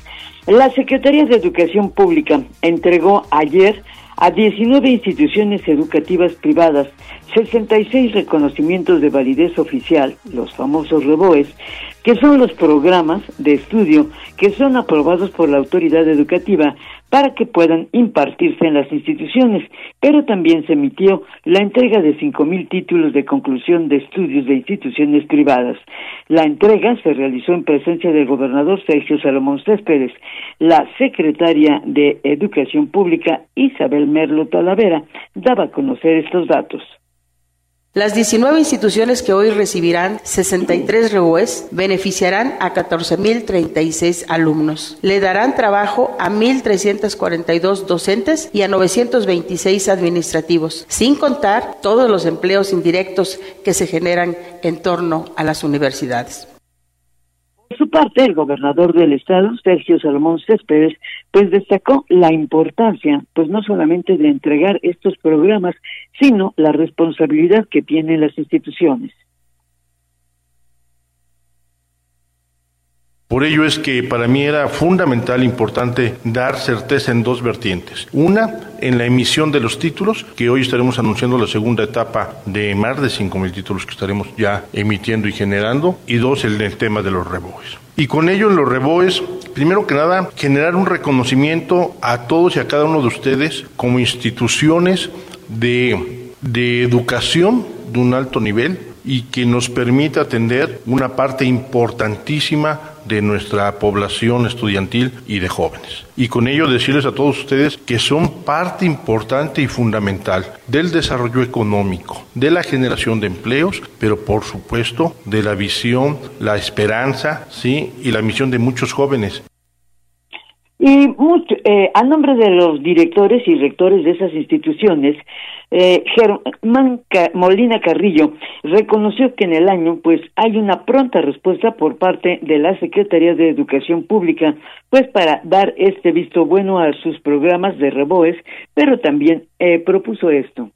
La Secretaría de Educación Pública entregó ayer a 19 instituciones educativas privadas 66 reconocimientos de validez oficial, los famosos REBOES, que son los programas de estudio que son aprobados por la autoridad educativa para que puedan impartirse en las instituciones, pero también se emitió la entrega de 5.000 títulos de conclusión de estudios de instituciones privadas. La entrega se realizó en presencia del gobernador Sergio Salomón Céspedes, la secretaria de Educación Pública Isabel Merlo Talavera daba a conocer estos datos. Las 19 instituciones que hoy recibirán 63 REUES beneficiarán a 14.036 alumnos. Le darán trabajo a 1.342 docentes y a 926 administrativos, sin contar todos los empleos indirectos que se generan en torno a las universidades. Por su parte, el gobernador del estado, Sergio Salomón Céspedes, pues destacó la importancia, pues no solamente de entregar estos programas, sino la responsabilidad que tienen las instituciones. Por ello es que para mí era fundamental, importante, dar certeza en dos vertientes. Una, en la emisión de los títulos, que hoy estaremos anunciando la segunda etapa de más de 5.000 títulos que estaremos ya emitiendo y generando. Y dos, el, el tema de los reboes. Y con ello en los reboes, primero que nada, generar un reconocimiento a todos y a cada uno de ustedes como instituciones de, de educación de un alto nivel y que nos permita atender una parte importantísima de nuestra población estudiantil y de jóvenes. Y con ello decirles a todos ustedes que son parte importante y fundamental del desarrollo económico, de la generación de empleos, pero por supuesto de la visión, la esperanza, sí, y la misión de muchos jóvenes. Y mucho, eh, a nombre de los directores y rectores de esas instituciones, eh, Germán Molina Carrillo reconoció que en el año pues hay una pronta respuesta por parte de la Secretaría de Educación Pública pues para dar este visto bueno a sus programas de reboes, pero también eh, propuso esto.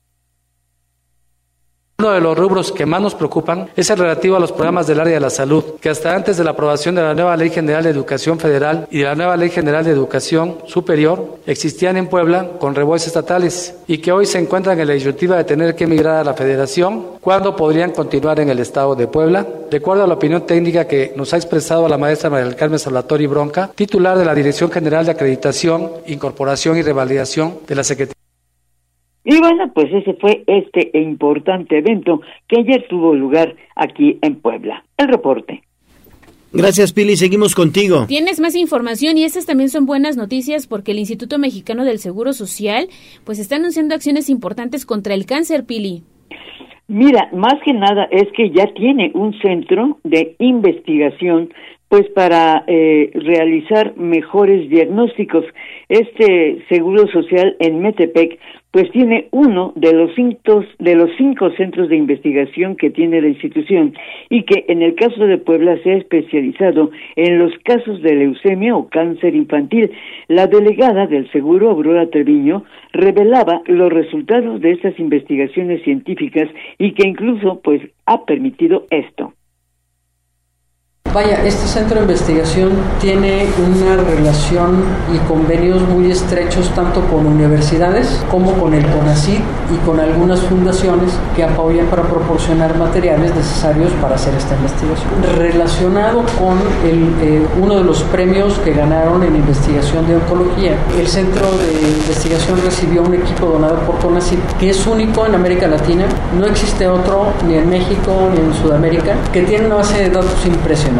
Uno de los rubros que más nos preocupan es el relativo a los programas del área de la salud, que hasta antes de la aprobación de la nueva Ley General de Educación Federal y de la nueva Ley General de Educación Superior existían en Puebla con reboes estatales y que hoy se encuentran en la disyuntiva de tener que emigrar a la Federación, cuando podrían continuar en el Estado de Puebla, de acuerdo a la opinión técnica que nos ha expresado la maestra María Carmen Salvatori Bronca, titular de la Dirección General de Acreditación, Incorporación y Revalidación de la Secretaría. Y bueno, pues ese fue este importante evento que ayer tuvo lugar aquí en Puebla. El reporte. Gracias, Pili. Seguimos contigo. Tienes más información y estas también son buenas noticias porque el Instituto Mexicano del Seguro Social pues está anunciando acciones importantes contra el cáncer, Pili. Mira, más que nada es que ya tiene un centro de investigación pues para eh, realizar mejores diagnósticos. Este Seguro Social en Metepec pues tiene uno de los cinco, de los cinco centros de investigación que tiene la institución y que en el caso de Puebla se ha especializado en los casos de leucemia o cáncer infantil. La delegada del Seguro, Aurora Treviño, revelaba los resultados de estas investigaciones científicas y que incluso pues ha permitido esto. Vaya, este centro de investigación tiene una relación y convenios muy estrechos tanto con universidades como con el CONACYT y con algunas fundaciones que apoyan para proporcionar materiales necesarios para hacer esta investigación. Relacionado con el, eh, uno de los premios que ganaron en investigación de oncología, el centro de investigación recibió un equipo donado por CONACYT que es único en América Latina. No existe otro ni en México ni en Sudamérica que tiene una base de datos impresionante.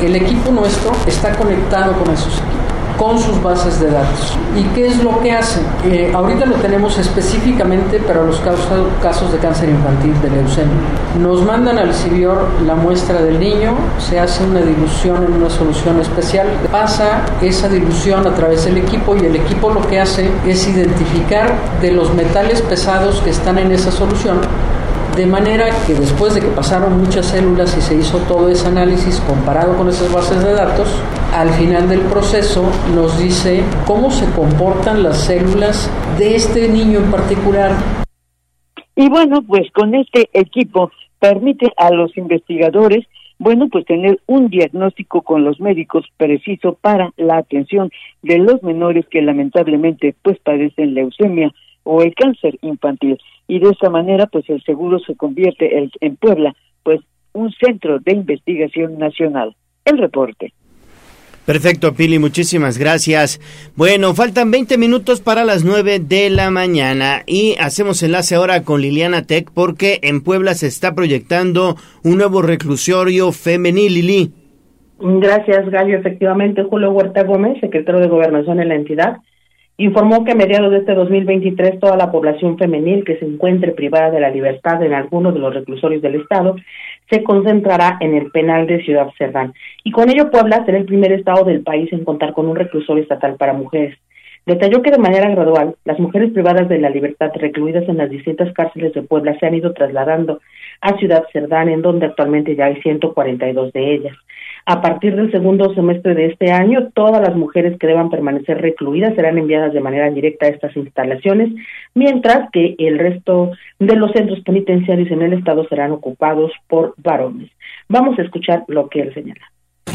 El equipo nuestro está conectado con esos equipos con sus bases de datos. ¿Y qué es lo que hace? Eh, ahorita lo tenemos específicamente para los casos de cáncer infantil de leucemia. Nos mandan al CIBIOR la muestra del niño, se hace una dilución en una solución especial, pasa esa dilución a través del equipo y el equipo lo que hace es identificar de los metales pesados que están en esa solución de manera que después de que pasaron muchas células y se hizo todo ese análisis comparado con esas bases de datos, al final del proceso nos dice cómo se comportan las células de este niño en particular. Y bueno, pues con este equipo permite a los investigadores, bueno, pues tener un diagnóstico con los médicos preciso para la atención de los menores que lamentablemente pues padecen leucemia o el cáncer infantil y de esta manera pues el seguro se convierte en Puebla pues un centro de investigación nacional. El reporte. Perfecto, Pili, muchísimas gracias. Bueno, faltan 20 minutos para las 9 de la mañana y hacemos enlace ahora con Liliana Tech porque en Puebla se está proyectando un nuevo reclusorio femenil, Lili. Gracias, Gallo. Efectivamente, Julio Huerta Gómez, secretario de Gobernación en la entidad, informó que a mediados de este 2023 toda la población femenil que se encuentre privada de la libertad en alguno de los reclusorios del Estado se concentrará en el penal de Ciudad Cerdán. Y con ello Puebla será el primer estado del país en contar con un reclusorio estatal para mujeres. Detalló que de manera gradual las mujeres privadas de la libertad recluidas en las distintas cárceles de Puebla se han ido trasladando a Ciudad Cerdán, en donde actualmente ya hay 142 de ellas. A partir del segundo semestre de este año, todas las mujeres que deban permanecer recluidas serán enviadas de manera directa a estas instalaciones, mientras que el resto de los centros penitenciarios en el estado serán ocupados por varones. Vamos a escuchar lo que él señala.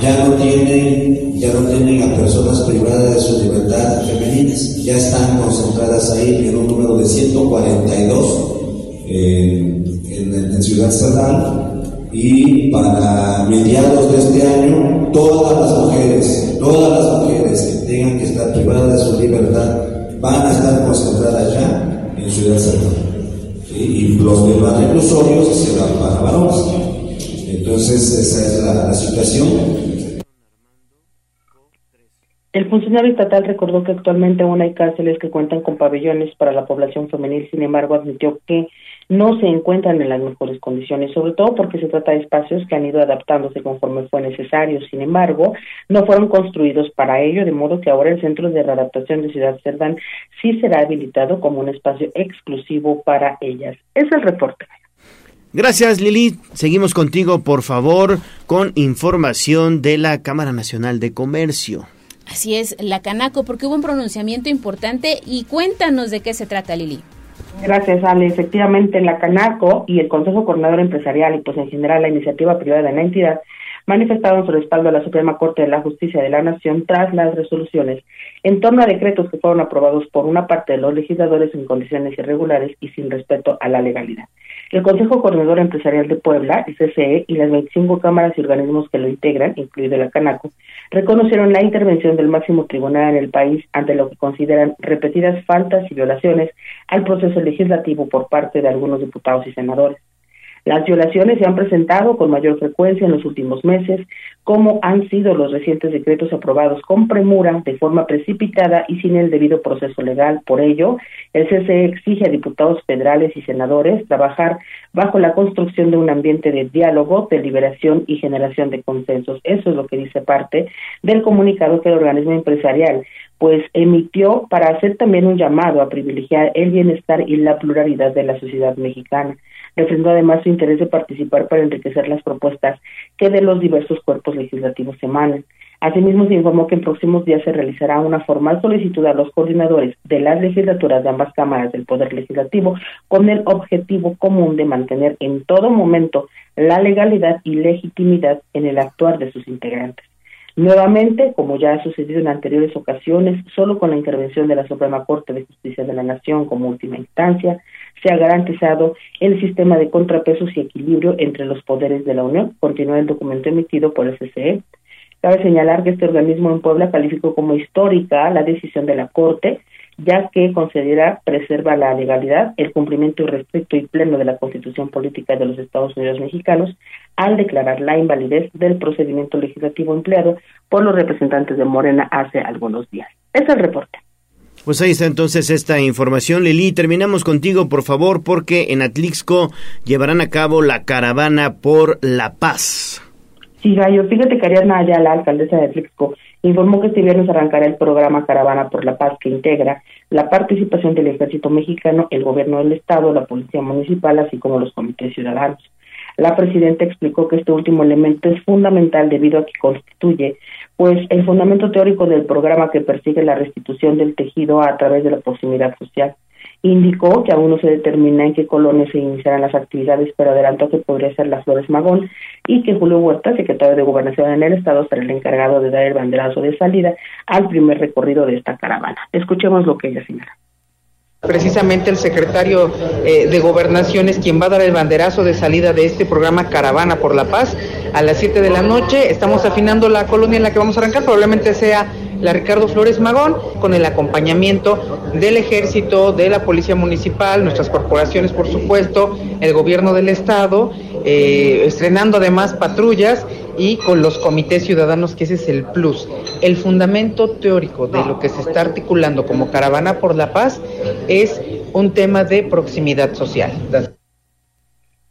Ya no tienen, ya no tienen a personas privadas de su libertad femeninas, ya están concentradas ahí en un número de 142 eh, en, en Ciudad Cerdán y para mediados de este año todas las mujeres, todas las mujeres que tengan que estar privadas de su libertad van a estar concentradas ya en Ciudad Santa. Y los demás reclusorios se van para varones. Entonces esa es la, la situación. El funcionario estatal recordó que actualmente aún hay cárceles que cuentan con pabellones para la población femenil, sin embargo admitió que no se encuentran en las mejores condiciones, sobre todo porque se trata de espacios que han ido adaptándose conforme fue necesario. Sin embargo, no fueron construidos para ello, de modo que ahora el Centro de Readaptación de Ciudad Cerdán sí será habilitado como un espacio exclusivo para ellas. Es el reporte. Gracias Lili. Seguimos contigo, por favor, con información de la Cámara Nacional de Comercio. Así es, la Canaco, porque hubo un pronunciamiento importante y cuéntanos de qué se trata, Lili. Gracias, Ale. Efectivamente, la Canaco y el Consejo Coordinador Empresarial y pues en general la iniciativa privada de la entidad manifestaron su respaldo a la Suprema Corte de la Justicia de la Nación tras las resoluciones en torno a decretos que fueron aprobados por una parte de los legisladores en condiciones irregulares y sin respeto a la legalidad. El Consejo Coordinador Empresarial de Puebla, el CCE, y las 25 cámaras y organismos que lo integran, incluido la Canaco, reconocieron la intervención del máximo tribunal en el país ante lo que consideran repetidas faltas y violaciones al proceso legislativo por parte de algunos diputados y senadores. Las violaciones se han presentado con mayor frecuencia en los últimos meses, como han sido los recientes decretos aprobados con premura, de forma precipitada y sin el debido proceso legal. Por ello, el CCE exige a diputados federales y senadores trabajar bajo la construcción de un ambiente de diálogo, deliberación y generación de consensos. Eso es lo que dice parte del comunicado que el organismo empresarial pues emitió para hacer también un llamado a privilegiar el bienestar y la pluralidad de la sociedad mexicana refrendó además su interés de participar para enriquecer las propuestas que de los diversos cuerpos legislativos emanan. Asimismo, se informó que en próximos días se realizará una formal solicitud a los coordinadores de las legislaturas de ambas cámaras del Poder Legislativo con el objetivo común de mantener en todo momento la legalidad y legitimidad en el actuar de sus integrantes. Nuevamente, como ya ha sucedido en anteriores ocasiones, solo con la intervención de la Suprema Corte de Justicia de la Nación como última instancia, garantizado el sistema de contrapesos y equilibrio entre los poderes de la Unión, continúa el documento emitido por el CCE. Cabe señalar que este organismo en Puebla calificó como histórica la decisión de la Corte, ya que considera preserva la legalidad, el cumplimiento irrestricto y pleno de la Constitución Política de los Estados Unidos Mexicanos, al declarar la invalidez del procedimiento legislativo empleado por los representantes de Morena hace algunos días. Es el reporte. Pues ahí está entonces esta información, Lili. Terminamos contigo, por favor, porque en Atlixco llevarán a cabo la caravana por la paz. Sí, Gallo, fíjate que Ariadna la alcaldesa de Atlixco, informó que este viernes arrancará el programa Caravana por la Paz que integra la participación del ejército mexicano, el gobierno del estado, la policía municipal, así como los comités ciudadanos. La presidenta explicó que este último elemento es fundamental debido a que constituye pues el fundamento teórico del programa que persigue la restitución del tejido a través de la proximidad social. Indicó que aún no se determina en qué colonias se iniciarán las actividades, pero adelantó que podría ser las Flores Magón y que Julio Huerta, secretario de Gobernación en el Estado, será el encargado de dar el banderazo de salida al primer recorrido de esta caravana. Escuchemos lo que ella señala. Precisamente el secretario eh, de Gobernación es quien va a dar el banderazo de salida de este programa Caravana por la Paz a las 7 de la noche. Estamos afinando la colonia en la que vamos a arrancar, probablemente sea la Ricardo Flores Magón, con el acompañamiento del ejército, de la policía municipal, nuestras corporaciones, por supuesto, el gobierno del estado, eh, estrenando además patrullas y con los comités ciudadanos, que ese es el plus. El fundamento teórico de lo que se está articulando como Caravana por la Paz es un tema de proximidad social.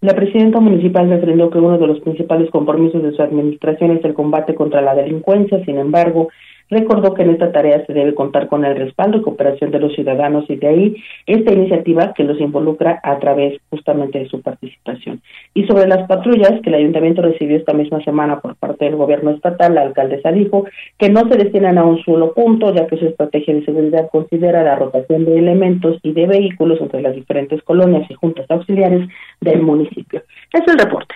La presidenta municipal refrendó que uno de los principales compromisos de su administración es el combate contra la delincuencia, sin embargo, Recordó que en esta tarea se debe contar con el respaldo y cooperación de los ciudadanos y de ahí esta iniciativa que los involucra a través justamente de su participación. Y sobre las patrullas que el ayuntamiento recibió esta misma semana por parte del gobierno estatal, la alcaldesa dijo que no se destinan a un solo punto, ya que su estrategia de seguridad considera la rotación de elementos y de vehículos entre las diferentes colonias y juntas auxiliares del municipio. Es el reporte.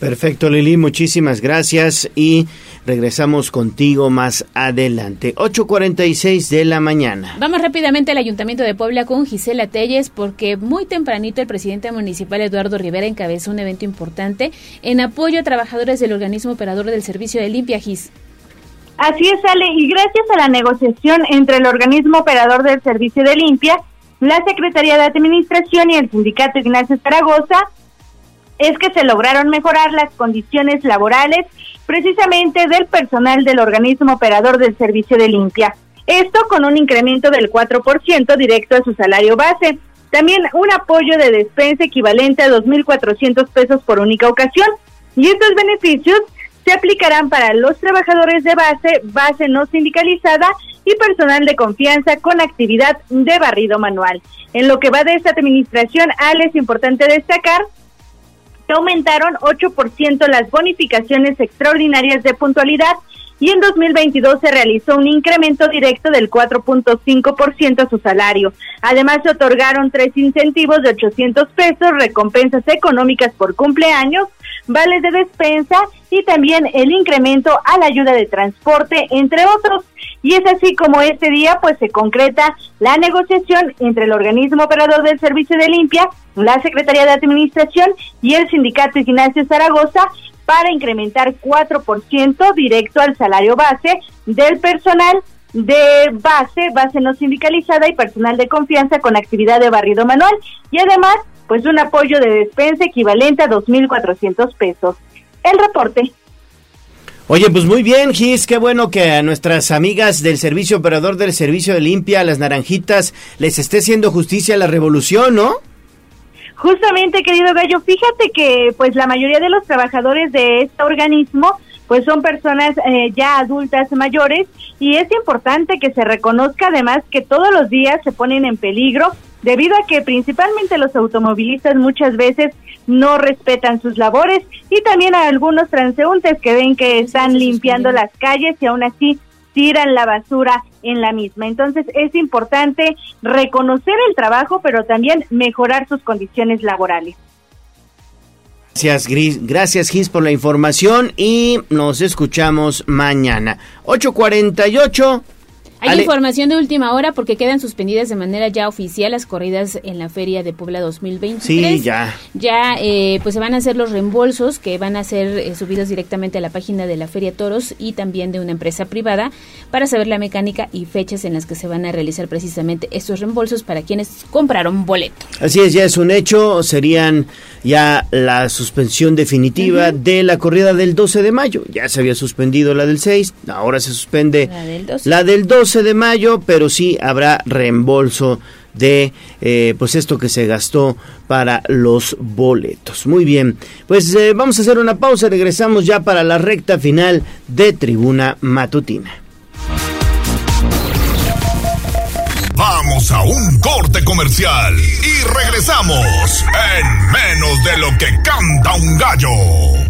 Perfecto, Lili, muchísimas gracias y regresamos contigo más adelante. 8.46 de la mañana. Vamos rápidamente al Ayuntamiento de Puebla con Gisela Telles porque muy tempranito el presidente municipal Eduardo Rivera encabezó un evento importante en apoyo a trabajadores del organismo operador del servicio de limpia GIS. Así es, Ale, y gracias a la negociación entre el organismo operador del servicio de limpia, la Secretaría de Administración y el Sindicato Ignacio Zaragoza, es que se lograron mejorar las condiciones laborales precisamente del personal del organismo operador del servicio de limpia. Esto con un incremento del 4% directo a su salario base. También un apoyo de despensa equivalente a 2.400 pesos por única ocasión. Y estos beneficios se aplicarán para los trabajadores de base, base no sindicalizada y personal de confianza con actividad de barrido manual. En lo que va de esta administración, Ale, es importante destacar aumentaron 8% las bonificaciones extraordinarias de puntualidad y en 2022 se realizó un incremento directo del 4.5% a su salario. Además, se otorgaron tres incentivos de 800 pesos, recompensas económicas por cumpleaños, vales de despensa y también el incremento a la ayuda de transporte, entre otros. Y es así como este día pues se concreta la negociación entre el organismo operador del servicio de limpia, la Secretaría de Administración y el sindicato Ignacio Zaragoza para incrementar 4% directo al salario base del personal de base, base no sindicalizada y personal de confianza con actividad de barrido manual y además pues un apoyo de despensa equivalente a 2.400 pesos. El reporte. Oye, pues muy bien, Gis, qué bueno que a nuestras amigas del servicio operador del servicio de limpia, las naranjitas, les esté haciendo justicia la revolución, ¿no? Justamente, querido Gallo, fíjate que pues la mayoría de los trabajadores de este organismo pues son personas eh, ya adultas mayores y es importante que se reconozca además que todos los días se ponen en peligro debido a que principalmente los automovilistas muchas veces no respetan sus labores y también a algunos transeúntes que ven que están limpiando las calles y aún así tiran la basura en la misma. Entonces es importante reconocer el trabajo, pero también mejorar sus condiciones laborales. Gracias, Gris. Gracias, Gis, por la información y nos escuchamos mañana. 848. Hay información de última hora porque quedan suspendidas de manera ya oficial las corridas en la Feria de Puebla 2023. Sí, ya. Ya, eh, pues se van a hacer los reembolsos que van a ser eh, subidos directamente a la página de la Feria Toros y también de una empresa privada para saber la mecánica y fechas en las que se van a realizar precisamente estos reembolsos para quienes compraron boleto. Así es, ya es un hecho. Serían ya la suspensión definitiva de la corrida del 12 de mayo. Ya se había suspendido la del 6, ahora se suspende La del 12. la del 12 de mayo, pero sí habrá reembolso de eh, pues esto que se gastó para los boletos. Muy bien, pues eh, vamos a hacer una pausa, regresamos ya para la recta final de Tribuna Matutina. Vamos a un corte comercial y regresamos en menos de lo que canta un gallo.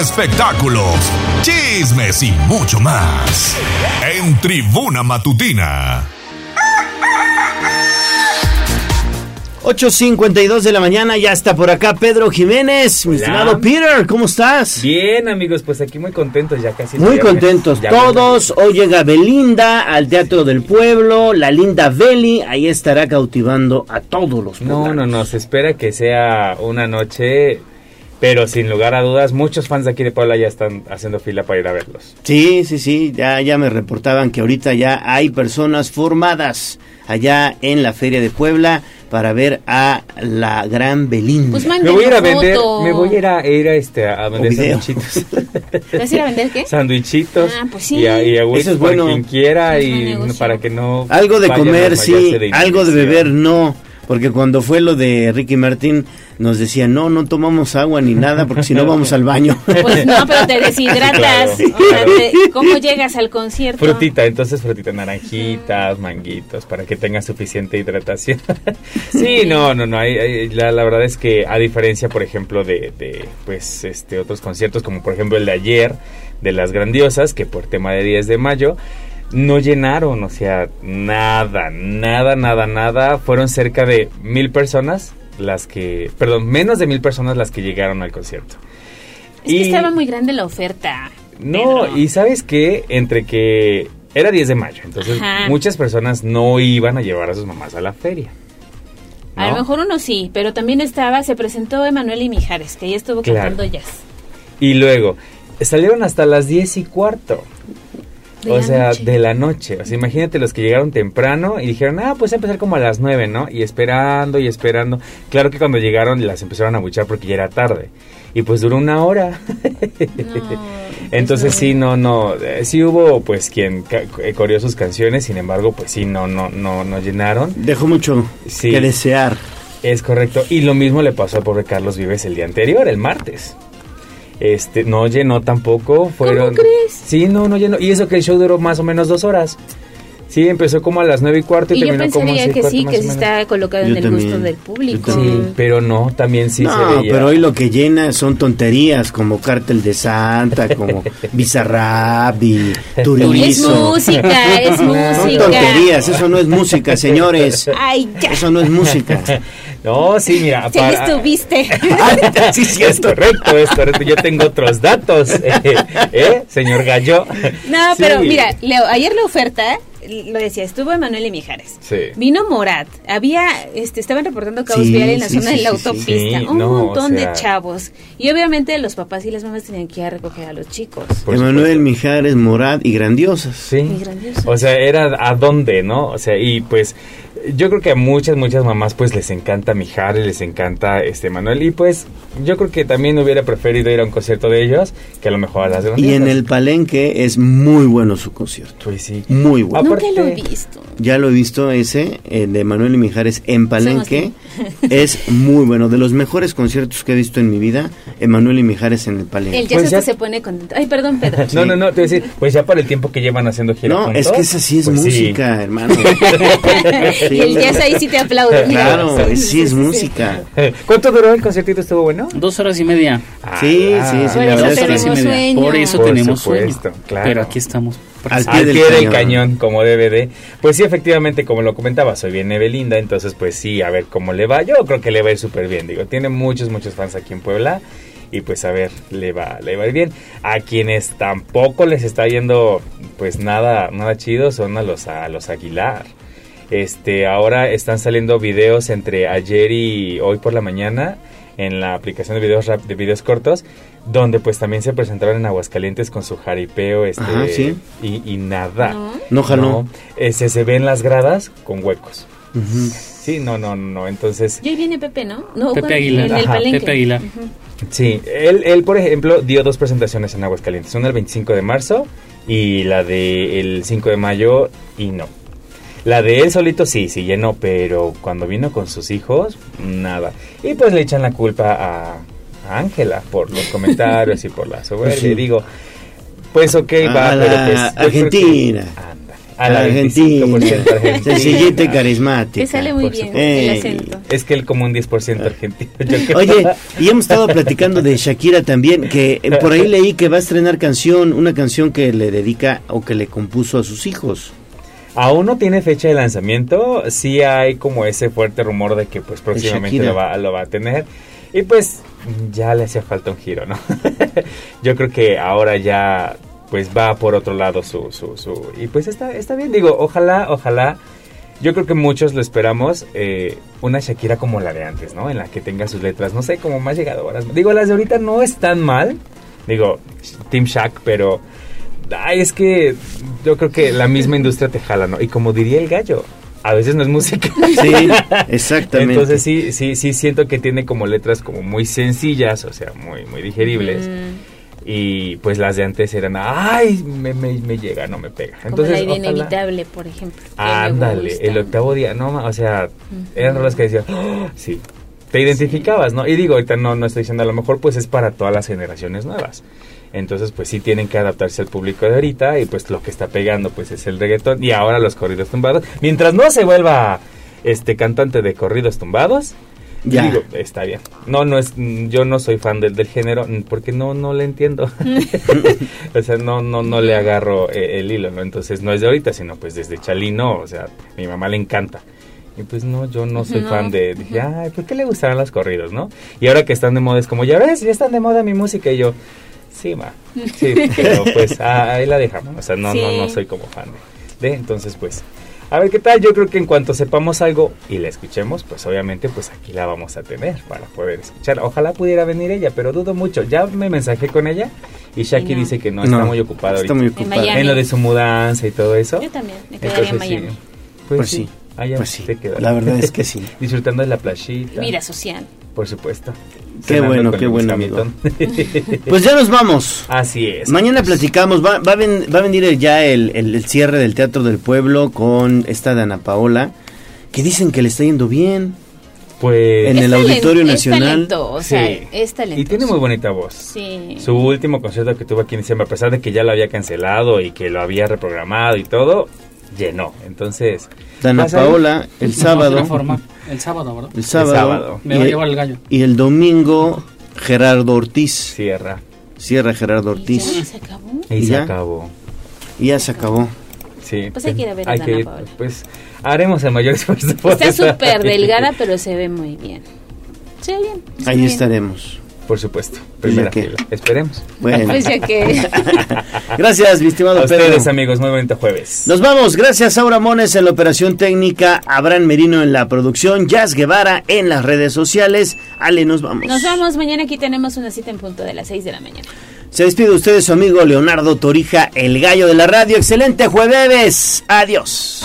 espectáculos, chismes y mucho más. En Tribuna Matutina. 8.52 de la mañana, ya está por acá Pedro Jiménez, mi Hola. estimado Peter, ¿cómo estás? Bien, amigos, pues aquí muy contentos, ya casi. Muy viernes. contentos Ya todos. Hoy llega Belinda al Teatro del Pueblo. La linda Beli ahí estará cautivando a todos los No, no, no, se espera que sea una noche, pero sin lugar a dudas, muchos fans de aquí de Puebla ya están haciendo fila para ir a verlos. Sí, sí, sí, ya, ya me reportaban que ahorita ya hay personas formadas allá en la Feria de Puebla para ver a la gran Belinda. Pues Me voy a ir a vender, me voy a ir a, ir a, este, a vender sandwichitos. ¿Vas a ir a vender qué? Sandwichitos. Ah, pues sí. Y a, y a gusto Eso es para bueno. quien quiera es y para que no. Algo de comer, sí, de algo de beber, no. Porque cuando fue lo de Ricky Martín, nos decían, no, no tomamos agua ni nada, porque si no vamos al baño. Pues no, pero te deshidratas. Claro, O sea, te- ¿Cómo llegas al concierto? Frutita, entonces frutita, naranjitas, manguitos, para que tenga suficiente hidratación. sí, no, no, no, hay- hay- la, la verdad es que a diferencia, por ejemplo, de, de, pues, este, otros conciertos, como por ejemplo el de ayer, de Las Grandiosas, que por tema de 10 de mayo, no llenaron, o sea, nada, nada, nada, nada, fueron cerca de mil personas las que, perdón, menos de mil personas las que llegaron al concierto. Es que estaba muy grande la oferta. No, y sabes que entre que era 10 de mayo, entonces Ajá. muchas personas no iban a llevar a sus mamás a la feria. A lo mejor uno sí, pero también estaba, se presentó Emanuel y Mijares, que ya estuvo Claro. cantando jazz. Y luego salieron hasta las 10 y cuarto. De o la sea, noche. de la noche. O sea, imagínate los que llegaron temprano y dijeron, ah, pues a empezar como a las 9, ¿no? Y esperando y esperando. Claro que cuando llegaron las empezaron a buchar porque ya era tarde. Y pues duró una hora. Entonces sí, no, no, eh, sí hubo pues quien eh, coreó sus canciones, sin embargo, pues sí, no, no, no, no llenaron. Dejó mucho Sí. que desear. Es correcto. Y lo mismo le pasó al pobre Carlos Vives el día anterior, el martes. Este, no llenó tampoco. Fueron, crees? Sí, no, no llenó. Y eso que el show duró más o menos dos horas. Sí, empezó como a las nueve y cuarto y, Y yo terminó como a que cuarto, sí, que se está colocado Yo en el gusto del público. Sí, pero no, también sí se no, veía. pero hoy lo que llena son tonterías como Cártel de Santa, como Bizarrap y Turizo. Es música, es Son música. tonterías, eso no es música, señores. Ay, ya. Eso no es música. No, sí, mira. Para- estuviste. sí, sí, es correcto, es correcto. Yo tengo otros datos, eh, ¿eh, señor Gallo? No, Sí. pero mira, Leo, ayer la oferta, lo decía, estuvo Emanuel y Mijares. Sí. Vino Morat, había, este, estaban reportando caos Sí, vial en la sí, zona sí, de la sí, sí. autopista, Sí, un no, o montón sea- de chavos. Y obviamente los papás y las mamás tenían que ir a recoger a los chicos. Por Emanuel Mijares, Morad y Grandiosas. Sí. Y grandioso. O sea, era a dónde, ¿no? O sea, y pues yo creo que a muchas, muchas mamás pues les encanta Mijares, les encanta este Manuel y pues yo creo que también hubiera preferido ir a un concierto de ellos que a lo mejor a las de Y en el Palenque es muy bueno su concierto. Pues sí. Muy bueno. Nunca lo he visto. Ya lo he visto ese eh, de Manuel y Mijares en Palenque. es muy bueno. De los mejores conciertos que he visto en mi vida, Emanuel y Mijares en el Palenque. El Pues ya- se pone contento. Ay, perdón, Pedro. No, no, no, te voy a decir, pues ya para el tiempo que llevan haciendo gira No, juntos, es que esa sí es pues música, hermano. Y el jazz ahí sí te aplaude. Claro, Sí, sí, sí, es sí, música. ¿Cuánto duró el conciertito? ¿Estuvo bueno? Dos horas y media. Sí, sí, sí, Por la eso tenemos sí. sueño. Por eso Por tenemos supuesto, sueño. claro. Pero aquí estamos. Al Al pie, del, cañón. como DVD. Pues sí, efectivamente, como lo comentaba, soy bien Belinda, entonces pues sí, a ver cómo le va. Yo creo que le va a ir súper bien, digo, tiene muchos, muchos fans aquí en Puebla y pues a ver, le va, le va a ir bien. A quienes tampoco les está yendo pues nada, nada chido son a los, a los Aguilar. Este, ahora están saliendo videos entre ayer y hoy por la mañana en la aplicación de videos rap, de videos cortos, donde pues también se presentaron en Aguascalientes con su jaripeo, este, Ajá, sí. y, y nada. No. No jaló. Ese, se ven las gradas con huecos. Sí, no, no, no. Entonces, Y ahí viene Pepe, ¿no? No, Pepe Aguilar. El Ajá. Pepe Aguilar. Sí, él, él, por ejemplo, dio dos presentaciones en Aguascalientes. Una el 25 de marzo y la del 5 de mayo y no. La de él solito sí, sí llenó, pero cuando vino con sus hijos, nada. Y pues le echan la culpa a Ángela por los comentarios y por la soberbia. Pues sí. Y digo, pues ok, va, A pero la pues... creo que- Argentina. a la Argentina. 25% argentina. Y carismática. Te sale muy bien el acento. Es que él como un 10% argentino. yo creo. Oye, y hemos estado platicando de Shakira también, que eh, por ahí leí que va a estrenar canción, una canción que le dedica o que le compuso a sus hijos. Aún no tiene fecha de lanzamiento, sí hay como ese fuerte rumor de que pues próximamente lo va, lo va a tener. Y pues ya le hacía falta un giro, ¿no? Yo creo que ahora ya pues va por otro lado su, su, su... Y pues está, está bien, digo, ojalá, ojalá... Yo creo que muchos lo esperamos, eh, una Shakira como la de antes, ¿no? En la que tenga sus letras, no sé, como más llegadoras. Digo, las de ahorita no están mal, digo, Team Shaq, pero... Ay, es que yo creo que la misma industria te jala, ¿no? Y como diría el gallo, a veces no es música. Sí, exactamente. Entonces sí, sí, sí siento que tiene como letras como muy sencillas, o sea, muy, muy digeribles. Y pues las de antes eran, ay, me, me, me llega, no me pega. Como Entonces, la idea ojalá- inevitable, por ejemplo. Ándale, el octavo día, no, o sea, eran rolas que decían, "Oh", sí, te identificabas, ¿no? Y digo, ahorita no, no estoy diciendo, a lo mejor pues es para todas las generaciones nuevas. Entonces, pues sí tienen que adaptarse al público de ahorita y pues lo que está pegando pues es el reggaetón y ahora los corridos tumbados. Mientras no se vuelva este cantante de corridos tumbados, Ya. digo, está bien. No, no es, yo no soy fan del, del género mm, porque no, no le entiendo. o sea, no, no, no le agarro eh, el hilo, ¿no? Entonces no es de ahorita, sino pues desde Chalino, o sea, mi mamá le encanta. Y pues no, yo no soy No. fan de, dije, ay, ¿por qué le gustarán los corridos, no? Y ahora que están de moda es como, ya ves, ya están de moda mi música y yo, sí, ma, sí, pero pues ah, ahí la dejamos, o sea, no, no, no Sí. soy como fan de, de, entonces pues, a ver qué tal, yo creo que en cuanto sepamos algo y la escuchemos, pues obviamente pues aquí la vamos a tener para poder escuchar. Ojalá pudiera venir ella, pero dudo mucho. Ya me mensajé con ella y Shaki no. dice que no, No, está muy ocupada está ahorita. muy En ocupada. Miami. En lo de su mudanza y todo eso. Yo también, me quedaría en Entonces, sí, Miami. Pues, Pues sí, sí, allá pues sí, te la verdad es que sí. Disfrutando de la playita. Vida social. Por supuesto. Qué bueno, qué bueno, amigo. Pues ya nos vamos. Así es. Mañana platicamos, va, va, a, ven- va a venir ya el, el- el cierre del Teatro del Pueblo con esta Dana Paola, que dicen que le está yendo bien. Pues. En Es el Auditorio es Nacional. talento, o sea, Sí. es talento. Y tiene muy bonita voz. Sí. Su último concierto que tuvo aquí en diciembre, a pesar de que ya lo había cancelado y que lo había reprogramado y todo, llenó. Entonces. Dana? Paola, el No, sábado. forma. El sábado, ¿verdad? El sábado. sábado. Me va a y- llevar el gallo. Y el domingo, Gerardo Ortiz. Cierra. Cierra Gerardo ¿Ya Ortiz. se acabó? Y, ¿Y se ya? acabó. Y ya se acabó. Sí. Pues hay que ir a ver a Dana que Paola. Pues haremos el mayor esfuerzo. Está súper delgada, pero se ve muy bien. Se ve bien. se ve Ahí bien. estaremos. Por supuesto. Pues Primera que- fila. Esperemos. Bueno. Pues ya que... Gracias, mi estimado A Pedro. ustedes, amigos. Muy bonito jueves. Nos vamos, gracias Aura Mones en la operación técnica, Abraham Merino en la producción, Jazz Guevara en las redes sociales. Ale, nos vamos. Nos vamos. Mañana aquí tenemos una cita en punto de las 6 de la mañana. Se despide de ustedes su amigo Leonardo Torija, el gallo de la radio. Excelente jueves. Adiós.